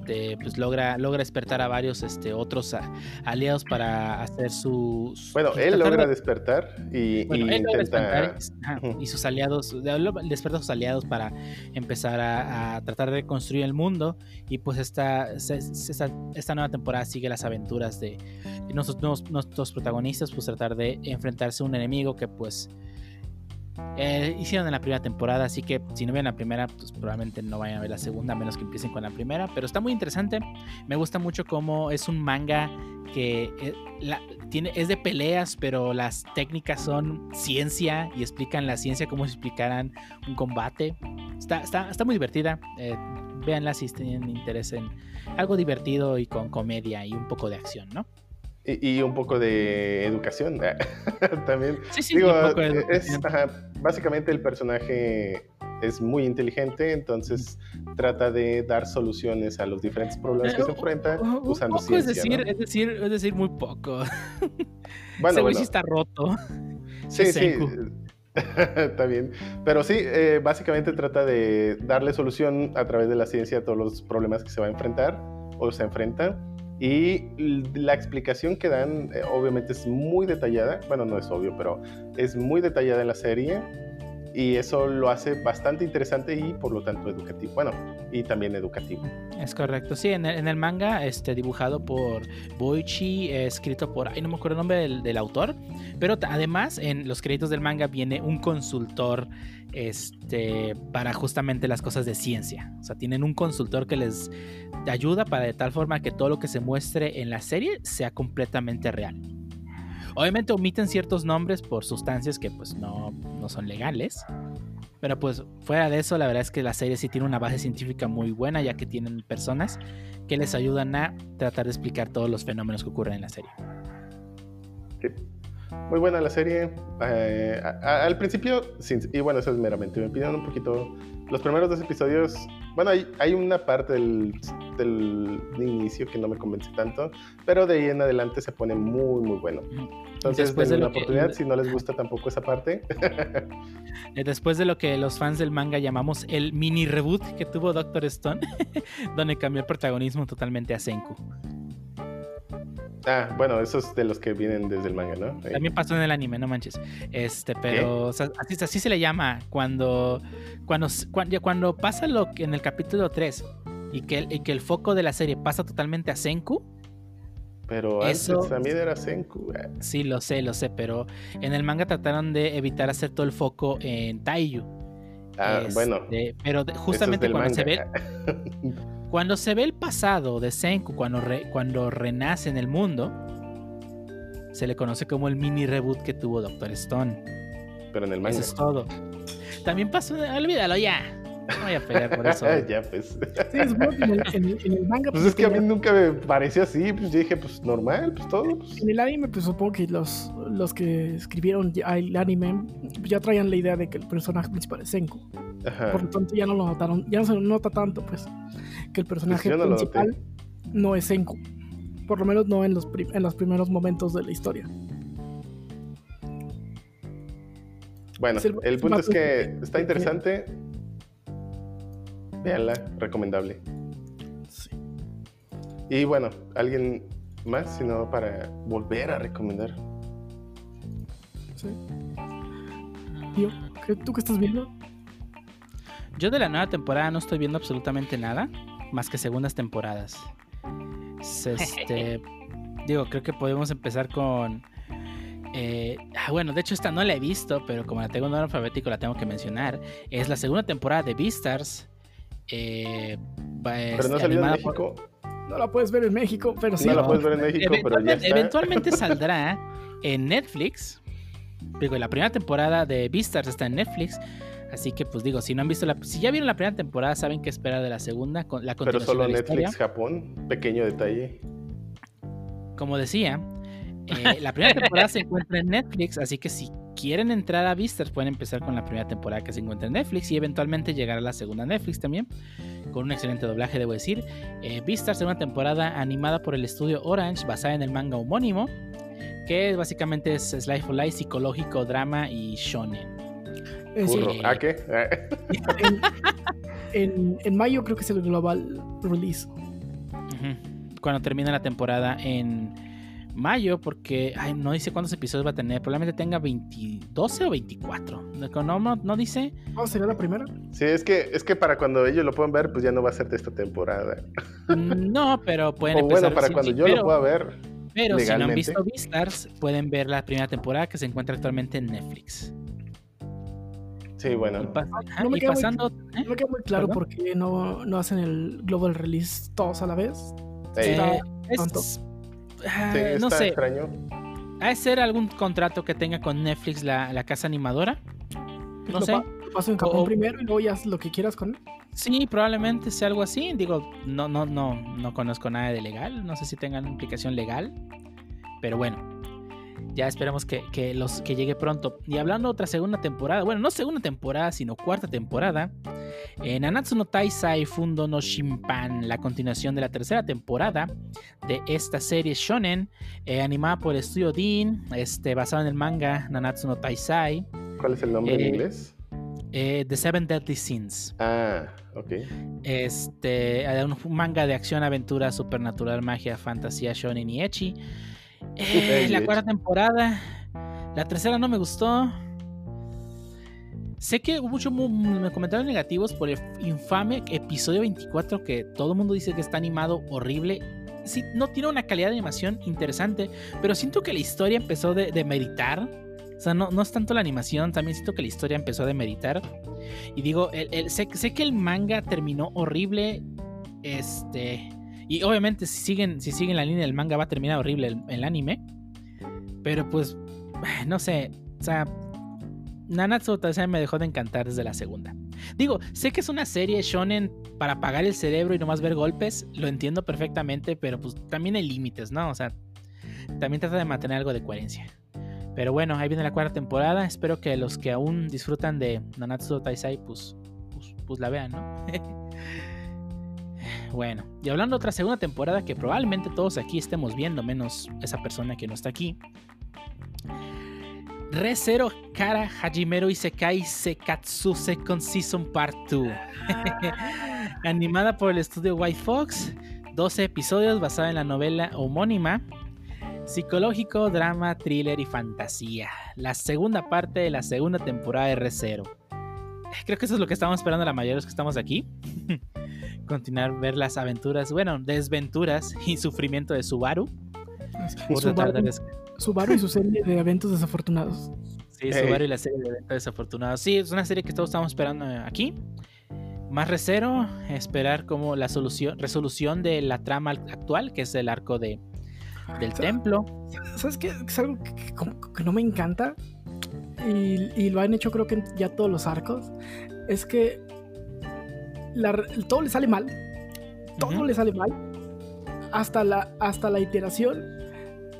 este, pues logra logra despertar a varios este otros a- aliados para hacer su, su- Bueno, pues, él logra de- despertar y, bueno, y él logra intenta. despertar, ajá, y sus aliados, desperta a sus aliados para empezar a, a tratar de reconstruir el mundo. Y pues esta, esta, esta nueva temporada sigue las aventuras de nuestros, nuestros protagonistas, pues tratar de enfrentarse a un enemigo que pues eh, hicieron en la primera temporada. Así que si no ven la primera, pues probablemente no vayan a ver la segunda, a menos que empiecen con la primera. Pero está muy interesante. Me gusta mucho cómo es un manga que eh, la- tiene, es de peleas, pero las técnicas son ciencia y explican la ciencia como si explicaran un combate. Está, está, está muy divertida. Eh, véanla si tienen interés en algo divertido y con comedia y un poco de acción, ¿no? Y, y un poco de educación [laughs] también. Sí, sí, Digo, un poco de es, ajá, básicamente el personaje es muy inteligente, entonces trata de dar soluciones a los diferentes problemas que se enfrenta usando poco es ciencia. decir, ¿no? es decir, es decir, muy poco. [laughs] Bueno, Ese bueno, sí está roto. sí, sí, [laughs] está bien. Pero sí, eh, básicamente trata de darle solución a través de la ciencia a todos los problemas que se va a enfrentar o se enfrenta. Y la explicación que dan, eh, obviamente, es muy detallada. Bueno, no es obvio, pero es muy detallada en la serie. Y eso lo hace bastante interesante y, por lo tanto, educativo. Bueno, y también educativo. Es correcto, sí, en el, en el manga, este, dibujado por Boichi, eh, escrito por, ay, no me acuerdo el nombre del, del autor, pero además en los créditos del manga viene un consultor, este, para justamente las cosas de ciencia, o sea, tienen un consultor que les ayuda para de tal forma que todo lo que se muestre en la serie sea completamente real. Obviamente omiten ciertos nombres por sustancias que pues no, no son legales. Pero pues fuera de eso, la verdad es que la serie sí tiene una base científica muy buena, ya que tienen personas que les ayudan a tratar de explicar todos los fenómenos que ocurren en la serie. Sí. Muy buena la serie. Eh, al principio, y bueno, eso es meramente mi opinión, un poquito. Los primeros dos episodios, bueno, hay, hay una parte del, del inicio que no me convence tanto, pero de ahí en adelante se pone muy, muy bueno. Entonces, Después de que- oportunidad si no les gusta tampoco esa parte. [laughs] Eh, Después de lo que los fans del manga llamamos el mini reboot que tuvo Doctor Stone, [laughs] donde cambió el protagonismo totalmente a Senku. Ah, bueno, esos de los que vienen desde el manga, ¿no? También pasó en el anime, no manches. Este, pero o sea, así, así se le llama cuando cuando, cuando, cuando pasa lo que en el capítulo 3 y que, el- y que el foco de la serie pasa totalmente a Senku. pero antes eso- también era Senku. eh. Sí, lo sé, lo sé, pero en el manga trataron de evitar hacer todo el foco en Taiyu. Ah, Este, bueno. Pero de- eso es justamente cuando se, ve. [laughs] cuando se ve el pasado de Senku, cuando, re- cuando renace en el mundo, se le conoce como el mini reboot que tuvo Doctor Stone. pero en el manga. Eso es todo. También pasó, olvídalo ya. No voy a pelear por eso. [laughs] ya, pues. Sí, supongo que en el, en el- en el manga. Pues es que a mí nunca me pareció así, pues yo dije, pues normal, pues todo. Pues. En el anime, pues supongo que los, los que escribieron ya el anime ya traían la idea de que el personaje principal es Senku. Ajá. Por lo tanto, ya no lo notaron, ya no se nota tanto, pues, que el personaje no lo principal no es Senku. Por lo menos no en los, en los primeros momentos de la historia. Bueno, Es el- es punto es que está interesante. Véanla, recomendable. Sí. Y bueno, ¿alguien más? Sino para volver a recomendar. sí. Tío, ¿qué- ¿tú qué estás viendo? Yo de la nueva temporada no estoy viendo absolutamente nada, más que segundas temporadas. Es, Este, [laughs] digo, creo que podemos empezar con... eh, ah, bueno, de hecho esta no la he visto, pero como la tengo en orden alfabético la tengo que mencionar. Es la segunda temporada de Beastars. Eh, Pero no este, salió en por- México. No la puedes ver en México, pero sí. No la no. puedes ver en México, pero ya Eventualmente, está. eventualmente [laughs] saldrá en Netflix. digo, la primera temporada de Beastars está en Netflix. Así que, pues digo, si no han visto la. Si ya vieron la primera temporada, saben qué esperar de la segunda. Con la Pero continuación solo de la Netflix historia. Japón, pequeño detalle. Como decía, eh, la primera temporada se encuentra en Netflix. Así que si quieren entrar a Beastars, pueden empezar con la primera temporada que se encuentra en Netflix. Y eventualmente llegar a la segunda Netflix también. Con un excelente doblaje, debo decir. Eh, Beastars, segunda temporada animada por el estudio Orange, basada en el manga homónimo. Que básicamente es Slice for Life, psicológico, drama y shonen. Eh. Sí. ¿Ah, qué? [laughs] en, en- en mayo creo que es el global release. Cuando termina la temporada en mayo, porque ay, no dice cuántos episodios va a tener. Probablemente tenga 20, 12 o 24. No, no, no dice. ¿Cómo sería la primera? Sí, es que, es que para cuando ellos lo puedan ver, pues ya no va a ser de esta temporada. Mm, No, pero [laughs] pueden O empezar. bueno, para sí, cuando sí, yo pero, lo pueda ver. Pero si no han legalmente. visto Beastars, pueden ver la primera temporada que se encuentra actualmente en Netflix. Sí, Y, bueno. pas- ajá, no me y queda muy- pasando. ¿eh? No me queda muy claro ¿Perdón? por qué no, no hacen el global release todos a la vez. Está- Eh, es-. Ah, sí, no sé. extraño. ¿Ha de ser algún contrato que tenga con Netflix la, la casa animadora? No lo, sé. pa- lo paso en Japón O- primero y luego ya lo que quieras con él. Sí, probablemente sea algo así. Digo, no, no, no, no conozco nada de legal. No sé si tengan implicación legal. Pero bueno. Ya esperemos que, que los, que llegue pronto. Y hablando de otra segunda temporada. Bueno, no segunda temporada, sino cuarta temporada. En Nanatsu no Taisai Fundo no Shimpan. La continuación de la tercera temporada de esta serie Shonen. eh, animada por el estudio Dean. Este, basado en el manga Nanatsu no Taisai. ¿Cuál es el nombre en Eh, inglés? eh, The Seven Deadly Sins. Ah, ok. Este, eh, un manga de acción, aventura, supernatural, magia, fantasía, shonen y ecchi. Eh, la cuarta temporada. La tercera no me gustó. Sé que hubo muchos mu- mu- comentarios negativos por el infame episodio 24 que todo el mundo dice que está animado horrible. Sí, no tiene una calidad de animación interesante, pero siento que la historia empezó de, de meditar. O sea, no, no es tanto la animación, también siento que la historia empezó de meditar. Y digo, el- el- sé, sé que el manga terminó horrible. Este. Y obviamente, si siguen, si siguen la línea del manga, va a terminar horrible el, anime. Pero pues, [sighs] no sé. O sea, Nanatsu Taizai me dejó de encantar desde la segunda. Digo, sé que es una serie shonen para apagar el cerebro y nomás ver golpes. Lo entiendo perfectamente, pero pues también hay límites, ¿no? O sea, también trata de mantener algo de coherencia. Pero bueno, ahí viene la cuarta temporada. Espero que los que aún disfrutan de Nanatsu Taizai, pues, pues, pues la vean, ¿no? [laughs] bueno, y hablando de otra segunda temporada que probablemente todos aquí estemos viendo, menos esa persona que no está aquí. Rezero Kara Hajimero Isekai Sekatsu Second Season Part 2. [laughs] Animada por el estudio White Fox. 12 episodios basada en la novela homónima. Psicológico, drama, thriller y fantasía. La segunda parte de la segunda temporada de R0. Creo que eso es lo que estamos esperando la mayoría de los que estamos aquí. [laughs] Continuar ver las aventuras, bueno, desventuras [laughs] y sufrimiento de Subaru. De Subaru, y su serie de eventos desafortunados. Sí. Subaru y la serie de eventos desafortunados. Sí, es una serie que todos estamos esperando eh, aquí. Más recero, esperar como la solución, resolución de la trama actual, que es el arco de, del Sí. templo. ¿Sabes qué? Es algo que, que como que no me encanta. Y, y lo han hecho creo que en ya todos los arcos. Es que la todo le sale mal. Todo le sale mal. Hasta la, hasta la iteración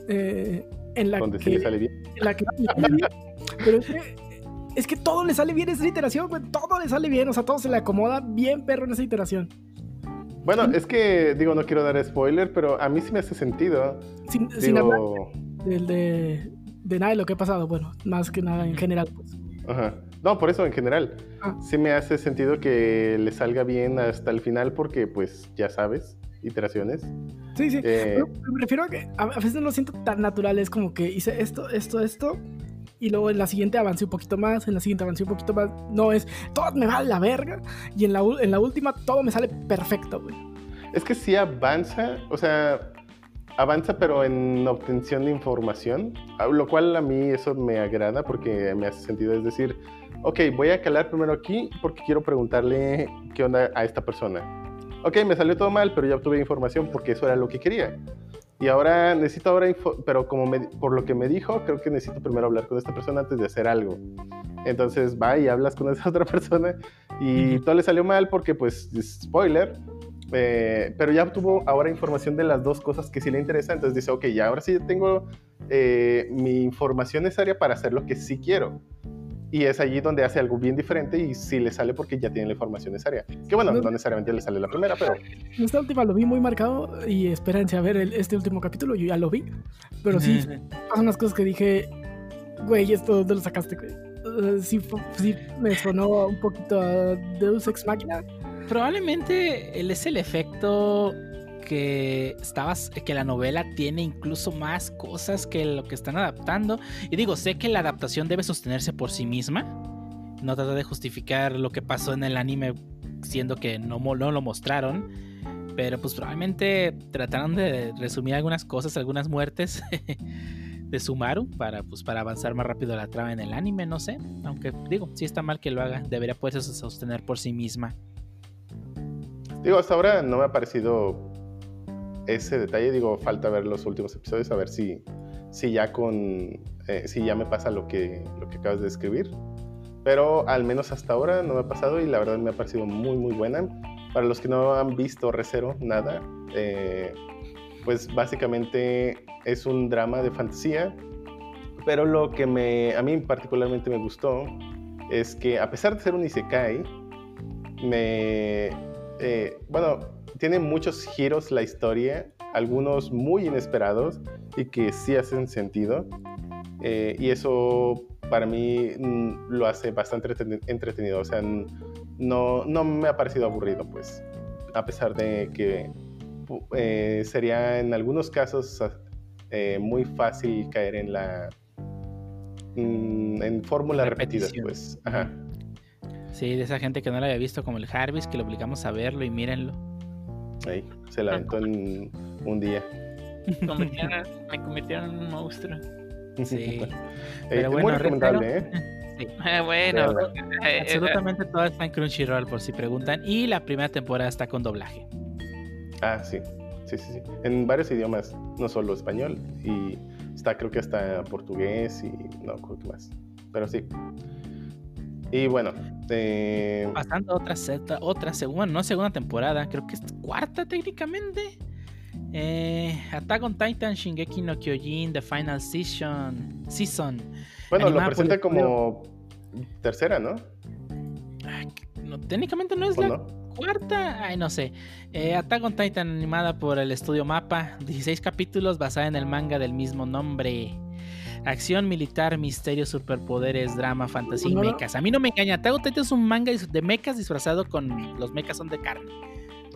eh, en la Donde que... sí le sale bien. en la que- pero es que, es que todo le sale bien en esa iteración, güey. Todo le sale bien. O sea, todo se le acomoda bien perro en esa iteración. Bueno, es que, digo, no quiero dar spoiler, pero a mí sí me hace sentido. Sin, sin hablar Digo, del de, de nada de lo que ha pasado. Bueno, más que nada en general. Pues. ajá. No, por eso en general. Ah. Sí me hace sentido que le salga bien hasta el final porque, pues, ya sabes, iteraciones. Sí, sí. Eh, me refiero a que a, veces no lo siento tan natural. Es como que hice esto, esto, esto. Y luego en la siguiente avancé un poquito más. En la siguiente avancé un poquito más. No es. Todo me va a la verga. Y en la, en la última todo me sale perfecto, güey. Es que sí avanza, o sea, avanza pero en obtención de información, lo cual a mí eso me agrada porque me hace sentido, es decir, ok, voy a calar primero aquí porque quiero preguntarle qué onda a esta persona. Ok, me salió todo mal, pero ya obtuve información porque eso era lo que quería. Y ahora necesito ahora, info- pero como me- por lo que me dijo, creo que necesito primero hablar con esta persona antes de hacer algo. Entonces va y hablas con esa [laughs] otra persona y todo le salió mal porque, pues, spoiler, eh, pero ya obtuvo ahora información de las dos cosas que sí le interesan. Entonces dice, ok, ya ahora sí tengo eh, mi información necesaria para hacer lo que sí quiero. Y es allí donde hace algo bien diferente y sí le sale porque ya tiene la información necesaria. Que bueno, No- no necesariamente le sale la primera, pero Esta última lo vi muy marcado y espérense a ver el- este último capítulo, yo ya lo vi. Pero sí, pasan unas cosas que dije, güey, esto dónde lo sacaste, güey? Eh, sí, sí me sonó un poquito a Deus Ex Machina. Probablemente él es el efecto que estabas que la novela tiene incluso más cosas que lo que están adaptando. Y digo sé que la adaptación debe sostenerse por sí misma. No trata de justificar lo que pasó en el anime siendo que no, no lo mostraron. Pero pues probablemente trataron de resumir algunas cosas algunas muertes [laughs] de Sumaru para pues para avanzar más rápido la trama en el anime no sé. Aunque digo si está mal que lo haga. Debería poderse sostener por sí misma. Digo, hasta ahora no me ha parecido ese detalle. Digo, falta ver los últimos episodios, a ver si, si ya con. eh, si ya me pasa lo que, lo que acabas de describir. Pero al menos hasta ahora no me ha pasado y la verdad me ha parecido muy, muy buena. Para los que no han visto Recero, nada. eh, pues básicamente es un drama de fantasía. Pero lo que me, a mí particularmente me gustó es que a pesar de ser un isekai, me, eh, bueno, tiene muchos giros la historia, algunos muy inesperados y que sí hacen sentido. Eh, y eso para mí mm, lo hace bastante entreten- entretenido. O sea, no, no me ha parecido aburrido, pues. A pesar de que eh, sería en algunos casos eh, muy fácil caer en la... mm, en fórmulas repetidas, Repetición. pues. Ajá. Sí, de esa gente que no lo había visto como el Jarvis, que lo obligamos a verlo y mírenlo. Ahí, se la aventó en un día. Convirtieron- me convirtieron en un monstruo. Sí. [laughs] Eh, Pero muy bueno, recomendable, ¿eh? Sí. [laughs] Ah, bueno, eh, [laughs] eh, Absolutamente todo está en Crunchyroll por si preguntan. Y la primera temporada está con doblaje. Ah, sí. Sí, sí, sí. En varios idiomas, no solo español. Y está creo que hasta portugués y no, creo que más. Pero sí. Y bueno, eh, Pasando a otra, seta- otra segunda, no segunda temporada, creo que es cuarta técnicamente. Eh, Attack on Titan, Shingeki no Kyojin, The Final Season. Season. bueno, lo presenta el como tercera, ¿no? Ay, no, técnicamente no es ¿O la no? cuarta. Ay, no sé. Eh, Attack on Titan animada por el estudio Mapa. 16 capítulos basada en el manga del mismo nombre. Acción militar, misterio, superpoderes, drama, fantasía y mechas. A mí no me engaña. On Titan es un manga de mechas disfrazado con los mechas son de carne.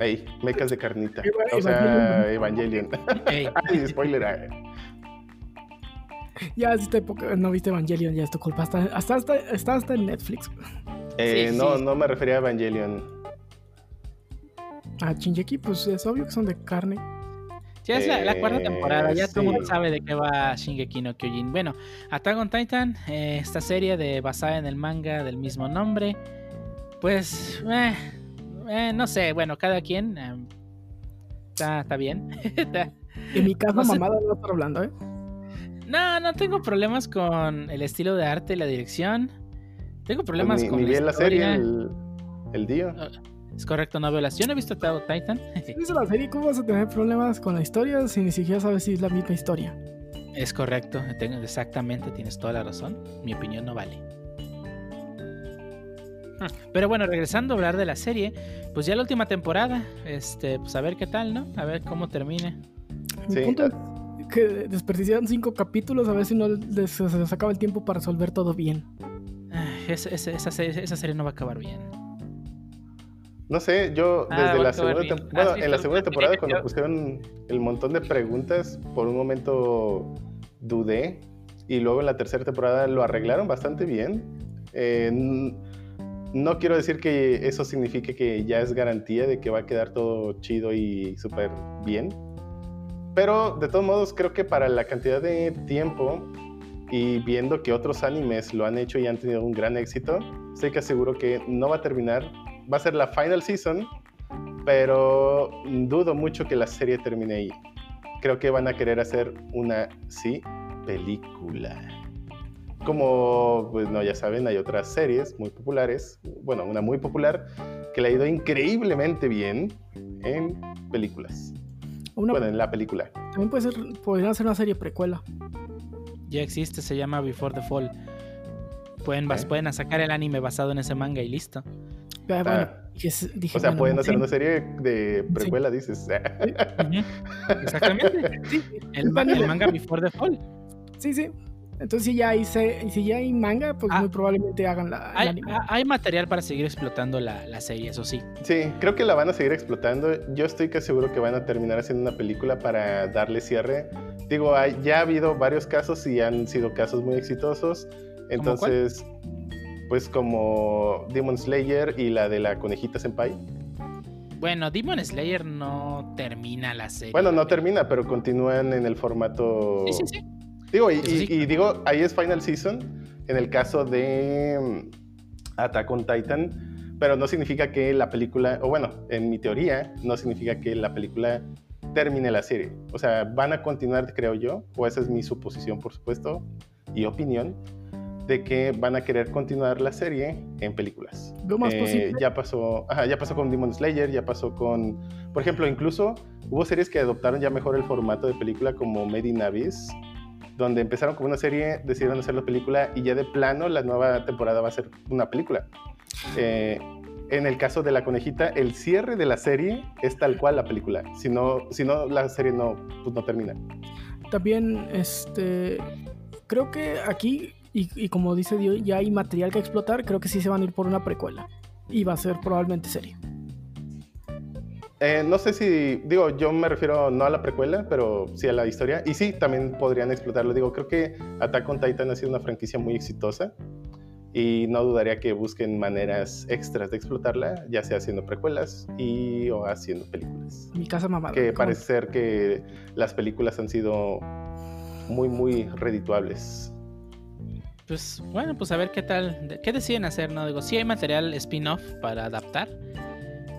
Ahí, mecas de carnita. O sea, Evangelion. Ey, [laughs] Ay, spoiler. ay. Ya si te poca- no viste Evangelion, ya es tu culpa. Hasta, hasta, hasta- está hasta en Netflix. Eh, Sí, no, sí. no me refería a Evangelion. A Shinjeki, pues es obvio que son de carne. Ya es la, la cuarta Eh, temporada. Ya todo el mundo sabe de qué va Shingeki no Kyojin. Bueno, Attack on Titan, eh, esta serie de, basada en el manga del mismo nombre. Pues, eh, eh, no sé. Bueno, cada quien. eh, está, está bien. [laughs] Está- En mi No sé. mamada, no estoy hablando, ¿eh? No, no tengo problemas con el estilo de arte y la dirección. Tengo problemas Pues ni, con ni la vi la serie, el, el día. Es correcto, no veo las. Yo no he visto Titan. Si viste la serie, ¿cómo vas a tener problemas con la historia si ni siquiera sabes si es la misma historia? es correcto, tengo, exactamente, tienes toda la razón. Mi opinión no vale. Pero bueno, regresando a hablar de la serie, pues ya la última temporada, este, pues a ver qué tal, ¿no? A ver cómo termina. Mi Sí, punto ah. es que desperdiciaron cinco capítulos a ver si no les, se les acaba el tiempo para resolver todo bien. Ay, esa, esa- esa serie, esa serie no va a acabar bien. No sé, yo Ah, desde la segunda tem- ¿Has bueno, en la segunda temporada cuando pusieron el montón de preguntas, por un momento dudé y luego en la tercera temporada lo arreglaron bastante bien. Eh, no quiero decir que eso signifique que ya es garantía de que va a quedar todo chido y súper bien, pero de todos modos creo que para la cantidad de tiempo y viendo que otros animes lo han hecho y han tenido un gran éxito, estoy que aseguro que no va a terminar, va a ser la final season, pero dudo mucho que la serie termine ahí. creo que van a querer hacer una, sí, película. Como, pues no, ya saben, hay otras series muy populares, bueno, una muy popular que le ha ido increíblemente bien en películas. Una, Bueno, en la película. También puede ser, podrían hacer una serie precuela. Ya existe, se llama Before the Fall. Pueden, bas- Ok. pueden sacar el anime basado en ese manga y listo. Ya, bueno, Ah. dije, dije, O sea, bueno, pueden hacer sé. una serie de precuela, dices. Ujú. [laughs] Exactamente. Sí, El, el manga Before the Fall. sí, sí. Entonces, si ya hay, si ya hay manga, pues Ah. muy probablemente hagan la, Hay, anime. ha- hay material para seguir explotando la, la serie, eso sí. Sí, creo que la van a seguir explotando. Yo estoy casi seguro que van a terminar haciendo una película para darle cierre. Digo, hay- ya ha habido varios casos y han sido casos muy exitosos. Entonces, pues como Demon Slayer y la de la conejita senpai. Bueno, Demon Slayer no termina la serie. Bueno, no termina, pero continúan en el formato... Sí, sí, sí. Digo, y, Eso sí. y- y digo, ahí es Final Season en el caso de mm, Attack on Titan, pero no significa que la película, o bueno, en mi teoría, no significa que la película termine la serie. O sea, van a continuar, creo yo, o esa es mi suposición, por supuesto, y opinión, de que van a querer continuar la serie en películas. Lo más Eh, posible. ya pasó, ajá, ya pasó con Demon Slayer, ya pasó con, por ejemplo, incluso hubo series que adoptaron ya mejor el formato de película como Made in Abyss, donde empezaron como una serie, decidieron hacer la película y ya de plano la nueva temporada va a ser una película. Eh, en el caso de la conejita, el cierre de la serie es tal cual la película. Si no, si no la serie no, pues no termina. También, este, creo que aquí, y, y como dice Dio, ya hay material que explotar, creo que sí se van a ir por una precuela. Y va a ser probablemente serie. Eh, no sé si, digo, yo me refiero no a la precuela, pero sí a la historia. Y sí, también podrían explotarlo. Digo, creo que Attack on Titan ha sido una franquicia muy exitosa y no dudaría que busquen maneras extras de explotarla, ya sea haciendo precuelas y o haciendo películas. Mi casa mamada. Que como- parece ser que las películas han sido muy, muy redituables. Pues bueno, pues a ver qué tal, de- qué deciden hacer, ¿no? Digo, sí hay material spin-off para adaptar.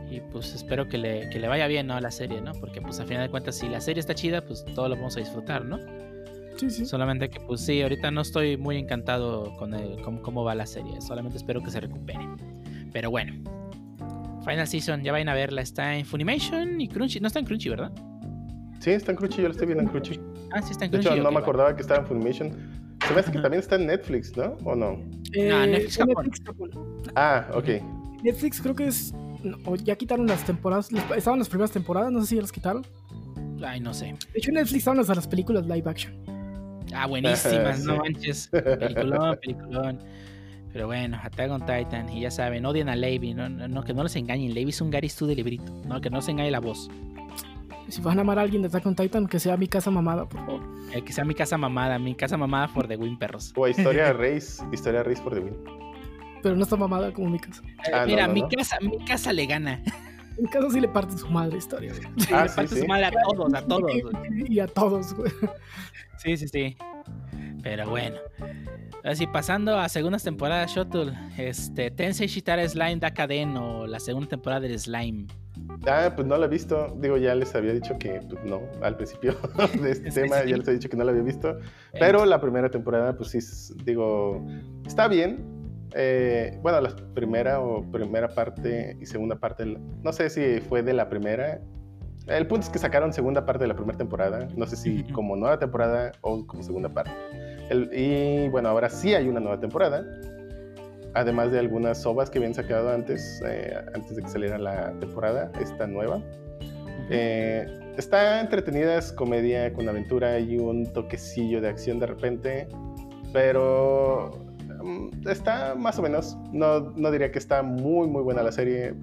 Y pues espero que le, que le vaya bien, ¿no? A la serie, ¿no? Porque pues a final de cuentas, si la serie está chida, pues todo lo vamos a disfrutar, ¿no? Sí, sí. Solamente que pues sí, ahorita no estoy muy encantado con, el- con cómo va la serie. Solamente espero que se recupere. Pero bueno. Final Season, ya vayan a verla. Está en Funimation y Crunchy. No está en Crunchy, ¿verdad? Sí, está en Crunchy, yo lo estoy viendo en Crunchy. Ah, sí está en De Crunchy. hecho, no me va. acordaba que estaba en Funimation. Se me hace que también está en Netflix, ¿no? ¿O no? Eh, Ah, Netflix Japón. Netflix Japón. Ah, ok. Netflix creo que es. no, o ya quitaron las temporadas. Estaban las primeras temporadas, no sé si ya las quitaron. Ay, no sé. De hecho, en Netflix estaban hasta las películas live action. Ah, buenísimas, no manches. Peliculón, peliculón. Pero bueno, Attack on Titan. Y ya saben, odian a Levi. No, no, no, que no les engañen. Levi es un Gary Stu de librito. No, que no se engañe la voz. Si van a amar a alguien de Attack on Titan, que sea mi casa mamada, por favor. El que sea mi casa mamada. Mi casa mamada for the win, perros. O Historia Race, Historia Race for the Win. Pero no está mamada como mi casa. Ah, no, Mira, no, mi no. casa, mi casa le gana. En [laughs] mi casa sí le parte su madre historia. güey. Ah, [laughs] le sí, parte sí. su madre a todos, a todos. güey. [laughs] Y a todos, güey. Sí, sí, sí. Pero bueno. Así pasando a segundas temporadas Shuttle, este Tensei Shitara Slime Dakaden o la segunda temporada del Slime. Ah, pues no la he visto. Digo, ya les había dicho que pues, no, al principio [laughs] de este [laughs] tema ya les había dicho que no la había visto. Pero la primera temporada, pues sí, digo, está bien. Eh, bueno, la primera o primera parte y segunda parte, no sé si fue de la primera. El punto es que sacaron segunda parte de la primera temporada. No sé si como nueva temporada o como segunda parte. El- y bueno, ahora sí hay una nueva temporada. Además de algunas ovas que habían sacado antes, eh, antes de que saliera la temporada, esta nueva. Eh, está entretenida, es comedia con aventura y un toquecillo de acción de repente, pero mm, está más o menos. No, no diría que está muy, muy buena la serie.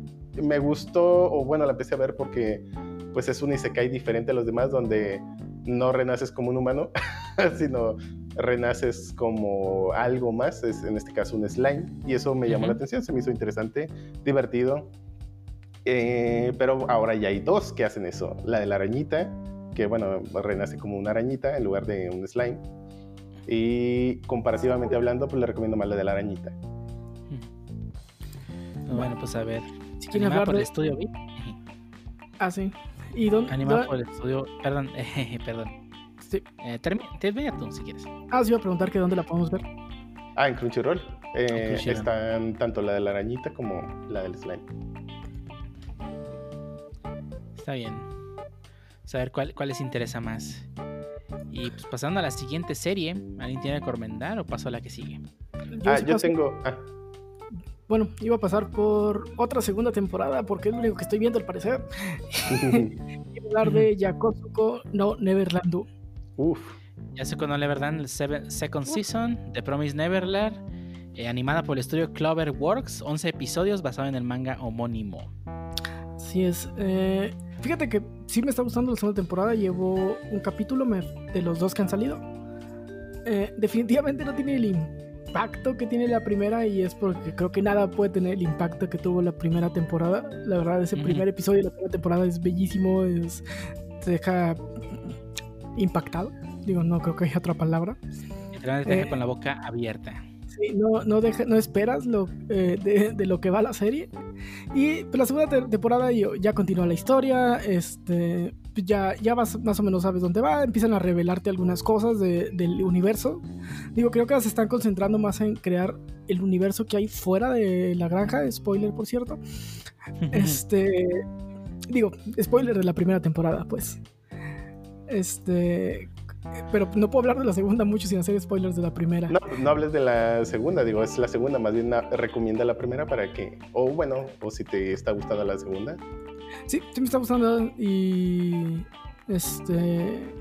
Me gustó, o bueno, la empecé a ver porque pues es un isekai diferente a los demás, donde no renaces como un humano, [laughs] sino renaces como algo más, es en este caso un slime, y eso me llamó la atención, se me hizo interesante, divertido. Eh, pero ahora ya hay dos que hacen eso. La de la arañita, que bueno, renace como una arañita en lugar de un slime. Y comparativamente hablando, pues le recomiendo más la de la arañita. Bueno, pues a ver. Si quieren hablar por el estudio. Ah, sí. ¿Y dónde? Animado por el estudio. Perdón, [laughs] perdón. Sí. Eh, termi- termina tú si quieres. Ah, sí, iba a preguntar que dónde la podemos ver. Ah, en Crunchyroll. Eh, Crunchyroll. están tanto la de la arañita como la del slime. Está bien. Saber cuál, cuál les interesa más. Y pues pasando a la siguiente serie, ¿alguien tiene que recomendar o paso a la que sigue? ah, sí yo paso- tengo. Ah, Bueno, iba a pasar por otra segunda temporada porque es lo único que estoy viendo al parecer. [laughs] A hablar de Yakosuko no Neverlandu. Uf. Ya se conoce verdad el seven- second season de Promise Neverland, eh, animada por el estudio Cloverworks, 11 episodios basado en el manga homónimo. Así es. eh, fíjate que sí me está gustando la segunda temporada. Llevo un capítulo me- de los dos que han salido. Eh, definitivamente no tiene el impacto que tiene la primera y es porque creo que nada puede tener el impacto que tuvo la primera temporada. La verdad, ese primer episodio de la primera temporada es bellísimo, es, te deja impactado. Digo, no creo que haya otra palabra. Literalmente te deja Eh. con la boca abierta. Sí, no, no, deja- no esperas lo, eh, de, de lo que va la serie. Y pues, la segunda te- temporada yo- ya continúa la historia. Este, ya, ya vas, más o menos sabes dónde va. Empiezan a revelarte algunas cosas de- del universo. Digo, creo que se están concentrando más en crear el universo que hay fuera de la granja. Spoiler, por cierto. [laughs] Este. Digo, spoiler de la primera temporada, pues. Este. Pero no puedo hablar de la segunda mucho sin hacer spoilers de la primera. No, no hables de la segunda, digo, es la segunda, más bien na- recomienda la primera para que, o bueno, o si te está gustando la segunda. Sí, sí me está gustando y este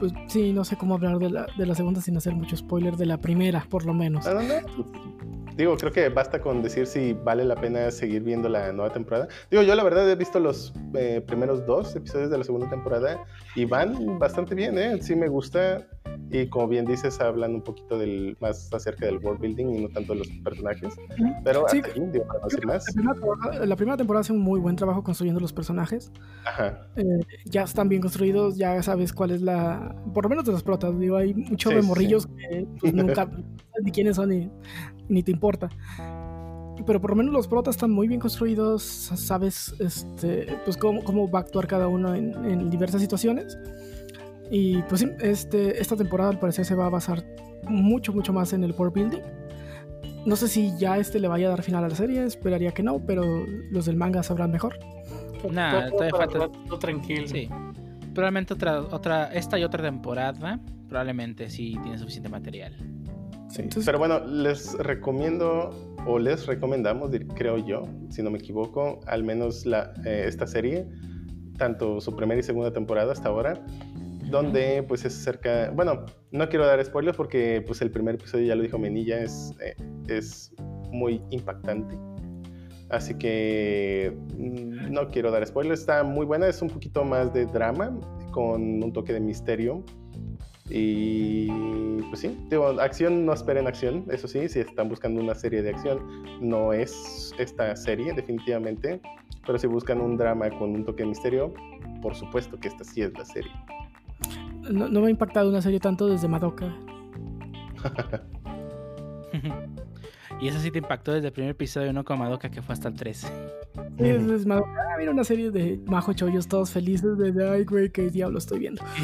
pues sí, no sé cómo hablar de la, de la segunda sin hacer mucho spoiler de la primera, por lo menos. No, no, no. Digo, creo que basta con decir si vale la pena seguir viendo la nueva temporada. Digo, yo la verdad he visto los eh, primeros dos episodios de la segunda temporada y van bastante bien, ¿eh? Sí me gusta. Y como bien dices, hablan un poquito del, más acerca del world building y no tanto de los personajes. Pero Sí. hasta digo, para no decir más. La primera, temporada, la primera temporada hace un muy buen trabajo construyendo los personajes. Ajá. Eh, ya están bien construidos, ya sabes cuál es la. Por lo menos de los protas, digo, hay mucho Sí, de sí, morrillos que pues, [laughs] nunca ni quiénes son ni, ni te importa. Pero por lo menos los protas están muy bien construidos, sabes este, pues cómo, cómo va a actuar cada uno en, en diversas situaciones. Y pues sí, este, esta temporada al parecer se va a basar mucho, mucho más en el world building. No sé si ya este le vaya a dar final a la serie, esperaría que no, pero los del manga sabrán mejor. Todo todavía falta. tranquilo. Sí. Probablemente otra, otra, esta y otra temporada, probablemente sí tiene suficiente material. Sí, Entonces- pero bueno, les recomiendo o les recomendamos, creo yo, si no me equivoco, al menos la, eh, esta serie, tanto su primera y segunda temporada hasta ahora, donde pues es cerca, bueno, no quiero dar spoilers porque pues el primer episodio ya lo dijo Menilla, es, eh, es muy impactante. Así que mm, no quiero dar spoilers, está muy buena, es un poquito más de drama con un toque de misterio. Y pues sí, digo, acción no esperen acción, eso sí, si están buscando una serie de acción, no es esta serie definitivamente, pero si buscan un drama con un toque de misterio, por supuesto que esta sí es la serie. No, no me ha impactado una serie tanto desde Madoka. [laughs] y eso sí te impactó desde el primer episodio, no como Madoka, que fue hasta el 13. Sí, es, es Madoka. Ah, mira una serie de majo chollos todos felices desde ay güey qué diablo estoy viendo. [laughs]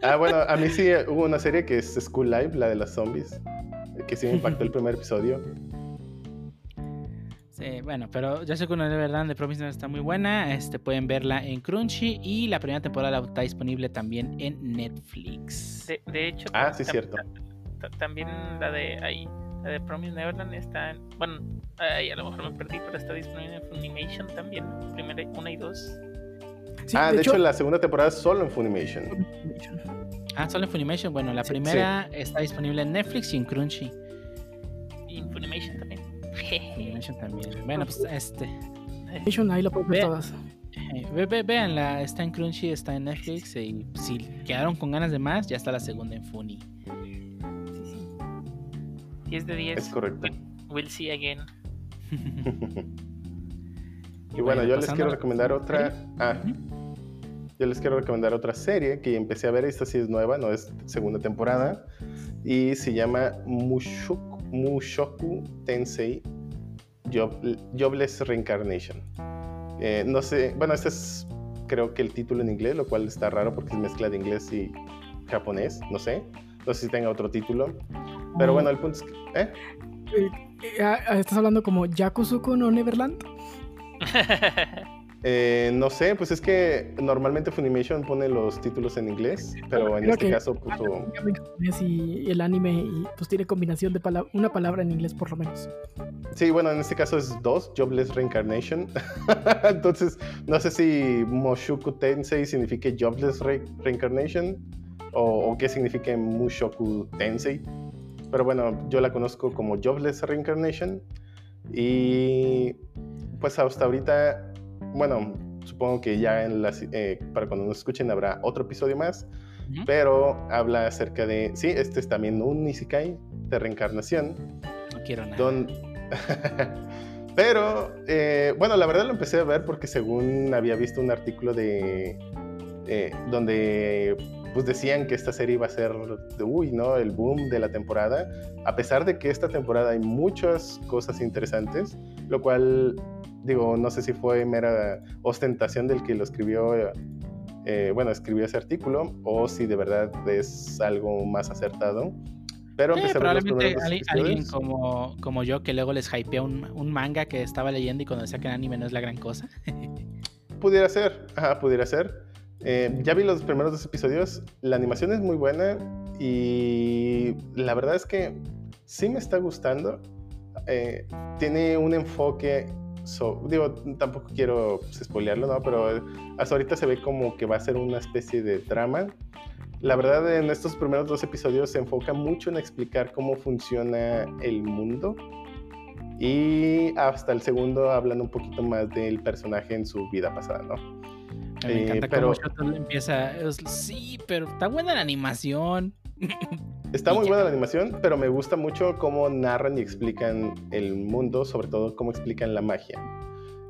Ah, bueno, a mí sí hubo una serie que es School Live, la de las zombies, que sí me impactó el [laughs] primer episodio. Sí, bueno, pero ya sé que una de verdad de Promise Neverland está muy buena. Este pueden verla en Crunchy y la primera temporada está disponible también en Netflix. De, de hecho, Ah, sí, cierto. ta- también la de ahí, la de Promise Neverland está en, bueno, ahí a lo mejor me perdí, pero está disponible en Funimation también, primera, una y dos. Sí, ah, de, hecho, la segunda temporada es solo en Funimation. Ah, solo en Funimation. Bueno, la Sí, primera está disponible en Netflix y en Crunchy. Y en Funimation también. Funimation también. Bueno, pues este. Ahí pueden ver Ve- todas. eh, ve- ve- véanla, está en Crunchy, está en Netflix. Y si quedaron con ganas de más, ya está la segunda en Funi. Sí, sí. 10 de 10. Es correcto. We'll see again. [laughs] Y bueno, yo les quiero recomendar otra. Ah, yo les quiero recomendar otra serie que empecé a ver. Esta sí es nueva, no es segunda temporada. Y se llama Mushoku, Mushoku Tensei Job- Jobless Reincarnation. Eh, no sé, bueno, esta es creo que el título en inglés, lo cual está raro porque es mezcla de inglés y japonés, no sé. No sé si tenga otro título. Pero Mm. bueno, el punto es que... ¿eh? Eh, eh, ah, ¿Estás hablando como Yakuzuko no Neverland? [laughs] Eh, no sé, pues es que normalmente Funimation pone los títulos en inglés, pero en este caso puso... Y el anime y pues tiene combinación de pala- una palabra en inglés por lo menos. Sí, bueno, en este caso es dos, Jobless Reincarnation. [laughs] Entonces, no sé si Moshuku Tensei significa Jobless Re- Reincarnation o, o qué significa Mushoku Tensei. Pero bueno, yo la conozco como Jobless Reincarnation. Y pues hasta ahorita, bueno, supongo que ya en las, eh, para cuando nos escuchen habrá otro episodio más. Ujú. Pero habla acerca de, sí, este es también un Isekai de reencarnación. No quiero nada. Don... [laughs] Pero, eh, bueno, la verdad lo empecé a ver porque según había visto un artículo de... eh, donde pues decían que esta serie iba a ser, uy, ¿no? El boom de la temporada. A pesar de que esta temporada hay muchas cosas interesantes, lo cual, digo, no sé si fue mera ostentación del que lo escribió, eh, bueno, escribió ese artículo, o si de verdad es algo más acertado. Pero Sí, probablemente episodios. alguien como, como yo que luego les hypea un, un manga que estaba leyendo y cuando sacan anime no es la gran cosa. [laughs] Pudiera ser, ajá, pudiera ser. Eh, ya vi los primeros dos episodios, la animación es muy buena y la verdad es que sí me está gustando. Eh, tiene un enfoque, so- digo, tampoco quiero pues, spoilearlo, ¿no? Pero hasta ahorita se ve como que va a ser una especie de drama. La verdad, en estos primeros dos episodios se enfoca mucho en explicar cómo funciona el mundo. Y hasta el segundo hablan un poquito más del personaje en su vida pasada, ¿no? Me Eh, encanta pero- cómo empieza. sí, pero está buena la animación. [laughs] Está muy buena la animación, pero me gusta mucho cómo narran y explican el mundo, sobre todo cómo explican la magia.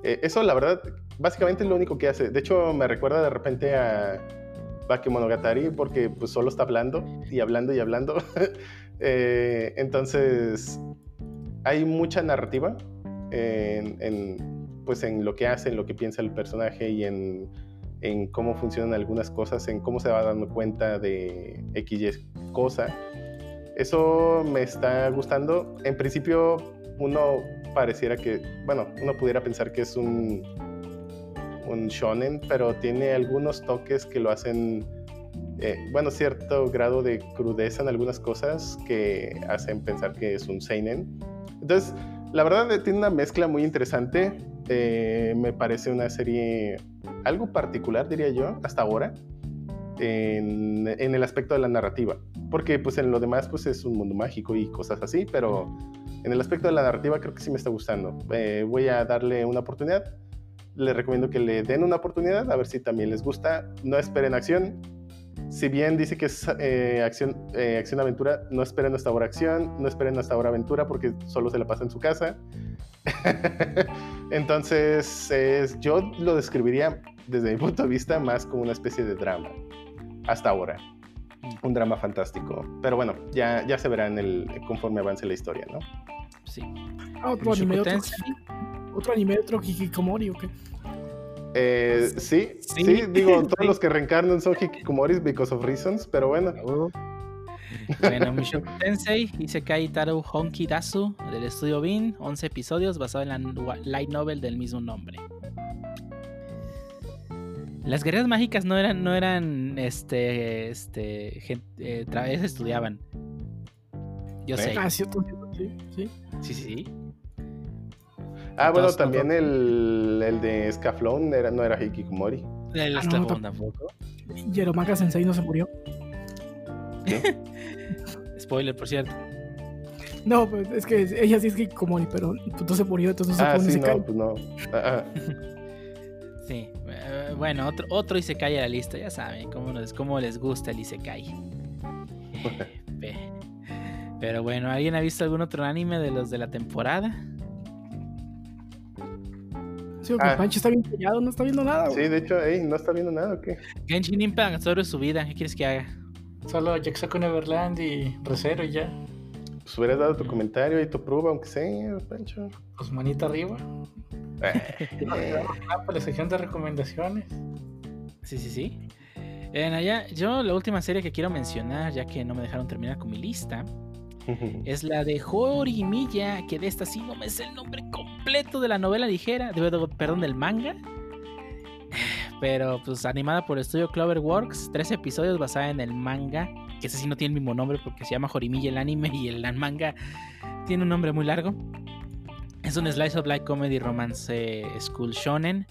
Eh, eso, la verdad, básicamente es lo único que hace. De hecho, me recuerda de repente a Bakemonogatari porque pues solo está hablando y hablando y hablando. [laughs] Eh, entonces, hay mucha narrativa en, en, pues, en lo que hace, en lo que piensa el personaje y en, en cómo funcionan algunas cosas, en cómo se va dando cuenta de X cosa. Eso me está gustando. En principio, uno pareciera que, bueno, uno pudiera pensar que es un, un shonen, pero tiene algunos toques que lo hacen, eh, bueno, cierto grado de crudeza en algunas cosas que hacen pensar que es un seinen. Entonces, la verdad eh, tiene una mezcla muy interesante. Eh, me parece una serie algo particular, diría yo, hasta ahora, en, el aspecto de la narrativa. Porque pues en lo demás pues es un mundo mágico y cosas así, pero en el aspecto de la narrativa creo que sí me está gustando. Eh, voy a darle una oportunidad. Les recomiendo que le den una oportunidad, a ver si también les gusta. No esperen acción. Si bien dice que es eh, acción, eh, acción aventura, no esperen hasta ahora acción, no esperen hasta ahora aventura porque solo se la pasa en su casa. [laughs] Entonces, es- yo lo describiría desde mi punto de vista más como una especie de drama. Hasta ahora. Un drama fantástico. Pero bueno, ya, ya se verá en el, conforme avance la historia, ¿no? Sí. Ah, otro anime, otro, otro anime, otro Hikikomori, ¿o qué? Eh, sí, sí, Sí. digo, [laughs] todos los que reencarnan son hikikomoris because of reasons, pero bueno. Bueno, Mushoku Tensei, Isekai Taru Honki Dasu, del estudio Bin, 11 episodios basado en la light novel del mismo nombre. Las guerreras mágicas no eran, no eran, este, este, gen- eh, estudiaban. Yo ¿Eh? sé. Ah, cierto, cierto, sí, sí. Sí, sí, sí. Ah, bueno, también el, el de Scaflón era, no era hikikomori. El Ah, no, tampoco. Yeromaka Sensei no se murió. [laughs] Spoiler, por cierto. No, pues es que ella sí es Hikikomori, pero no se murió, entonces no se Ah, pone sí, no, pues no. Ah, [laughs] ah. Sí. eh, bueno, otro, otro Isekai a la lista, ya saben cómo, nos- cómo les gusta el Isekai. [laughs] Eh, pe- Pero bueno, ¿alguien ha visto algún otro anime de los de la temporada? Sí, que Ah. Pancho está bien callado, no está viendo nada. Sí, güey. de hecho, ey, ¿no está viendo nada o qué? Genshin Impact sobre su vida, ¿qué quieres que haga? Solo Jackson Neverland y Recero y ya. Pues hubieras dado tu comentario y tu prueba, aunque sea, Pancho. Pues manita arriba. Eh, Ah, pues la sección de recomendaciones. Sí, sí, sí. En allá, yo la última serie que quiero mencionar, ya que no me dejaron terminar con mi lista, es la de Horimiya, que de esta sí no me sé el nombre completo de la novela ligera, de, de- perdón, del manga. Pero pues animada por el estudio Cloverworks, tres episodios basada en el manga, que ese sí no tiene el mismo nombre porque se llama Horimiya el anime y el manga tiene un nombre muy largo. Es un slice of life comedy romance school shonen.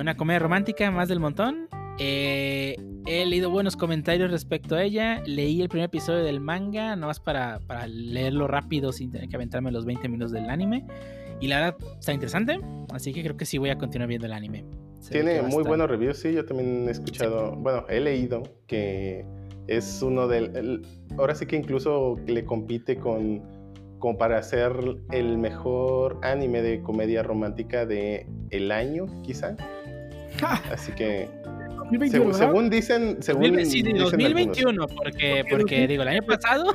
Una comedia romántica más del montón. Eh, he leído buenos comentarios respecto a ella. Leí el primer episodio del manga, nomás para, para leerlo rápido sin tener que aventarme los 20 minutos del anime. Y la verdad está interesante, así que creo que sí voy a continuar viendo el anime. Se Tiene muy estar- buenos reviews, sí. Yo también he escuchado, bueno, he leído que es uno del. el- ahora sí que incluso le compite con. como para ser el mejor anime de comedia romántica de el año, quizá. Así que. 2021, seg- ¿verdad? según dicen. Según 2020 sí, de dicen 2021, porque, porque digo, el año pasado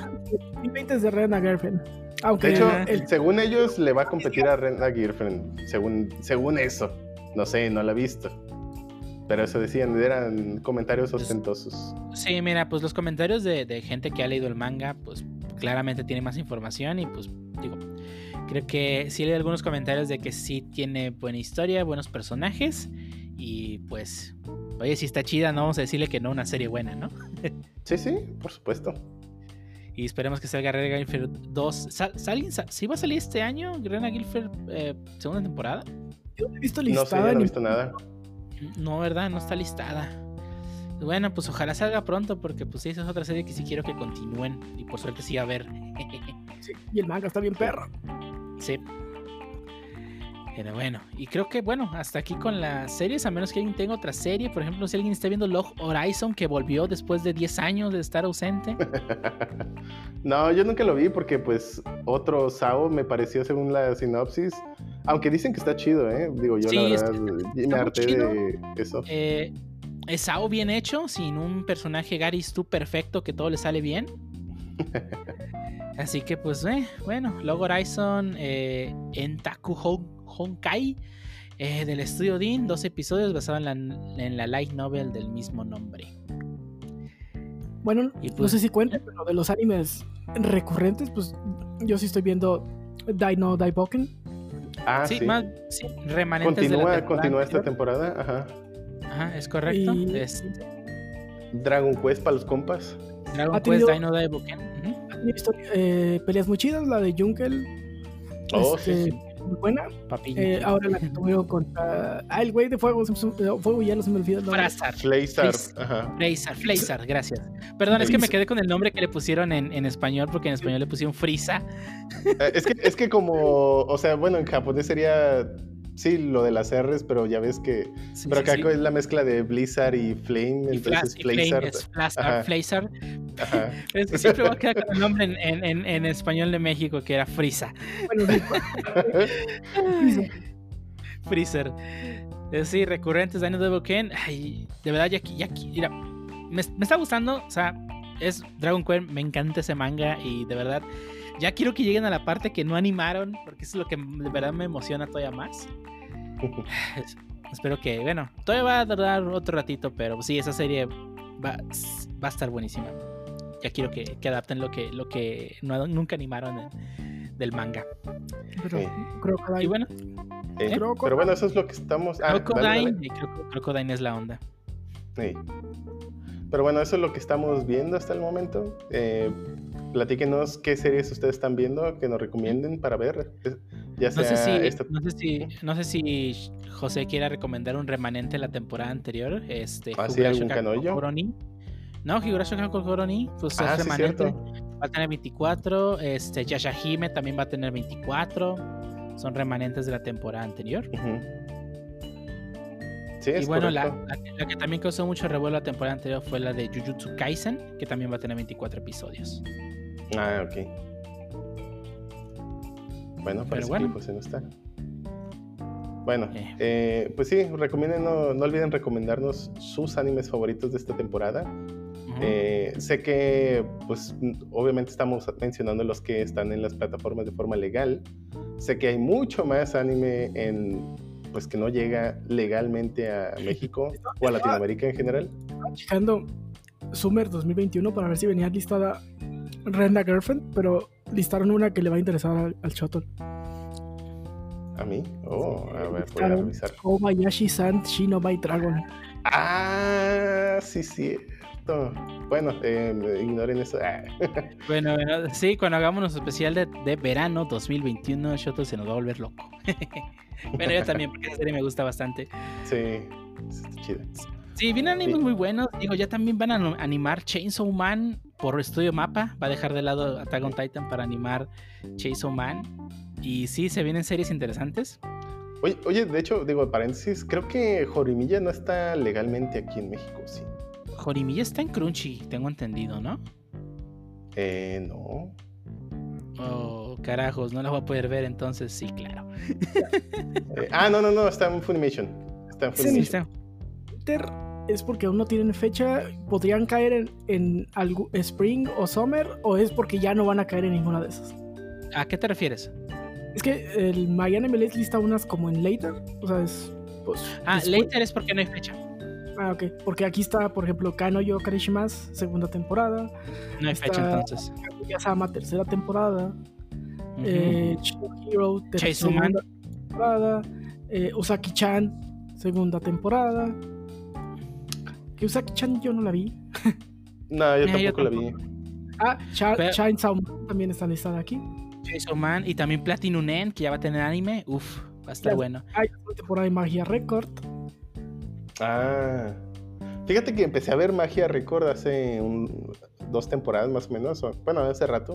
2020 es de Rena Girlfriend. Aunque De hecho, el- según ellos, le va a competir a Rena Girlfriend. Según, según eso. No sé, no la he visto. Pero eso decían, eran comentarios ostentosos. Sí, mira, pues los comentarios de, de gente que ha leído el manga, pues claramente tiene más información y pues digo, creo que sí leí algunos comentarios de que sí tiene buena historia, buenos personajes y pues, oye, si está chida, no vamos a decirle que no, una serie buena, ¿no? [laughs] Sí, sí, por supuesto. Y esperemos que salga Rena Guilford 2. ¿Sal, sal- sal- ¿Sí va a salir este año Rena Guilford eh, segunda temporada? Yo no he visto No sé, listada yo no he visto nada. No, ¿verdad? No está listada. Bueno, pues ojalá salga pronto porque pues sí, esa es otra serie que sí quiero que continúen y por suerte sí a ver. Sí, y el manga está bien perro. Sí. Pero bueno, y creo que bueno, hasta aquí con las series, a menos que alguien tenga otra serie, por ejemplo, si alguien está viendo Log Horizon que volvió después de 10 años de estar ausente. [laughs] no, yo nunca lo vi porque pues otro Sao me pareció según la sinopsis. Aunque dicen que está chido, ¿eh? Digo, yo Sí, la verdad me harté de eso. Eh, es Sao bien hecho, sin un personaje Gary Stu perfecto que todo le sale bien. [laughs] Así que pues eh, bueno, Log Horizon eh, en Taku Hon- Honkai eh, del estudio Dean, dos episodios basados en la, en la light novel del mismo nombre. Bueno, Y no pues- sé si cuenta, pero de los animes recurrentes, pues yo sí estoy viendo Dino Daiboken. Ah, sí, sí. más sí, remanentes de la Continúa, temporada continúa esta temporada. Ajá. Ajá, es correcto. Y- Es Dragon Quest para los compas. Dragon Ha Quest Dino Daiboken. Visto eh, peleas muy chidas, la de Junkel. Oh, este, sí, sí. Muy buena. Papilla. Eh, ahora la [laughs] que tuvieron contra. Ah, el güey de fuego. Fuego ya no se me olvida. Frazar. Ajá. Flazer, Flazer, gracias. Perdón, es que me quedé con el nombre que le pusieron en, en español, porque en español le pusieron Frisa. Eh, Es que, es que como, o sea, bueno, en japonés sería, sí, lo de las R's, pero ya ves que, Sí, pero sí, acá sí. es la mezcla de Blizzard y Flame, Y, entonces Flaysar. es. [laughs] Es que siempre voy a quedar con el nombre en, en- en- en español de México, que era Frisa. Bueno, sí, [laughs] Freezer. Freezer. Eh, Sí, recurrentes Dino Devil Ken. Ay, de verdad, ya, aquí- ya, aquí- mira, me, me está gustando. O sea, es Dragon Quest, me encanta ese manga y de verdad, ya quiero que lleguen a la parte que no animaron, porque eso es lo que de verdad me emociona todavía más. Es- [laughs] espero que, bueno, todavía va a tardar otro ratito, pero sí, esa serie va, va a estar buenísima. Ya quiero que, que adapten lo que, lo que no- nunca animaron en- del manga. Pero Sí. Crocodile. Y bueno, Eh, Crocodile. pero bueno, eso es lo que estamos. Ah, Crocodile, dale. Crocodile es la onda. Sí. Pero bueno, eso es lo que estamos viendo hasta el momento. Eh, platíquenos qué series ustedes están viendo que nos recomienden para ver. Ya sea No sé, si, esta- no, sé si, no sé si José quiera recomendar un remanente de la temporada anterior. Este, ¿Ah, sí, algún canollo? Koroni. No, Higurashi Koroni, pues Ah, es sí, remanente. cierto. va a tener 24. Este, Yashahime también va a tener 24. Son remanentes de la temporada anterior. Ujú. Sí, y bueno, la, la- la que también causó mucho revuelo la temporada anterior fue la de Jujutsu Kaisen, que también va a tener 24 episodios. Ah, ok. Bueno, parece bueno. que José no está. Bueno, Eh. eh, pues sí, recomienden, no, no olviden recomendarnos sus animes favoritos de esta temporada. Eh, sé que, pues, obviamente estamos mencionando los que están en las plataformas de forma legal. Sé que hay mucho más anime en, pues que no llega legalmente a México o a Latinoamérica en general. Checando Summer 2021 para ver si venía listada Renda Girlfriend, pero listaron una que le va a interesar al, al Shotol. ¿A mí? Oh, a ver, voy a revisar. Kobayashi-san Shino by Dragon. Ah, sí, cierto. Bueno, eh, ignoren eso. Ah. [laughs] Bueno, bueno, sí, cuando hagamos nuestro especial de, de verano 2021, Shoto se nos va a volver loco. [laughs] bueno, yo también, porque esa serie me gusta bastante. Sí, está chida. Sí, vienen animes Sí. muy buenos. Digo, ya también van a animar Chainsaw Man por Estudio Mapa. Va a dejar de lado Attack on Titan para animar Chainsaw Man. Y sí, se vienen series interesantes. Oye, oye, de hecho, digo, paréntesis, creo que Jorimilla no está legalmente aquí en México, sí. Jorimilla está en Crunchy, tengo entendido, ¿no? Eh, no. Oh, carajos, no la voy a poder ver entonces. Sí, claro. Eh, ah, no, no, no, está en Funimation. Está en Sí, Sí, Funimation. está. Twitter es porque aún no tienen fecha. ¿Podrían caer en, en algo, Spring o Summer? ¿O es porque ya no van a caer en ninguna de esas? ¿A qué te refieres? Es que el Miami MLS lista unas como en later. O sea, es. Pues, Ah, después- later es porque no hay fecha. Ah, ok. Porque aquí está, por ejemplo, Kano Yo Karishimas, segunda temporada. No hay fecha Está- entonces. Yasama, tercera temporada. Eh, Hero, Chainsaw Man. segunda temporada. eh, Usaki-chan, segunda temporada. Que Usaki-chan yo no la vi. [laughs] No, yo Eh, yo tampoco la vi. Ah, Chainsaw Man también está listada aquí. Chainsaw Man y también Platinum End, que ya va a tener anime. Uf, va a estar Ya. bueno. Hay una temporada de Magia Record. Ah. Fíjate que empecé a ver Magia Record hace un- dos temporadas más o menos. o- bueno, hace rato.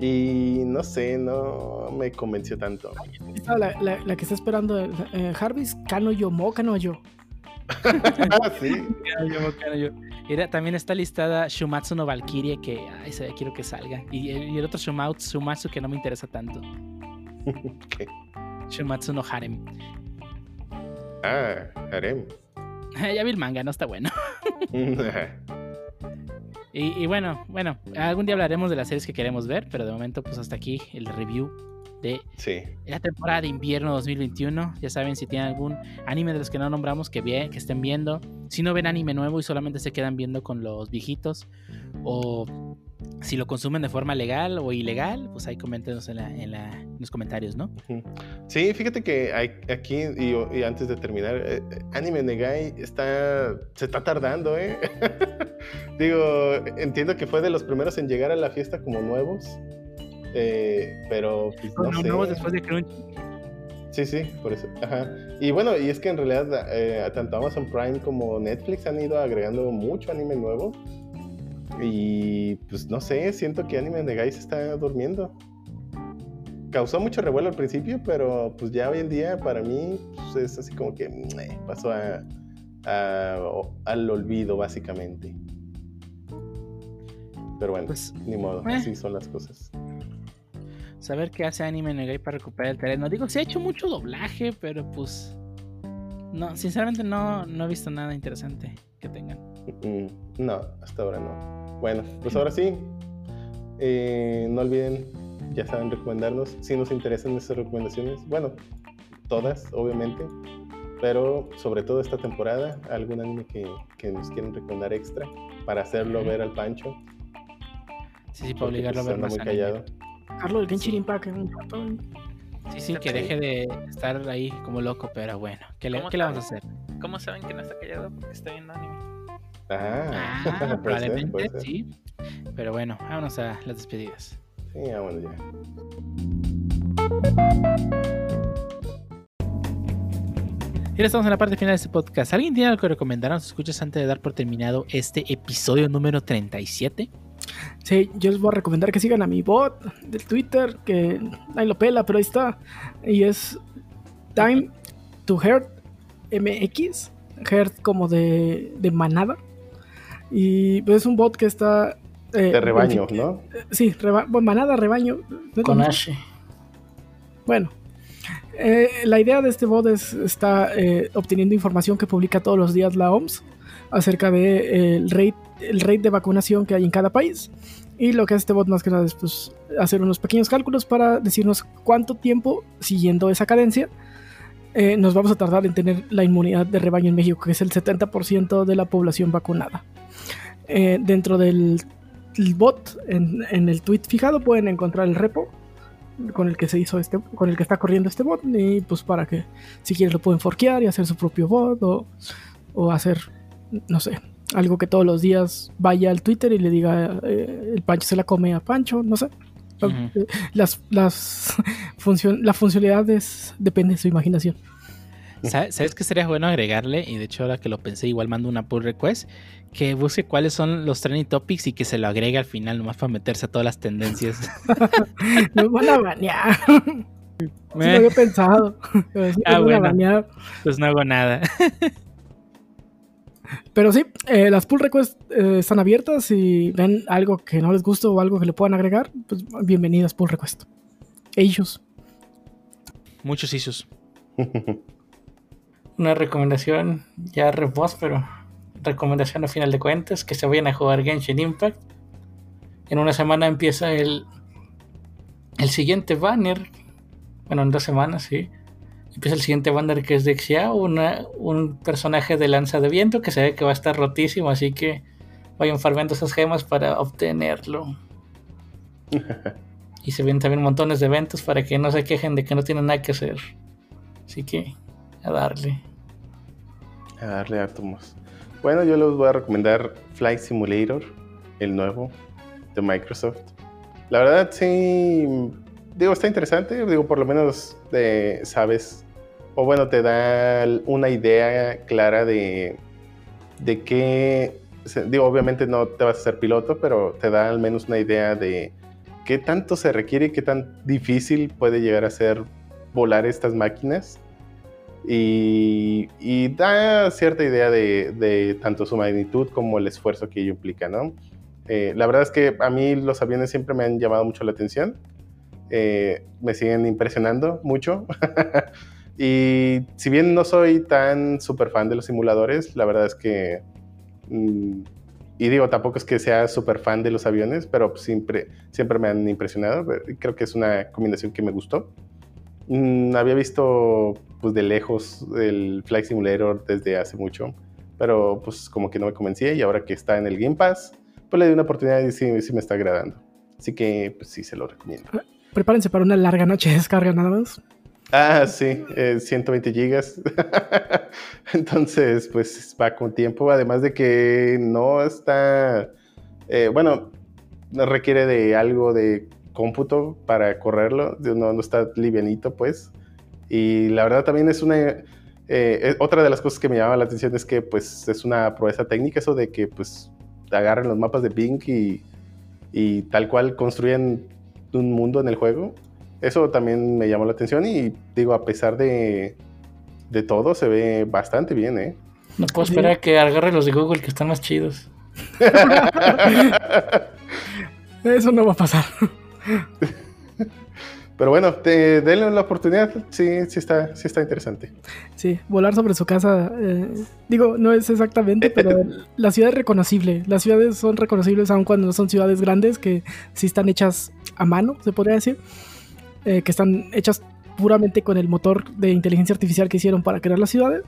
Y no sé, no me convenció tanto. La, la- la que está esperando eh, Jarvis, Kano Yo Mo, Kano Yo. ah, sí. Era- también está listada Shumatsu no Valkyrie, que ay, quiero que salga. Y, el- y el otro Shumatsu, Shumatsu que no me interesa tanto. [laughs] ¿Qué? Shumatsu no Harem. Ah, harem. [laughs] ya vi el manga, no está bueno. [laughs] Y, y bueno, bueno, algún día hablaremos de las series que queremos ver, pero de momento, pues hasta aquí el review de sí. la temporada de invierno 2021. Ya saben, si tienen algún anime de los que no nombramos que, vie- que estén viendo, si no ven anime nuevo y solamente se quedan viendo con los viejitos, o si lo consumen de forma legal o ilegal, pues ahí coméntenos en, la- en la- en los comentarios, ¿no? Sí, fíjate que hay- aquí, y, y antes de terminar, eh, Anime Negai está, se está tardando, ¿eh? [laughs] Digo, entiendo que fue de los primeros en llegar a la fiesta como nuevos, eh, pero pues, no Los sé. nuevos después de Crunchy. Sí, sí, por eso. Ajá. Y bueno, y es que en realidad eh, tanto Amazon Prime como Netflix han ido agregando mucho anime nuevo. Y pues no sé, siento que Anime Negai se está durmiendo. Causó mucho revuelo al principio, pero pues ya hoy en día para mí pues, es así como que meh, pasó a, a- o- al olvido básicamente. Pero bueno, Pues, ni modo, eh. así son las cosas. Saber qué hace Anime Negai para recuperar el terreno. Digo, se ha hecho mucho doblaje, pero pues. No, sinceramente no, no he visto nada interesante que tengan. Mm, No, hasta ahora no. Bueno, pues ahora sí. Eh, no olviden, ya saben, recomendarnos si nos interesan nuestras recomendaciones. Bueno, todas, obviamente. Pero sobre todo esta temporada, algún anime que, que nos quieran recomendar extra para hacerlo ver al Pancho. Sí, sí, para porque, obligarlo a pues, ver más muy anime. callado. Carlos del Genshin Impact. un rato. Sí, sí, que deje de estar ahí como loco, pero bueno, ¿qué le, ¿Cómo qué le vamos a hacer? ¿Cómo saben que no está callado? Porque está viendo anime. Ah, Ah, [laughs] puede ser, probablemente puede ser. sí. Pero bueno, vámonos a las despedidas. Sí, bueno, ya. Y ahora estamos en la parte final de este podcast. ¿Alguien tiene algo que recomendar a los escuchas antes de dar por terminado este episodio número 37? Sí, yo les voy a recomendar que sigan a mi bot del Twitter, que ahí lo pela, pero ahí está. Y es Time to Heart MX, Heart como de, de manada. Y pues, es un bot que está... eh, De rebaño, en ¿no? Sí, reba- bueno, manada, rebaño. ¿no es lo Con? Ashe. Bueno, eh, la idea de este bot es está eh, obteniendo información que publica todos los días la OMS acerca de eh, rate el rate de vacunación que hay en cada país y lo que hace este bot más que nada es pues, hacer unos pequeños cálculos para decirnos cuánto tiempo siguiendo esa cadencia eh, nos vamos a tardar en tener la inmunidad de rebaño en México, que es el 70% de la población vacunada. Eh, dentro del el bot, en, en el tweet fijado, pueden encontrar el repo con el que se hizo este, con el que está corriendo este bot, y pues para que si quieren lo pueden forkear y hacer su propio bot o, o hacer, no sé, algo que todos los días vaya al Twitter y le diga eh, el Pancho se la come a Pancho, no sé. Eh, Las, las [laughs] funcion la funcionalidad es, depende de su imaginación. ¿Sabes, ¿Sabes qué sería bueno agregarle? Y de hecho, ahora que lo pensé, igual mando una pull request. Que busque cuáles son los trending topics y que se lo agregue al final, nomás para meterse a todas las tendencias. [laughs] Nos van a banear. [laughs] Sí lo había pensado. Sí, Ah, bueno. pues no hago nada. Pero sí, eh, las pull requests eh, están abiertas. Si ven algo que no les gusta o algo que le puedan agregar, pues bienvenidas pull request. E issues. Muchos issues. [laughs] Una recomendación, ya repost, pero recomendación a final de cuentas, que se vayan a jugar Genshin Impact. En una semana empieza el, el siguiente banner. Bueno, en dos semanas, sí. Empieza el siguiente banner que es de Xiao, una, un personaje de lanza de viento que se ve que va a estar rotísimo, así que vayan farmeando esas gemas para obtenerlo. [laughs] Y se ven también montones de eventos para que no se quejen de que no tienen nada que hacer. Así que, a darle. A darle átomos. Bueno, yo les voy a recomendar Flight Simulator, el nuevo de Microsoft. La verdad, sí, digo, está interesante. Digo, por lo menos eh, sabes, o bueno, te da una idea clara de, de qué. Digo, obviamente no te vas a ser piloto, pero te da al menos una idea de qué tanto se requiere y qué tan difícil puede llegar a ser volar estas máquinas y, da cierta idea de, de tanto su magnitud como el esfuerzo que ello implica, ¿no? Eh, la verdad es que a mí los aviones siempre me han llamado mucho la atención, Eh, me siguen impresionando mucho. [laughs] y si bien no soy tan súper fan de los simuladores, la verdad es que... mm, y digo, tampoco es que sea súper fan de los aviones, pero siempre, siempre me han impresionado. Creo que es una combinación que me gustó. Mm, había visto pues de lejos el Flight Simulator desde hace mucho, pero pues como que no me convencía y ahora que está en el Game Pass, pues le di una oportunidad y sí, sí me está agradando. Así que pues sí se lo recomiendo. Prepárense para una larga noche de descarga nada más. Ah, sí, eh, 120 gigas. [laughs] Entonces, pues va con tiempo, además de que no está, eh, bueno, no requiere de algo de cómputo para correrlo, no, está livianito, pues. Y la verdad también es una, eh, eh, otra de las cosas que me llama la atención es que pues es una proeza técnica eso de que pues agarren los mapas de Bing y, y tal cual construyen un mundo en el juego. Eso también me llamó la atención y digo, a pesar de, de todo, se ve bastante bien, ¿eh? No puedo Sí. esperar a que agarre los de Google que están más chidos. [laughs] Eso no va a pasar. Pero bueno, te, denle la oportunidad, sí, sí está, sí está interesante. Sí, volar sobre su casa. eh, digo, no es exactamente, pero [laughs] la ciudad es reconocible. Las ciudades son reconocibles aun cuando no son ciudades grandes, que sí están hechas a mano, se podría decir. Eh, que están hechas puramente con el motor de inteligencia artificial que hicieron para crear las ciudades.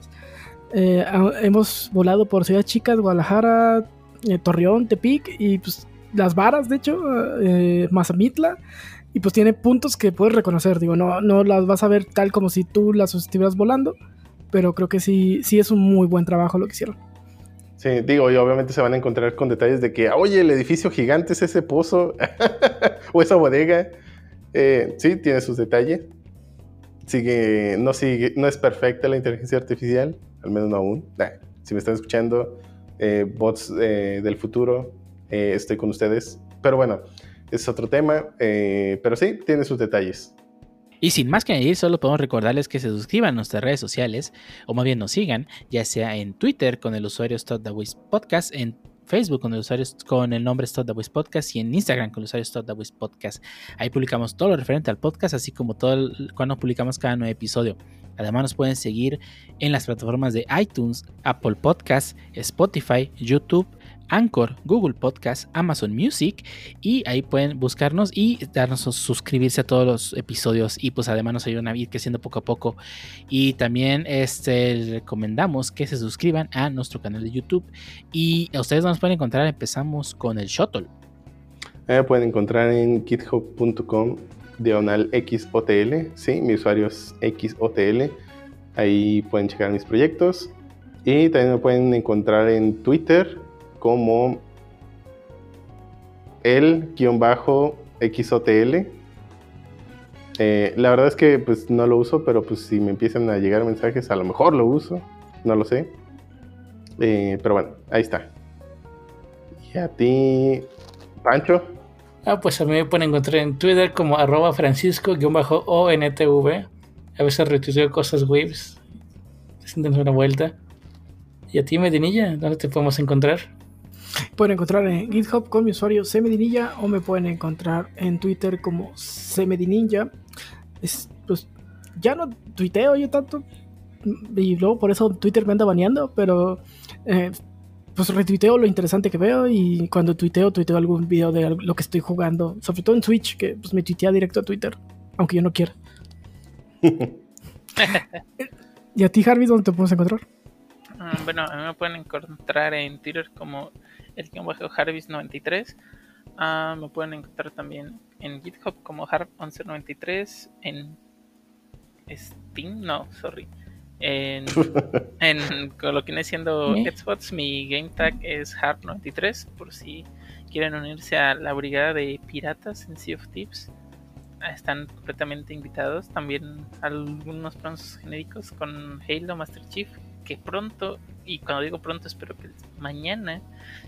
Eh, hemos volado por ciudades chicas, Guadalajara, eh, Torreón, Tepic y pues las varas, de hecho, eh, Mazamitla. Y pues tiene puntos que puedes reconocer. Digo, no, no las vas a ver tal como si tú las estuvieras volando. Pero creo que sí, sí es un muy buen trabajo lo que hicieron. Sí, digo, y obviamente se van a encontrar con detalles de que, oye, el edificio gigante es ese pozo [laughs] o esa bodega. Eh, sí, tiene sus detalles. Sigue, no, es perfecta la inteligencia artificial, al menos no aún. Si me están escuchando, eh, bots eh, del futuro, estoy con ustedes. Pero bueno, es otro tema, pero sí, tiene sus detalles. Y sin más que añadir, solo podemos recordarles que se suscriban a nuestras redes sociales, o más bien nos sigan, ya sea en Twitter con el usuario Stop the Podcast, en Facebook con el usuario con el nombre Stop the Wiz Podcast y en Instagram con el usuario Stop the Wiz Podcast. Ahí publicamos todo lo referente al podcast, así como todo cuando publicamos cada nuevo episodio. Además nos pueden seguir en las plataformas de iTunes, Apple Podcasts, Spotify, YouTube, Anchor, Google Podcast, Amazon Music y ahí pueden buscarnos y darnos suscribirse a todos los episodios y pues además nos ayudan a ir creciendo poco a poco y también este recomendamos que se suscriban a nuestro canal de YouTube y ustedes nos pueden encontrar empezamos con el Shuttle. Me pueden encontrar en github.com diagonal XOTL, sí, mi usuario es XOTL. Ahí pueden checar mis proyectos. Y también me pueden encontrar en Twitter como el-xotl. Eh, la verdad es que pues no lo uso, pero pues si me empiezan a llegar mensajes, a lo mejor lo uso, no lo sé. Eh, pero bueno, ahí está. Y a ti, Pancho. Ah, pues a mí me pueden encontrar en Twitter como arroba francisco-ontv. A veces retuiteo cosas waves. Siéntense una vuelta. ¿Y a ti, Medinilla? ¿Dónde te podemos encontrar? Pueden encontrar en GitHub con mi usuario cmedinilla o me pueden encontrar en Twitter como cmedininja. Es, pues ya no tuiteo yo tanto y luego por eso Twitter me anda baneando, pero eh, pues retuiteo lo interesante que veo y cuando tuiteo, tuiteo algún video de lo que estoy jugando, sobre todo en Twitch, que pues me tuitea directo a Twitter, aunque yo no quiera. [laughs] ¿Y a ti, Harvey, dónde te puedes encontrar? Mm, bueno, a mí me pueden encontrar en Twitter como el bajo Harvis93. Ah, me pueden encontrar también en GitHub como Harp1193. En Steam, no, sorry. En, [laughs] en lo que viene siendo Xbox, mi game tag es Harp93. Por si quieren unirse a la brigada de piratas en Sea of Tips están completamente invitados. También algunos planos genéricos con Halo Master Chief, que pronto, y cuando digo pronto, espero que mañana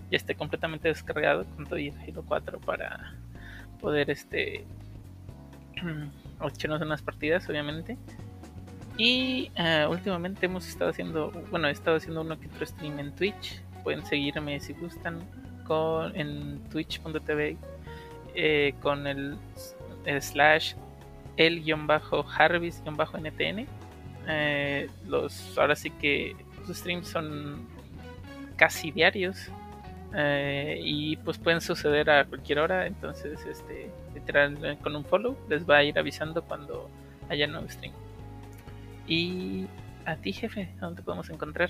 ya esté completamente descargado con todo el Halo 4 para poder este [clears throat] echarnos unas partidas, obviamente. Y uh, últimamente hemos estado haciendo, bueno, he estado haciendo uno que otro stream en Twitch. Pueden seguirme si gustan en twitch.tv eh, con el slash el-harvis-ntn. Eh, los, ahora sí que los streams son casi diarios eh, y pues pueden suceder a cualquier hora. Entonces, este, literal, con un follow les va a ir avisando cuando haya nuevo stream. Y a ti, jefe, ¿dónde podemos encontrar?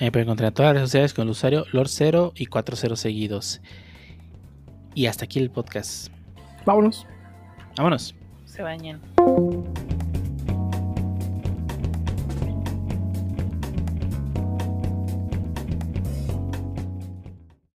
Eh, pueden encontrar todas las redes sociales con el usuario Lord0 y 40 seguidos. Y hasta aquí el podcast. Vámonos. Vámonos. Se bañen.